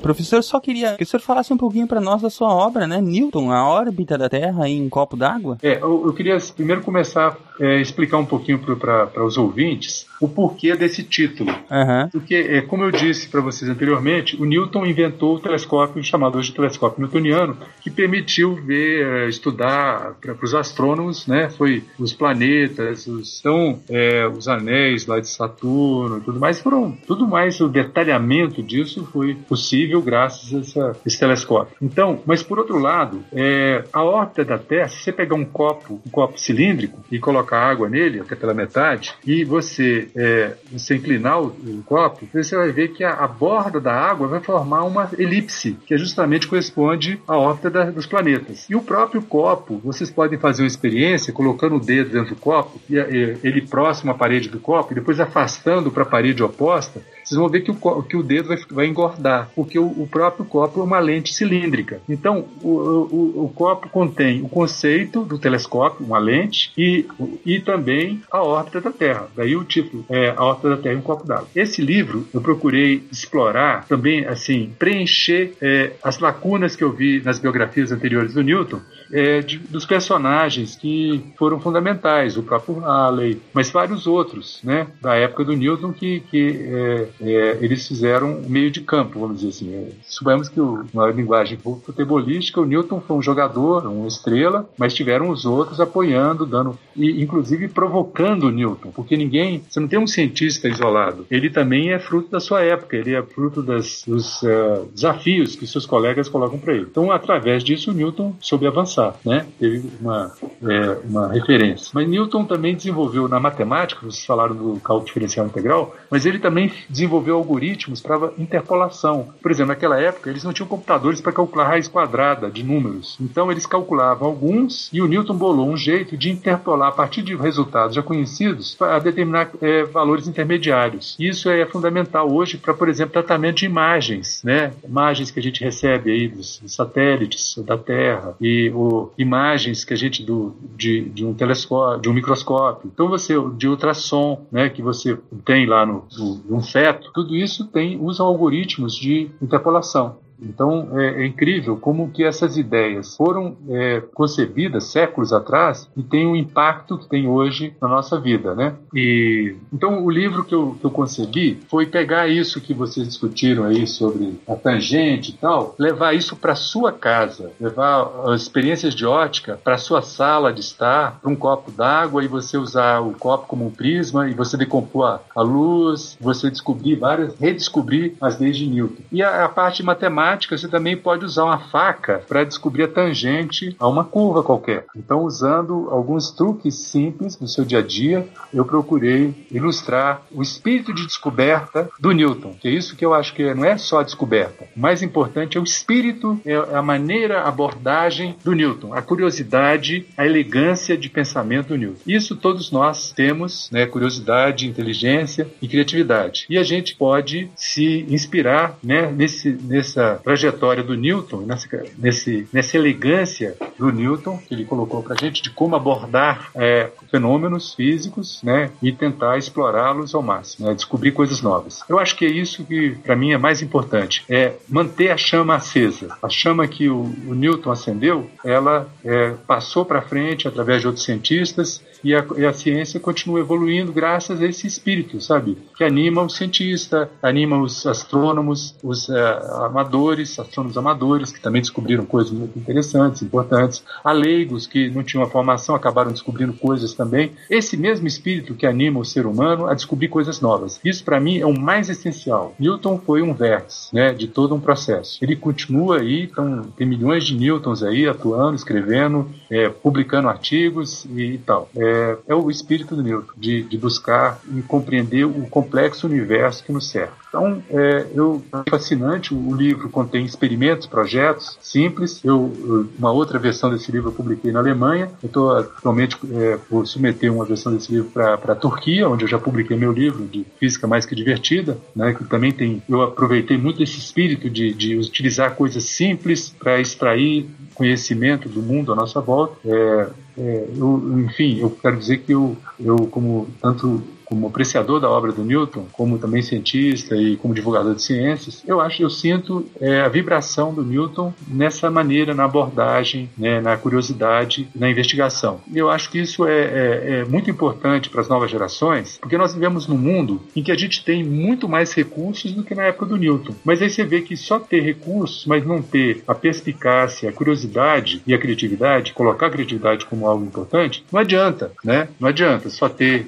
Professor, só queria que o senhor falasse um pouquinho para nós da sua obra, né? Newton, a órbita da Terra em um copo d'água. É, eu, eu, queria primeiro começar a é, explicar um pouquinho para os ouvintes o porquê desse título. Uhum. Porque, é, como eu disse para vocês anteriormente, o Newton inventou o telescópio chamado hoje de telescópio newtoniano, que permitiu ver, é, estudar para os astrônomos, né? Foi os planetas, os, então, é, os anéis lá de Saturno, tudo mais foram, tudo mais o detalhamento disso foi possível graças a essa, esse telescópio. Então, mas por outro lado, é, a órbita da Terra, se você pegar um copo, um copo cilíndrico e colocar água nele até pela metade e você é, você inclinar o, o, copo, você vai ver que a, a, borda da água vai formar uma elipse, que é justamente corresponde à órbita da, dos planetas. E o próprio copo, vocês podem fazer uma experiência colocando o dedo dentro do copo, e, e ele próximo à parede do copo, e depois afastando para a parede oposta, vocês vão ver que o, que o dedo vai, vai engordar, porque o, o, próprio copo é uma lente cilíndrica. Então, o, o, o, copo contém o conceito do telescópio, uma lente, e, e também a órbita da Terra. Daí o título é A órbita da Terra em um copo d'água. Esse livro eu procurei explorar também, assim, preencher é, as lacunas que eu vi nas biografias anteriores do Newton, é, de, dos personagens que foram fundamentais, o próprio Halley, mas vários outros, né, da época do Newton que, que é, é, eles fizeram meio de campo, vamos dizer assim. É, supomos que o, na linguagem futebolística, o Newton foi um jogador, uma estrela, mas tiveram os outros apoiando, dando e inclusive provocando o Newton, porque ninguém, você não tem um cientista isolado. Ele também é fruto da sua época, ele é fruto das, dos uh, desafios que seus colegas colocam para ele. Então, através disso, o Newton soube avançar, né? Teve uma, é, uma referência. Mas Newton também desenvolveu na matemática, vocês falaram do cálculo diferencial integral, mas ele também desenvolveu algoritmos para interpolação. Por exemplo, naquela época eles não tinham computadores para calcular raiz quadrada de números. Então eles calculavam alguns e o Newton bolou um jeito de interpolar a partir de resultados já conhecidos para determinar é, valores intermediários. Isso é fundamental hoje para, por exemplo, tratamento de imagens, né? Imagens que a gente recebe aí dos satélites da Terra e imagens que a gente do, de, de um telescópio, de um microscópio. Então você de ultrassom, né? Que você tem lá no, no, no feto tudo isso tem usa algoritmos de interpolação. Então é, é incrível como que essas ideias foram é, concebidas séculos atrás e têm um impacto que tem hoje na nossa vida, né? E então o livro que eu, que eu concebi foi pegar isso que vocês discutiram aí sobre a tangente e tal, levar isso para sua casa, levar as experiências de ótica para sua sala de estar, para um copo d'água e você usar o copo como um prisma e você decompor a, a luz, você descobrir várias, redescobrir as leis de Newton. E a, a parte matemática, você também pode usar uma faca para descobrir a tangente a uma curva qualquer. Então, usando alguns truques simples do seu dia a dia, eu procurei ilustrar o espírito de descoberta do Newton, que é isso que eu acho que não é só a descoberta. O mais importante é o espírito, é a maneira, a abordagem do Newton, a curiosidade, a elegância de pensamento do Newton. Isso todos nós temos, né, curiosidade, inteligência e criatividade. E a gente pode se inspirar né, nesse, nessa trajetória do Newton, nessa, nesse, nessa elegância do Newton, que ele colocou para a gente, de como abordar é, fenômenos físicos né, e tentar explorá-los ao máximo, né, descobrir coisas novas. Eu acho que é isso que, para mim, é mais importante: é manter a chama acesa. A chama que o, o Newton acendeu, ela é, passou para frente através de outros cientistas e a, e a, ciência continua evoluindo graças a esse espírito, sabe? Que anima o cientista, anima os astrônomos, os é, amadores, astrônomos amadores, que também descobriram coisas muito interessantes, importantes, a leigos que não tinham uma formação acabaram descobrindo coisas também. Esse mesmo espírito que anima o ser humano a descobrir coisas novas. Isso, para mim, é o mais essencial. Newton foi um vértice né, de todo um processo. Ele continua aí, então, tem milhões de Newtons aí atuando, escrevendo, é, publicando artigos e, e tal. É, é, é o espírito do Newton, de, de buscar e compreender o complexo universo que nos cerca. Então, é, eu, é fascinante, o livro contém experimentos, projetos simples. Eu, uma outra versão desse livro eu publiquei na Alemanha. Estou atualmente é, submeter uma versão desse livro para a Turquia, onde eu já publiquei meu livro de Física Mais Que Divertida, né, que também tem. Eu aproveitei muito esse espírito de, de utilizar coisas simples para extrair conhecimento do mundo à nossa volta. É, é, eu, enfim, eu quero dizer que eu, eu como tanto como apreciador da obra do Newton, como também cientista e como divulgador de ciências, eu acho, eu sinto é, a vibração do Newton nessa maneira, na abordagem, né, na curiosidade, na investigação. E eu acho que isso é, é, é muito importante para as novas gerações, porque nós vivemos num mundo em que a gente tem muito mais recursos do que na época do Newton. Mas aí você vê que só ter recursos, mas não ter a perspicácia, a curiosidade e a criatividade, colocar a criatividade como algo importante, não adianta, né? Não adianta só ter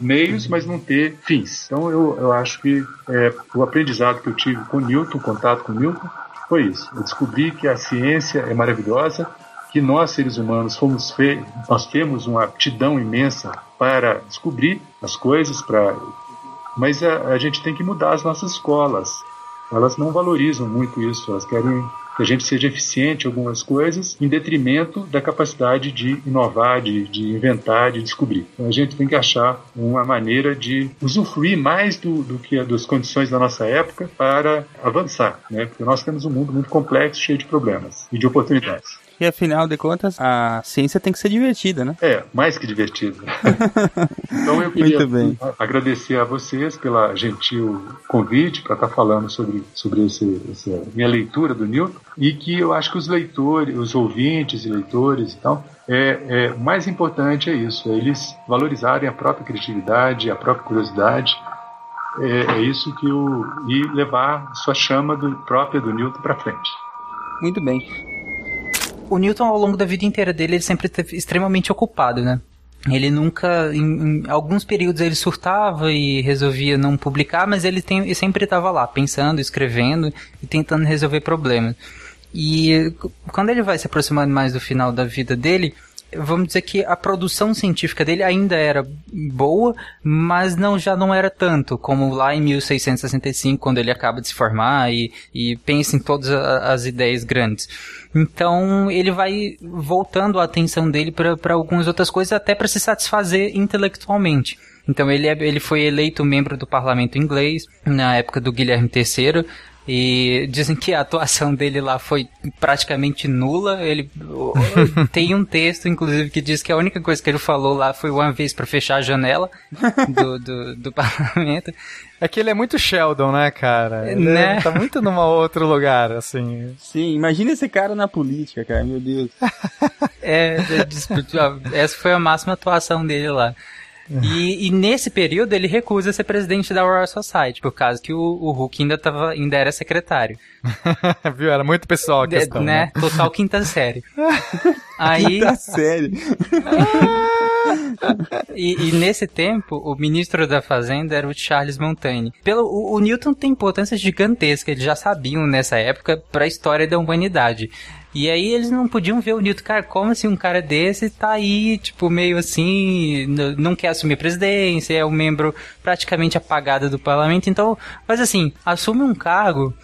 meios meios, mas não ter fins. Então eu, eu acho que é, o aprendizado que eu tive com Newton, contato com Newton, foi isso. Eu descobri que a ciência é maravilhosa, que nós seres humanos fomos feitos, nós temos uma aptidão imensa para descobrir as coisas, para mas a, a gente tem que mudar as nossas escolas. Elas não valorizam muito isso, elas querem que a gente seja eficiente em algumas coisas, em detrimento da capacidade de inovar, de, de inventar, de descobrir. Então a gente tem que achar uma maneira de usufruir mais do, do que das condições da nossa época para avançar, né? Porque nós temos um mundo muito complexo, cheio de problemas e de oportunidades. E afinal de contas, a ciência tem que ser divertida, né? É, mais que divertida. então eu queria agradecer a vocês pela gentil convite para estar falando sobre, sobre esse, essa minha leitura do Newton e que eu acho que os leitores, os ouvintes e leitores e tal, é, é, mais importante é isso, é eles valorizarem a própria criatividade, a própria curiosidade. É, é isso que o e levar sua chama do, própria do Newton para frente. Muito bem o Newton, ao longo da vida inteira dele, ele sempre esteve extremamente ocupado, né? Ele nunca, em, em, alguns períodos ele surtava e resolvia não publicar, mas ele, tem, ele sempre estava lá, pensando, escrevendo e tentando resolver problemas. E quando ele vai se aproximando mais do final da vida dele, vamos dizer que a produção científica dele ainda era boa, mas não já não era tanto como lá em 1665, quando ele acaba de se formar e, e pensa em todas as ideias grandes. Então ele vai voltando a atenção dele para algumas outras coisas, até para se satisfazer intelectualmente. Então ele, é, ele foi eleito membro do parlamento inglês na época do Guilherme III E dizem que a atuação dele lá foi praticamente nula. Ele tem um texto, inclusive, que diz que a única coisa que ele falou lá foi uma vez para fechar a janela do, do, do parlamento. É que ele é muito Sheldon, né, cara? Ele Né? é- tá muito num outro lugar, assim. Sim, imagina esse cara na política, cara, meu Deus. É, é, essa foi a máxima atuação dele lá. E, e nesse período ele recusa ser presidente da Royal Society, por causa que o, o Hulk ainda, tava, ainda era secretário. Viu? Era muito pessoal a De- questão, né? né? Total quinta série. Aí, Quinta série. e, e nesse tempo, o ministro da Fazenda era o Charles Montaigne. Pelo, o, o Newton tem importância gigantesca, eles já sabiam nessa época para a história da humanidade. E aí eles não podiam ver o Newton, cara, como assim um cara desse tá aí, tipo, meio assim, não quer assumir presidência, é um membro praticamente apagado do parlamento, então, mas assim, assume um cargo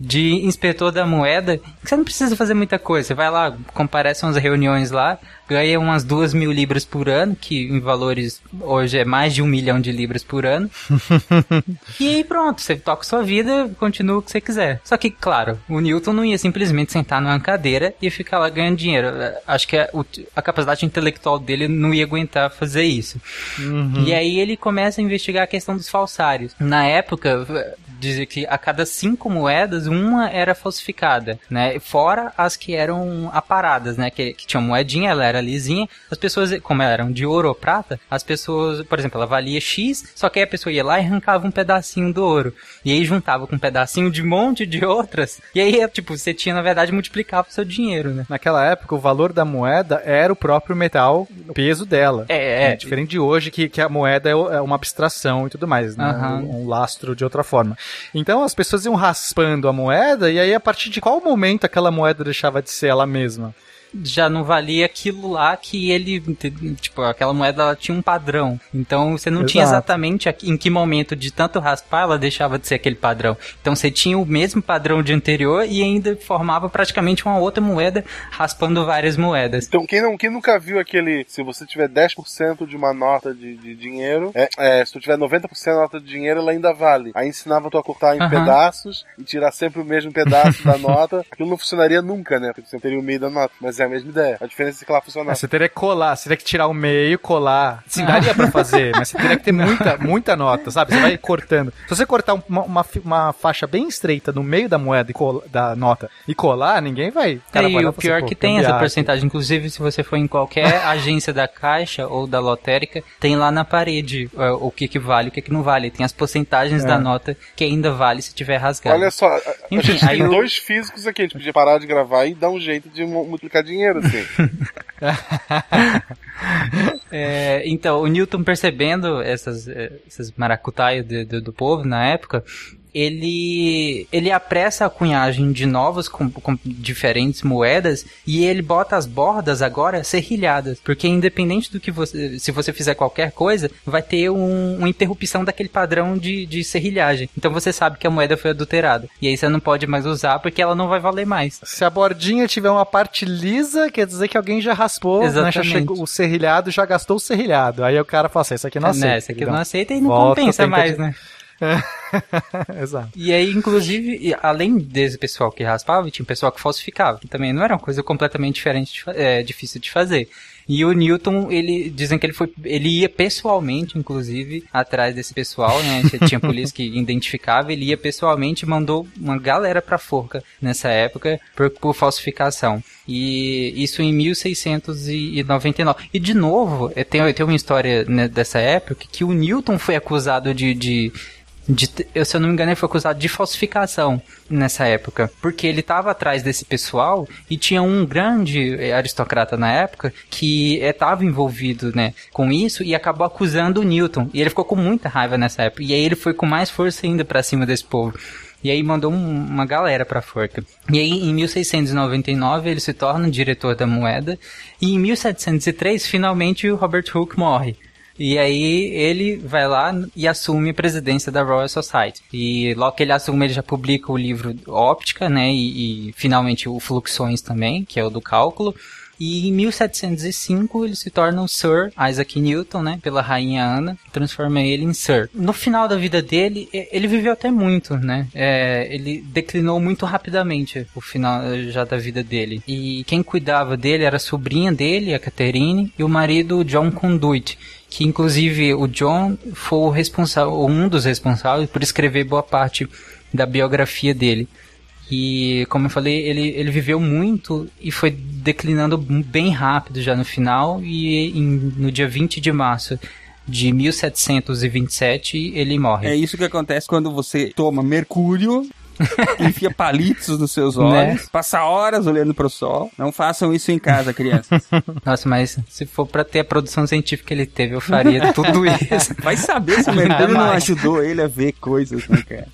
de inspetor da moeda, que você não precisa fazer muita coisa. Você vai lá, comparece umas reuniões lá, ganha umas duas mil libras por ano, que em valores hoje é mais de um milhão de libras por ano. e aí pronto, você toca sua vida, continua o que você quiser. Só que, claro, o Newton não ia simplesmente sentar numa cadeira e ficar lá ganhando dinheiro. Acho que a, a capacidade intelectual dele não ia aguentar fazer isso. E aí ele começa a investigar a questão dos falsários. Na época, dizia que a cada cinco moedas, uma era falsificada, né? Fora as que eram aparadas, né? Que, que tinha moedinha, ela era lisinha. As pessoas, como eram de ouro ou prata, as pessoas, por exemplo, ela valia X, só que aí a pessoa ia lá e arrancava um pedacinho do ouro. E aí juntava com um pedacinho de um monte de outras. E aí, tipo, você tinha, na verdade, multiplicava o seu dinheiro, né? Naquela época, o valor da moeda era o próprio metal, o peso dela. É, é. Diferente de hoje, que, que a moeda é é uma abstração e tudo mais, né? Aham. Um, um lastro de outra forma. Então as pessoas iam raspando a moeda, e aí a partir de qual momento aquela moeda deixava de ser ela mesma? Já não valia aquilo lá que ele, tipo, aquela moeda ela tinha um padrão. Então você não tinha Exato. exatamente a- em que momento de tanto raspar ela deixava de ser aquele padrão. Então você tinha o mesmo padrão de anterior e ainda formava praticamente uma outra moeda raspando várias moedas. Então, quem, não, quem nunca viu aquele. Se você tiver 10% de uma nota de, de dinheiro, é, é, se tu tiver 90% da nota de dinheiro, ela ainda vale. Aí ensinava tu a cortar em Aham. pedaços e tirar sempre o mesmo pedaço da nota. Aquilo não funcionaria nunca, né? Porque você teria o meio da nota. Mas é a mesma ideia. A diferença é que lá funciona. É, você teria que colar, você teria que tirar o meio, colar. Sim, daria pra fazer, mas você teria que ter muita, muita nota, sabe? Você vai cortando. Se você cortar um- uma, uma, uma faixa bem estreita no meio da moeda e cola- da nota e colar, ninguém vai. o cara e o e assim, pior pô, que tem essa porcentagem. Inclusive, se você for em qualquer agência da Caixa ou da lotérica, tem lá na parede é, o que, que vale e o que, que não vale. Tem as porcentagens É. da nota que ainda vale se tiver rasgado. Olha só, a, a Enfim, gente aí tem o- dois físicos aqui. A gente podia parar de gravar e dar um jeito de mu- multiplicar dinheiro, assim. É, então, o Newton percebendo essas, eh, essas maracutaias do, do, do povo na época, ele, ele apressa a cunhagem de novas com, com diferentes moedas e ele bota as bordas agora serrilhadas, porque independente do que você, se você fizer qualquer coisa, vai ter um, uma interrupção daquele padrão de, de serrilhagem. Então você sabe que a moeda foi adulterada. E aí você não pode mais usar porque ela não vai valer mais. Se a bordinha tiver uma parte lisa, quer dizer que alguém já raspou, né, já chegou, o serrilhado já gastou o serrilhado. Aí o cara fala assim, isso aqui não aceita. Né, esse aqui Então, não aceita e não volta, compensa mais, de- né? Exato. E aí, inclusive, além desse pessoal que raspava, tinha um pessoal que falsificava. Que também não era uma coisa completamente diferente, é, difícil de fazer. E o Newton, ele dizem que ele foi, ele ia pessoalmente, inclusive, atrás desse pessoal, né? Tinha polícia que identificava, ele ia pessoalmente e mandou uma galera pra forca nessa época por, por falsificação. E isso em 1699. E de novo, tem, tem uma história né, dessa época que o Newton foi acusado de, de de, se eu não me engano, ele foi acusado de falsificação nessa época. Porque ele estava atrás desse pessoal e tinha um grande eh, aristocrata na época que estava envolvido né, com isso e acabou acusando o Newton. E ele ficou com muita raiva nessa época. E aí ele foi com mais força ainda pra cima desse povo. E aí mandou um- uma galera pra forca. E aí em 1699 ele se torna diretor da moeda. E em 1703 finalmente o Robert Hooke morre. E aí ele vai lá e assume a presidência da Royal Society. E logo que ele assume, ele já publica o livro Óptica, né? E, e finalmente o Fluxões também, que é o do cálculo. E em 1705 ele se torna o Sir Isaac Newton, né, pela rainha Ana, transforma ele em Sir. No final da vida dele, ele viveu até muito, né? É, ele declinou muito rapidamente o final já da vida dele. E quem cuidava dele era a sobrinha dele, a Catherine, e o marido John Conduit que inclusive o John foi o responsável, um dos responsáveis por escrever boa parte da biografia dele. E, como eu falei, ele, ele viveu muito e foi declinando bem rápido já no final. E em, no dia 20 de março de 1727 ele morre. É isso que acontece quando você toma mercúrio enfia palitos nos seus olhos, né? passa horas olhando pro sol. Não façam isso em casa, crianças. Nossa, mas se for para ter a produção científica que ele teve, eu faria tudo isso. Vai saber se o mercúrio não ajudou ele a ver coisas, né, cara?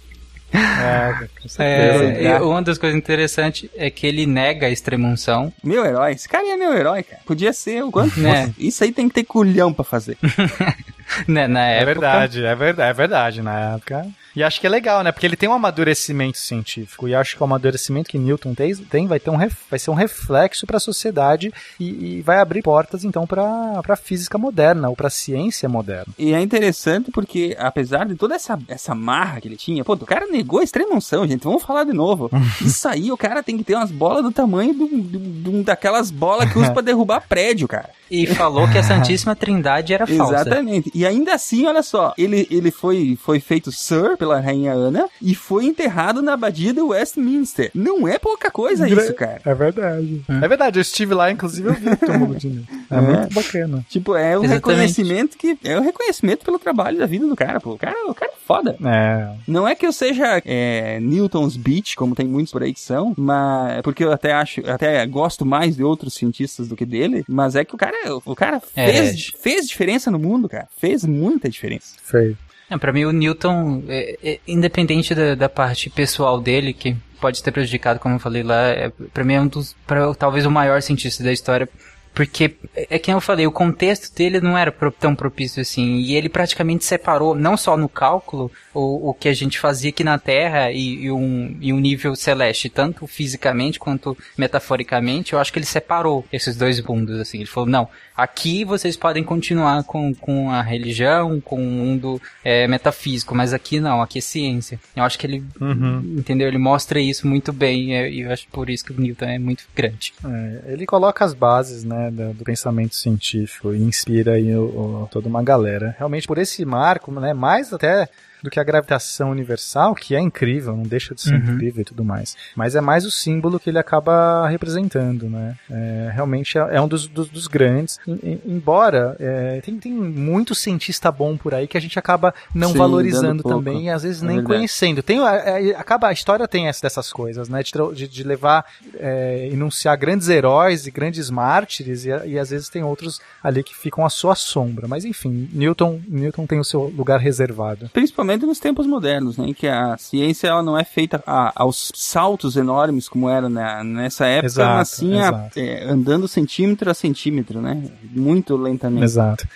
É, é, uma das coisas interessantes é que ele nega a extremunção. Meu herói, esse cara é meu herói, cara. Podia ser o quanto né? Isso aí tem que ter culhão pra fazer. né, na é época... verdade, é verdade, é verdade. Na época e acho que é legal, né? Porque ele tem um amadurecimento científico. E acho que o amadurecimento que Newton tem, tem vai, ter um ref, vai ser um reflexo para a sociedade e, e, vai abrir portas, então, para a física moderna ou para a ciência moderna. E é interessante porque, apesar de toda essa, essa marra que ele tinha, pô, o cara negou a extrema unção, gente. Vamos falar de novo. Isso aí, o cara tem que ter umas bolas do tamanho do, do, do daquelas bolas que usa para derrubar prédio, cara. E falou que a Santíssima Trindade era falsa. Exatamente. E ainda assim, olha só, ele, ele foi, foi feito Sir pela Rainha Ana e foi enterrado na abadia de Westminster. Não é pouca coisa isso, cara. É verdade. Hum. É verdade, eu estive lá, inclusive eu vi o túmulo de É, é muito bacana. Tipo, é um Exatamente. reconhecimento que é um reconhecimento pelo trabalho da vida do cara, pô. O cara, o cara é foda. É. Não é que eu seja é, Newton's Beach, como tem muitos por aí que são, mas porque eu até acho, até gosto mais de outros cientistas do que dele, mas é que o cara o cara é. fez, é. fez diferença no mundo, cara. Fez muita diferença. Fez. É, pra mim, o Newton, é, é, independente da, da, parte pessoal dele, que pode ter prejudicado, como eu falei lá, é, pra mim é um dos, pra, talvez o maior cientista da história, porque, é que eu falei, o contexto dele não era tão propício assim. E ele praticamente separou, não só no cálculo, o, o que a gente fazia aqui na Terra e, e, um, e um nível celeste, tanto fisicamente quanto metaforicamente. Eu acho que ele separou esses dois mundos, assim. Ele falou, não, aqui vocês podem continuar com, com a religião, com o mundo é, metafísico, mas aqui não, aqui é ciência. Eu acho que ele, uhum. entendeu? Ele mostra isso muito bem. E eu acho por isso que o Newton é muito grande. É, ele coloca as bases, né? Do, do, pensamento científico e inspira aí o, o, toda uma galera. Realmente por esse marco, né, mais até do que a gravitação universal, que é incrível, não deixa de ser uhum. incrível e tudo mais. Mas é mais o símbolo que ele acaba representando, né? É, realmente é, é, um dos, dos, dos grandes. E, embora é, tem, tem muito cientista bom por aí que a gente acaba não Sim, valorizando também e às vezes é nem conhecendo. Tem, é, acaba, a história tem essa, dessas coisas, né? De, de, levar, é, enunciar grandes heróis e grandes mártires e, e às vezes tem outros ali que ficam à sua sombra. Mas enfim, Newton, Newton tem o seu lugar reservado. Principalmente principalmente nos tempos modernos, né, em que a ciência ela não é feita a, aos saltos enormes como era na, nessa época, exato, mas sim a, é, andando centímetro a centímetro, né, muito lentamente. Exato.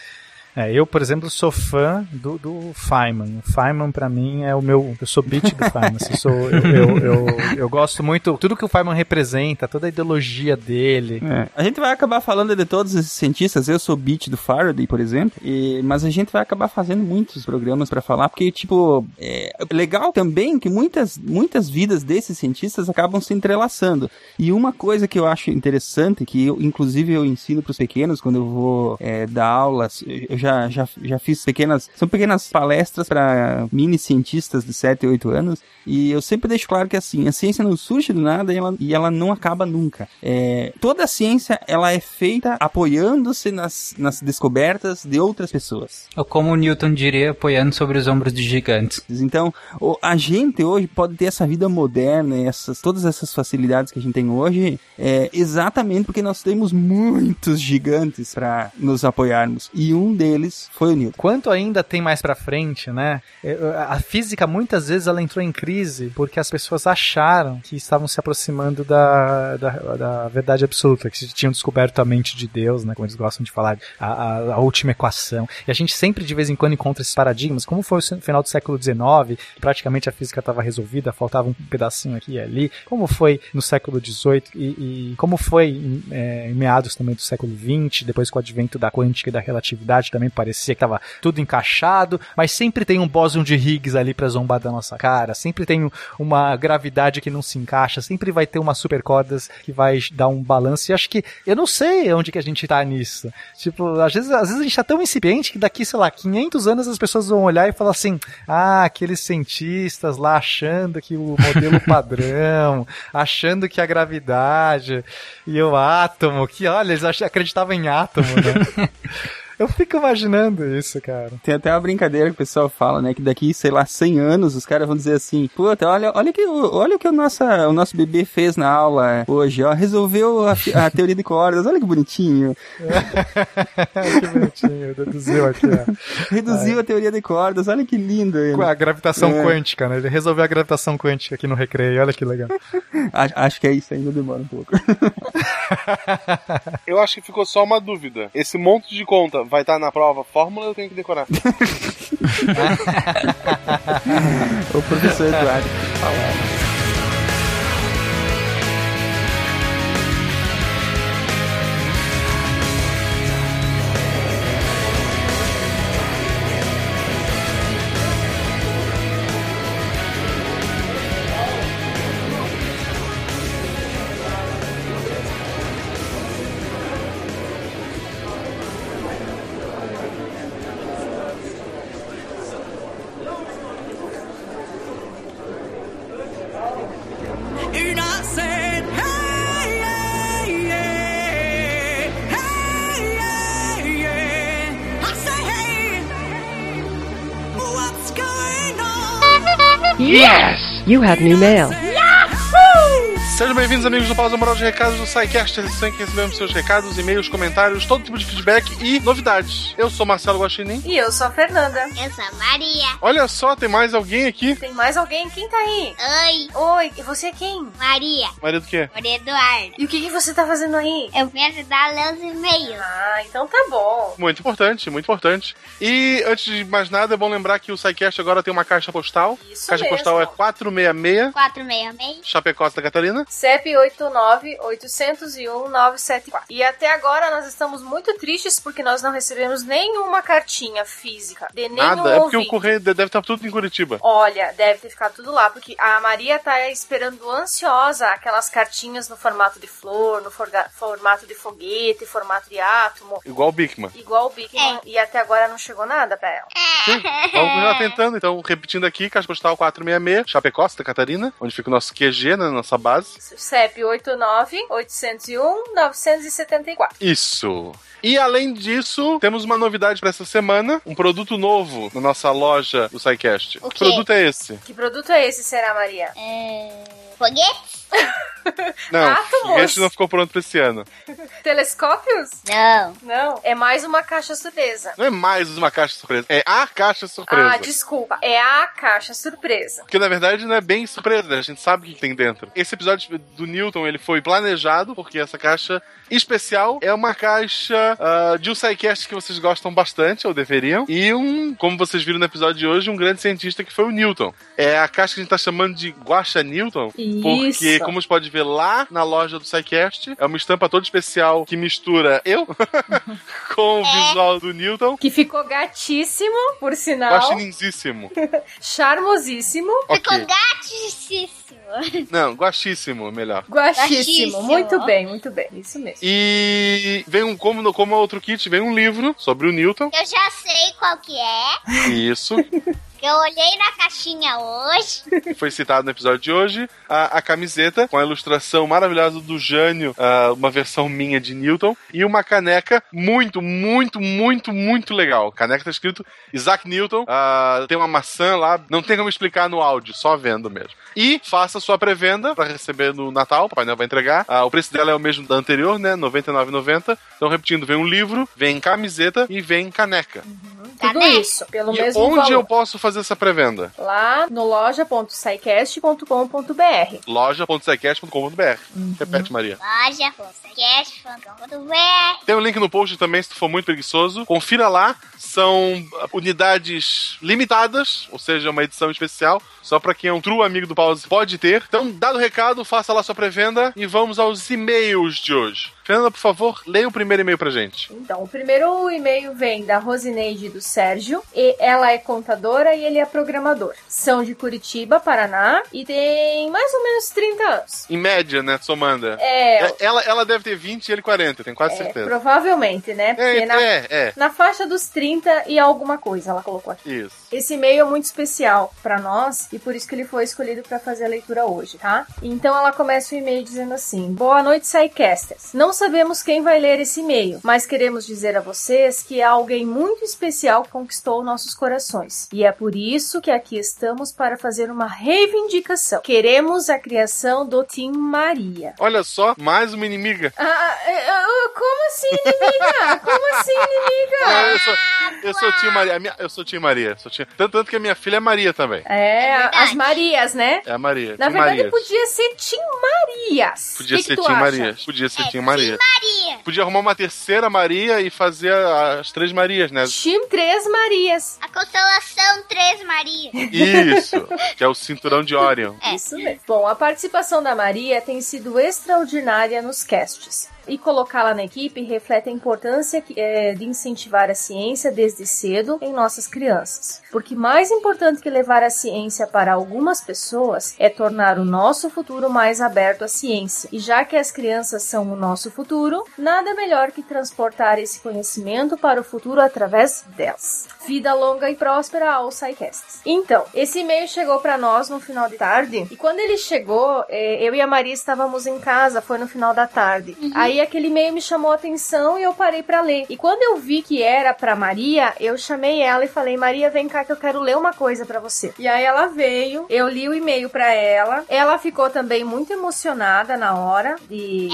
É, eu, por exemplo, sou fã do, do Feynman. O Feynman, pra mim, é o meu. Eu sou beat do Feynman. Assim, sou, eu, eu, eu, eu, gosto muito. Tudo que o Feynman representa, toda a ideologia dele. É. A gente vai acabar falando de todos esses cientistas. Eu sou beat do Faraday, por exemplo. E, mas a gente vai acabar fazendo muitos programas para falar, porque, tipo, é legal também que muitas, muitas vidas desses cientistas acabam se entrelaçando. E uma coisa que eu acho interessante, que eu, inclusive eu ensino pros pequenos quando eu vou é, dar aulas, eu já, já, já fiz pequenas. São pequenas palestras para mini cientistas de 7, 8 anos. E eu sempre deixo claro que assim, a ciência não surge do nada e ela, e ela não acaba nunca. É, toda a ciência ela é feita apoiando-se nas, nas descobertas de outras pessoas. Ou como Newton diria, apoiando sobre os ombros de gigantes. Então, a gente hoje pode ter essa vida moderna, essas, todas essas facilidades que a gente tem hoje, é, exatamente porque nós temos muitos gigantes para nos apoiarmos. E um deles deles foi o Newton. Quanto ainda tem mais pra frente, né? A física muitas vezes ela entrou em crise porque as pessoas acharam que estavam se aproximando da, da, da verdade absoluta, que tinham descoberto a mente de Deus, né? Como eles gostam de falar, a, a, a última equação. E a gente sempre de vez em quando encontra esses paradigmas, como foi o final do século XIX, praticamente a física estava resolvida, faltava um pedacinho aqui e ali, como foi no século XVIII e, e como foi em, é, em meados também do século XX, depois com o advento da quântica e da relatividade também parecia que estava tudo encaixado, mas sempre tem um bóson de Higgs ali para zombar da nossa cara, sempre tem um- uma gravidade que não se encaixa, sempre vai ter umas supercordas que vai dar um balanço e acho que eu não sei onde que a gente tá nisso. Tipo, às vezes, às vezes a gente tá tão incipiente que daqui, sei lá, 500 anos as pessoas vão olhar e falar assim: "Ah, aqueles cientistas lá achando que o modelo padrão, achando que a gravidade e o átomo, que olha, eles acreditavam em átomo, né?" Eu fico imaginando isso, cara. Tem até uma brincadeira que o pessoal fala, né? Que daqui, sei lá, 100 anos, os caras vão dizer assim: Puta, olha, olha, que, o- olha o que o, nossa, o nosso bebê fez na aula hoje, ó. Resolveu a, a teoria de cordas, olha que bonitinho. que bonitinho, deduziu aqui, ó. Reduziu a teoria de cordas, olha que lindo ele. Com a gravitação É. quântica, né? Ele resolveu a gravitação quântica aqui no recreio, olha que legal. Acho, acho que é isso, ainda demora um pouco. Eu acho que ficou só uma dúvida. Esse monte de conta vai estar na prova fórmula ou eu tenho que decorar? o professor Eduardo. And You have new mail. Sejam bem-vindos, amigos do Pausa Moral de Recados do SciCast, em que recebemos seus recados, e-mails, comentários, todo tipo de feedback e novidades. Eu sou Marcelo Guaxinim. E eu sou a Fernanda. Eu sou a Maria. Olha só, tem mais alguém aqui. Tem mais alguém? Quem tá aí? Oi. Oi, e você é quem? Maria. Maria do quê? Maria Eduardo. E o que, que você tá fazendo aí? Eu vim ajudar a ler os e-mails. Ah, então tá bom. Muito importante, muito importante. E antes de mais nada, é bom lembrar que o SciCast agora tem uma caixa postal. Isso caixa mesmo. postal é 466, 466. Chapecó, Santa Catarina. CEP 89-801-974. E até agora nós estamos muito tristes porque nós não recebemos nenhuma cartinha física de nenhum Nada, é porque o correio de- deve estar tudo em Curitiba. Olha, deve ter ficado tudo lá, porque a Maria tá esperando ansiosa aquelas cartinhas no formato de flor, no forga- formato de foguete, formato de átomo, Igual o Bigman. igual o Bigman, e até agora não chegou nada pra ela. Sim, vamos continuar tentando. Então, repetindo aqui, Caixa Postal 466, Chapecó, Santa Catarina, onde fica o nosso QG, né, nossa base. CEP 89-801-974. Isso. E além disso, temos uma novidade pra essa semana, um produto novo na nossa loja do SciCast. O Que quê? produto é esse? Que produto é esse, será, Maria? É... Foguetes? Não, Átomos. foguete não ficou pronto pra esse ano. Telescópios? Não. Não. É mais uma caixa surpresa. Não é mais uma caixa surpresa, é a caixa surpresa. Ah, desculpa. É a caixa surpresa. Porque na verdade não é bem surpresa, né? a gente sabe o que tem dentro. Esse episódio do Newton ele foi planejado porque essa caixa especial é uma caixa ah, de um sidecast que vocês gostam bastante, ou deveriam, e um, como vocês viram no episódio de hoje, um grande cientista que foi o Newton. É a caixa que a gente tá chamando de Guaxa Newton, Isso. como você pode ver lá na loja do SciCast, é uma estampa toda especial que mistura eu com o visual do Newton. Que ficou gatíssimo, por sinal. Guaxinizíssimo. Charmosíssimo. Ok. Gatíssimo. Não, guaxíssimo, melhor. Guaxíssimo. Guaxíssimo. Muito bem, muito bem. Isso mesmo. E vem um, como, como outro kit, vem um livro sobre o Newton. Eu já sei qual que é. Isso. Eu olhei na caixinha hoje. que foi citado no episódio de hoje, a, a camiseta com a ilustração maravilhosa do Jânio, ah, uma versão minha de Newton, e uma caneca muito, muito, muito, muito legal. A caneca tá escrito Isaac Newton, ah, tem uma maçã lá, não tem como explicar no áudio, só vendo mesmo. E faça sua pré-venda para receber no Natal, o Papai Noel vai entregar. Ah, o preço dela é o mesmo da anterior, né? R$ 99,90. Então, repetindo, vem um livro, vem camiseta e vem caneca. Tudo isso, pelo E mesmo onde valor. eu posso fazer essa pré-venda? Lá no loja.sicast.com.br. loja.sicast.com.br. Repete, Maria. Loja.cast.com.br Tem um link no post também, se tu for muito preguiçoso. Confira lá. São unidades limitadas, ou seja, uma edição especial. Só pra quem é um true amigo do Pause pode ter. Então, dado o recado, faça lá sua pré-venda e vamos aos e-mails de hoje. Fernanda, por favor, leia o primeiro e-mail pra gente. Então, o primeiro e-mail vem da Rosineide e do Sérgio. E ela é contadora e ele é programador. São de Curitiba, Paraná. E tem mais ou menos 30 anos. Em média, né, Somanda? É. Ela, ela deve ter 20 e ele 40, tenho quase É, certeza. provavelmente, né? Porque É, na, é, é. na faixa dos 30 e alguma coisa ela colocou aqui. Isso. Esse e-mail é muito especial pra nós e por isso que ele foi escolhido pra fazer a leitura hoje, tá? Então ela começa o e-mail dizendo assim: Boa noite, Psycasters. Não sabemos quem vai ler esse e-mail, mas queremos dizer a vocês que há alguém muito especial conquistou nossos corações. E é por isso que aqui estamos para fazer uma reivindicação. Queremos a criação do Tim Maria. Olha só, mais uma inimiga. Ah, é, é, como assim, inimiga? Como assim, inimiga? Ah, eu sou, eu sou Tia Maria. Eu sou Tia Maria. Sou tia, tanto, tanto que a minha filha é Maria também. É, as Marias, né? É a Maria. Na verdade, Maria. podia ser Tim Marias. Podia Que ser Tim acha? Maria. Podia ser Tim Maria. Maria. Podia arrumar uma terceira Maria e fazer as três Marias, né? Tim Três Marias. A constelação Três Maria. Isso, que é o cinturão de Orion. Isso mesmo. Bom, a participação da Maria tem sido extraordinária nos casts. just E colocá-la na equipe reflete a importância que- é, de incentivar a ciência desde cedo em nossas crianças. Porque mais importante que levar a ciência para algumas pessoas é tornar o nosso futuro mais aberto à ciência. E já que as crianças são o nosso futuro, nada melhor que transportar esse conhecimento para o futuro através delas. Vida longa e próspera aos SciCasts. Então, esse e-mail chegou para nós no final de tarde. E quando ele chegou, eh, eu e a Maria estávamos em casa, foi no final da tarde. Aí aquele e-mail me chamou a atenção e eu parei para ler. E quando eu vi que era para Maria, eu chamei ela e falei: "Maria, vem cá que eu quero ler uma coisa para você". E aí ela veio, eu li o e-mail para ela. Ela ficou também muito emocionada na hora de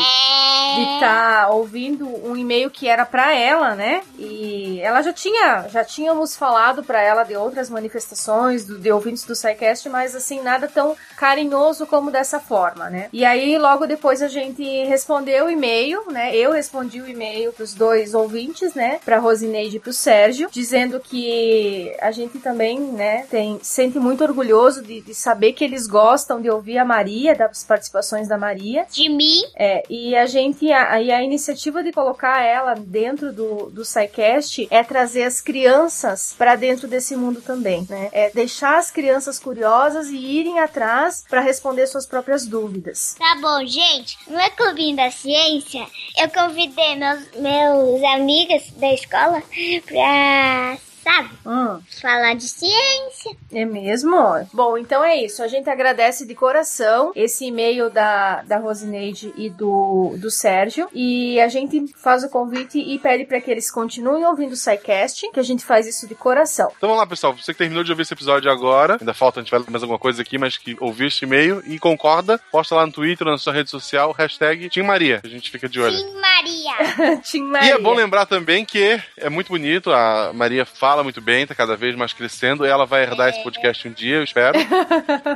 estar ouvindo um e-mail que era para ela, né? E ela já tinha, já tínhamos falado para ela de outras manifestações do, de ouvintes do SciCast, mas assim nada tão carinhoso como dessa forma, né? E aí logo depois a gente respondeu o e-mail, né? Eu respondi o e-mail pros dois ouvintes, né? Para Rosineide e pro Sérgio, dizendo que a gente também, né? Tem sente muito orgulhoso de, de saber que eles gostam de ouvir a Maria, das participações da Maria. De mim. É, e a gente, a, e a iniciativa de colocar ela dentro do, do SciCast é trazer as crianças para dentro desse mundo também, né? É deixar as crianças curiosas e irem atrás para responder suas próprias dúvidas. Tá bom, gente. No é Clubinho da Ciência, eu convidei meus, meus amigos da escola pra, sabe, Hum, falar de ciência. é mesmo? Bom, então é isso. A gente agradece de coração esse e-mail da, da Rosineide e do, do Sérgio. E a gente faz o convite e pede para que eles continuem ouvindo o SciCast, que a gente faz isso de coração. Então vamos lá, pessoal. Você que terminou de ouvir esse episódio agora, ainda falta, a gente vai mais alguma coisa aqui, mas que ouviu este e-mail e concorda, posta lá no Twitter, na sua rede social, hashtag Tim Maria. A gente fica de olho. Tim Maria. Tim E Maria. é bom lembrar também que é muito bonito, a Maria fala muito bem, tá cada vez mais crescendo, ela vai herdar esse podcast um dia, eu espero.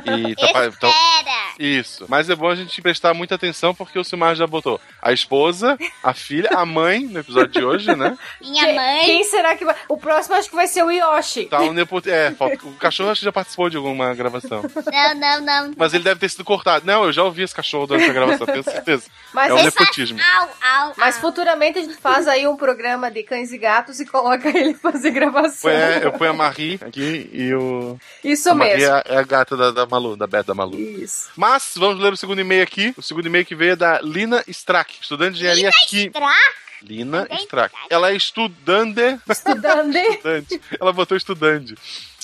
E tá, então, Espera. isso. Mas é bom a gente prestar muita atenção porque o Silmar já botou a esposa, a filha, a mãe no episódio de hoje, né? Minha Quem- mãe. Quem será que vai. O próximo acho que vai ser o Yoshi. Tá um nepo... É, o cachorro acho que já participou de alguma gravação. Não, não, não. Mas ele deve ter sido cortado. Não, eu já ouvi esse cachorro durante a gravação, tenho certeza. Mas é um nepotismo. Au, au, Mas au. futuramente a gente faz aí um programa de cães e gatos e coloca ele fazer gravação. É, eu ponho a Marie aqui e o. Isso a Marie mesmo. é a- é a gata da, da Malu, da Beta da Malu. Isso. Mas vamos ler o segundo e-mail aqui. O segundo e-mail que veio é da Lina Strack, estudante de engenharia química. Tra? Lina Strack. Ela é estudante. Estudando. estudante. Ela botou estudante.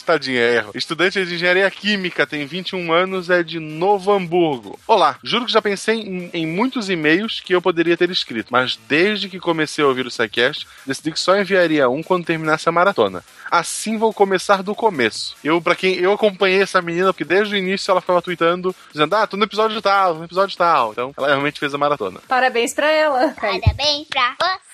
Tadinha, é erro. Estudante de engenharia química, tem 21 anos, é de Novo Hamburgo. Olá, juro que já pensei em, em muitos e-mails que eu poderia ter escrito, mas desde que comecei a ouvir o SciCast, decidi que só enviaria um quando terminasse a maratona. Assim vou começar do começo. Eu, para quem eu acompanhei essa menina, porque desde o início ela ficava tweetando, dizendo: Ah, tô no episódio tal, no episódio tal. Então, ela realmente fez a maratona. Parabéns pra ela. Parabéns pra você.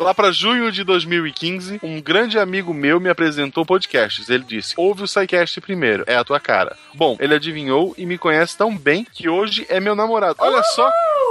Lá pra junho de 2015, um grande amigo meu me apresentou podcasts. Ele disse: Ouve o SciCast primeiro, é a tua cara. Bom, ele adivinhou e me conhece tão bem que hoje é meu namorado. Olha só,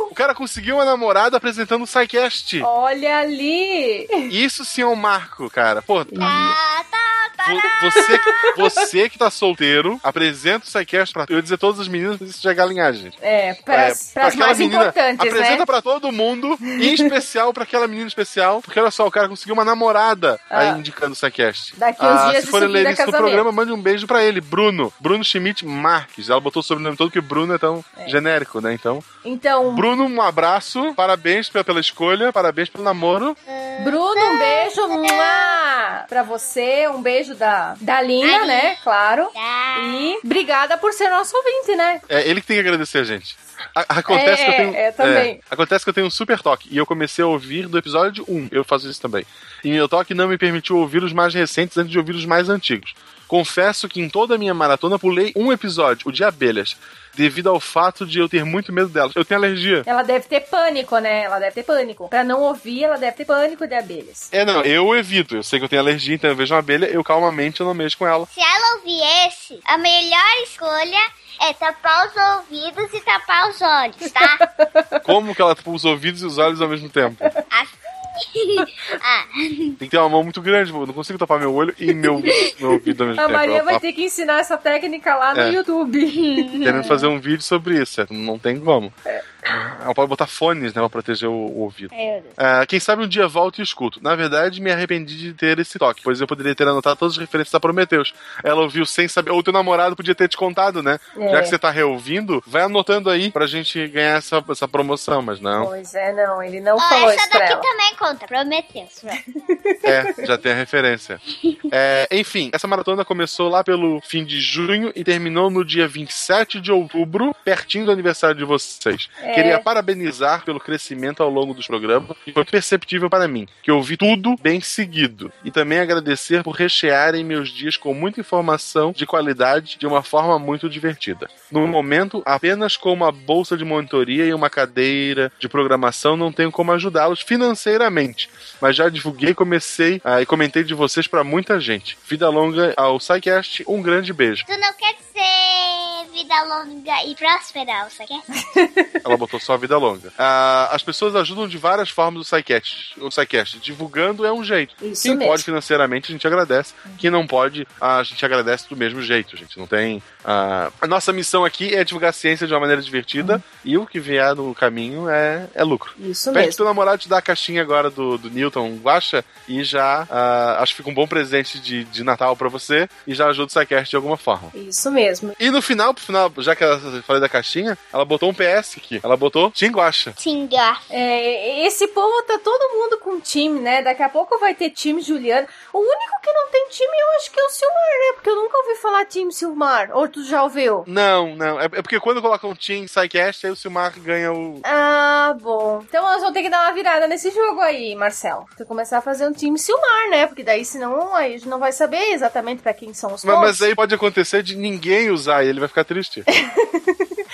o cara conseguiu uma namorada apresentando o SciCast. Olha ali. Isso sim é um marco, cara. Pô, Tá, tá, tá. vo- você, você que tá solteiro, apresenta o SciCast pra eu ia dizer todas as meninas, mas isso já é galinhagem. É, para É, as pras aquela mais menina, importantes, apresenta né? pra todo mundo, em especial pra aquela menina especial, porque olha só, o cara conseguiu uma namorada aí Ah. indicando o SciCast. Daqui uns Ah, dias se forem ler isso no. Programa, mande um beijo pra ele, Bruno. Bruno Schmidt Marques. Ela botou o sobrenome todo, que Bruno é tão genérico, né? Então, Então, Bruno, um abraço, parabéns pela, pela escolha, parabéns pelo namoro. Bruno, um beijo mua, pra você, um beijo da, da Lina, né? Claro. E obrigada por ser nosso ouvinte, né? É ele que tem que agradecer a gente. A- acontece É, que eu tenho. é, também. acontece que eu tenho um super toque. E eu comecei a ouvir do episódio 1. Eu faço isso também. E meu toque não me permitiu ouvir os mais recentes antes de ouvir os mais antigos. Confesso que em toda a minha maratona pulei um episódio, o de abelhas, devido ao fato de eu ter muito medo delas. Eu tenho alergia. Ela deve ter pânico, né? Ela deve ter pânico. Pra não ouvir, ela deve ter pânico de abelhas. É, não, eu evito. Eu sei que eu tenho alergia, então eu vejo uma abelha, eu calmamente eu não mexo com ela. Se ela ouvir esse, a melhor escolha é tapar os ouvidos e tapar os olhos, tá? Como que ela tapa os ouvidos e os olhos ao mesmo tempo? ah, Tem que ter uma mão muito grande, eu não consigo tapar meu olho e meu, meu ouvido ao mesmo A tempo. Maria vai ter que ensinar essa técnica lá no É. YouTube. querendo fazer um vídeo sobre isso? Não tem como. Ela pode botar fones, né, pra proteger o, o ouvido. Ah, quem sabe um dia volto e escuto. Na verdade, me arrependi de ter esse toque, pois eu poderia ter anotado todas as referências da Prometheus. Ela ouviu sem saber, ou teu namorado podia ter te contado, né? É. Já que você tá reouvindo, vai anotando aí pra gente ganhar essa, essa promoção, mas não. Pois é, não, ele não Ó, falou essa isso pra daqui ela. também conta, prometeu. É, já tem a referência. É, enfim, essa maratona começou lá pelo fim de junho e terminou no dia 27 de outubro, pertinho do aniversário de vocês. É. Queria parabenizar pelo crescimento ao longo dos programas, que foi perceptível para mim, que eu vi tudo bem seguido. E também agradecer por rechearem meus dias com muita informação de qualidade de uma forma muito divertida. No momento, apenas com uma bolsa de monitoria e uma cadeira de programação não tenho como ajudá-los financeiramente, mas já divulguei e comecei ah, e comentei de vocês para muita gente. Vida longa ao SciCast, um grande beijo. Tu não quer dizer vida longa e próspera, você quer? Ela botou só vida longa. Ah, as pessoas ajudam de várias formas o SciCast. O SciCast divulgando é um jeito. Isso Quem mesmo. pode financeiramente, a gente agradece. Quem não pode, a gente agradece do mesmo jeito, gente. Não tem. ah, A nossa missão aqui é divulgar a ciência de uma maneira divertida e o que vier no caminho é, é lucro. Isso Pede pro mesmo. teu namorado te dar a caixinha agora do, do Newton Guacha e já ah, acho que fica um bom presente de, de Natal pra você e já ajuda o SciCast de alguma forma. Isso mesmo. E no final, pro final, já que eu falei da caixinha, ela botou um PS aqui. Ela botou Tinguacha. Tinga. É, esse povo tá todo mundo com time, né? Daqui a pouco vai ter time Juliano. O único que não tem time eu acho que é o Silmar, né? Porque eu nunca ouvi falar time Silmar. Ou tu já ouviu? Não, não. É, é porque quando coloca um Team SciCast, aí o Silmar ganha o. Ah, bom. Então nós vamos ter que dar uma virada nesse jogo aí, Marcelo. Tem que começar a fazer um time Silmar, né? Porque daí senão aí a gente não vai saber exatamente pra quem são os Mas, mas aí pode acontecer de ninguém usar e ele vai ficar triste.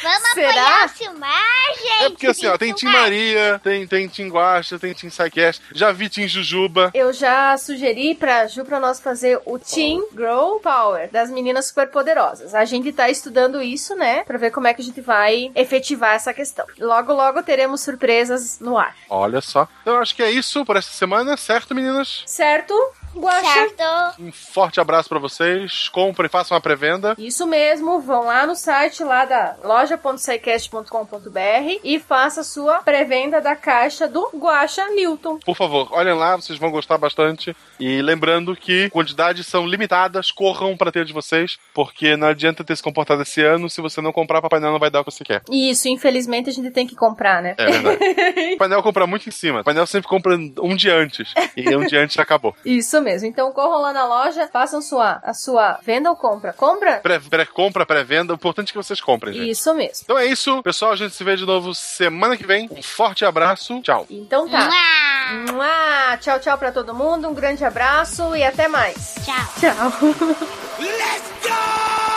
Vamos Será? apoiar o Silmar, gente. É porque assim, ó, tem Team Maria, tem, tem Team Guacha, tem Team SciCast, já vi Team Jujuba. Eu já sugeri pra Ju pra nós fazer o Team Grow Power das meninas superpoderosas. A gente tá estudando isso, né? Pra ver como é que a gente vai efetivar essa questão. Logo, logo teremos surpresas no ar. Olha só. Então eu acho que é isso por essa semana, certo, meninas? Certo? Guaxa? Certo. Um forte abraço pra vocês. Comprem, façam uma pré-venda. Isso mesmo, vão lá no site lá da loja.saicast.com.br e faça a sua pré-venda da caixa do Guaxa Newton. Por favor, olhem lá, vocês vão gostar bastante. E lembrando que quantidades são limitadas, corram pra ter de vocês, porque não adianta ter se comportado esse ano, se você não comprar, Papai Noel não vai dar o que você quer. Isso, infelizmente, a gente tem que comprar, né? É verdade. o painel compra muito em cima. O painel sempre compra um dia antes. E um dia antes já acabou. Isso mesmo. Então corram lá na loja, façam sua, a sua venda ou compra. Compra? Pré- Pré-compra, pré-venda. O importante é que vocês comprem, gente. Isso mesmo. Então é isso, pessoal. A gente se vê de novo semana que vem. Um forte abraço. Tchau. Então tá. Mua! Tchau, tchau pra todo mundo. Um grande abraço e até mais. Tchau. Tchau.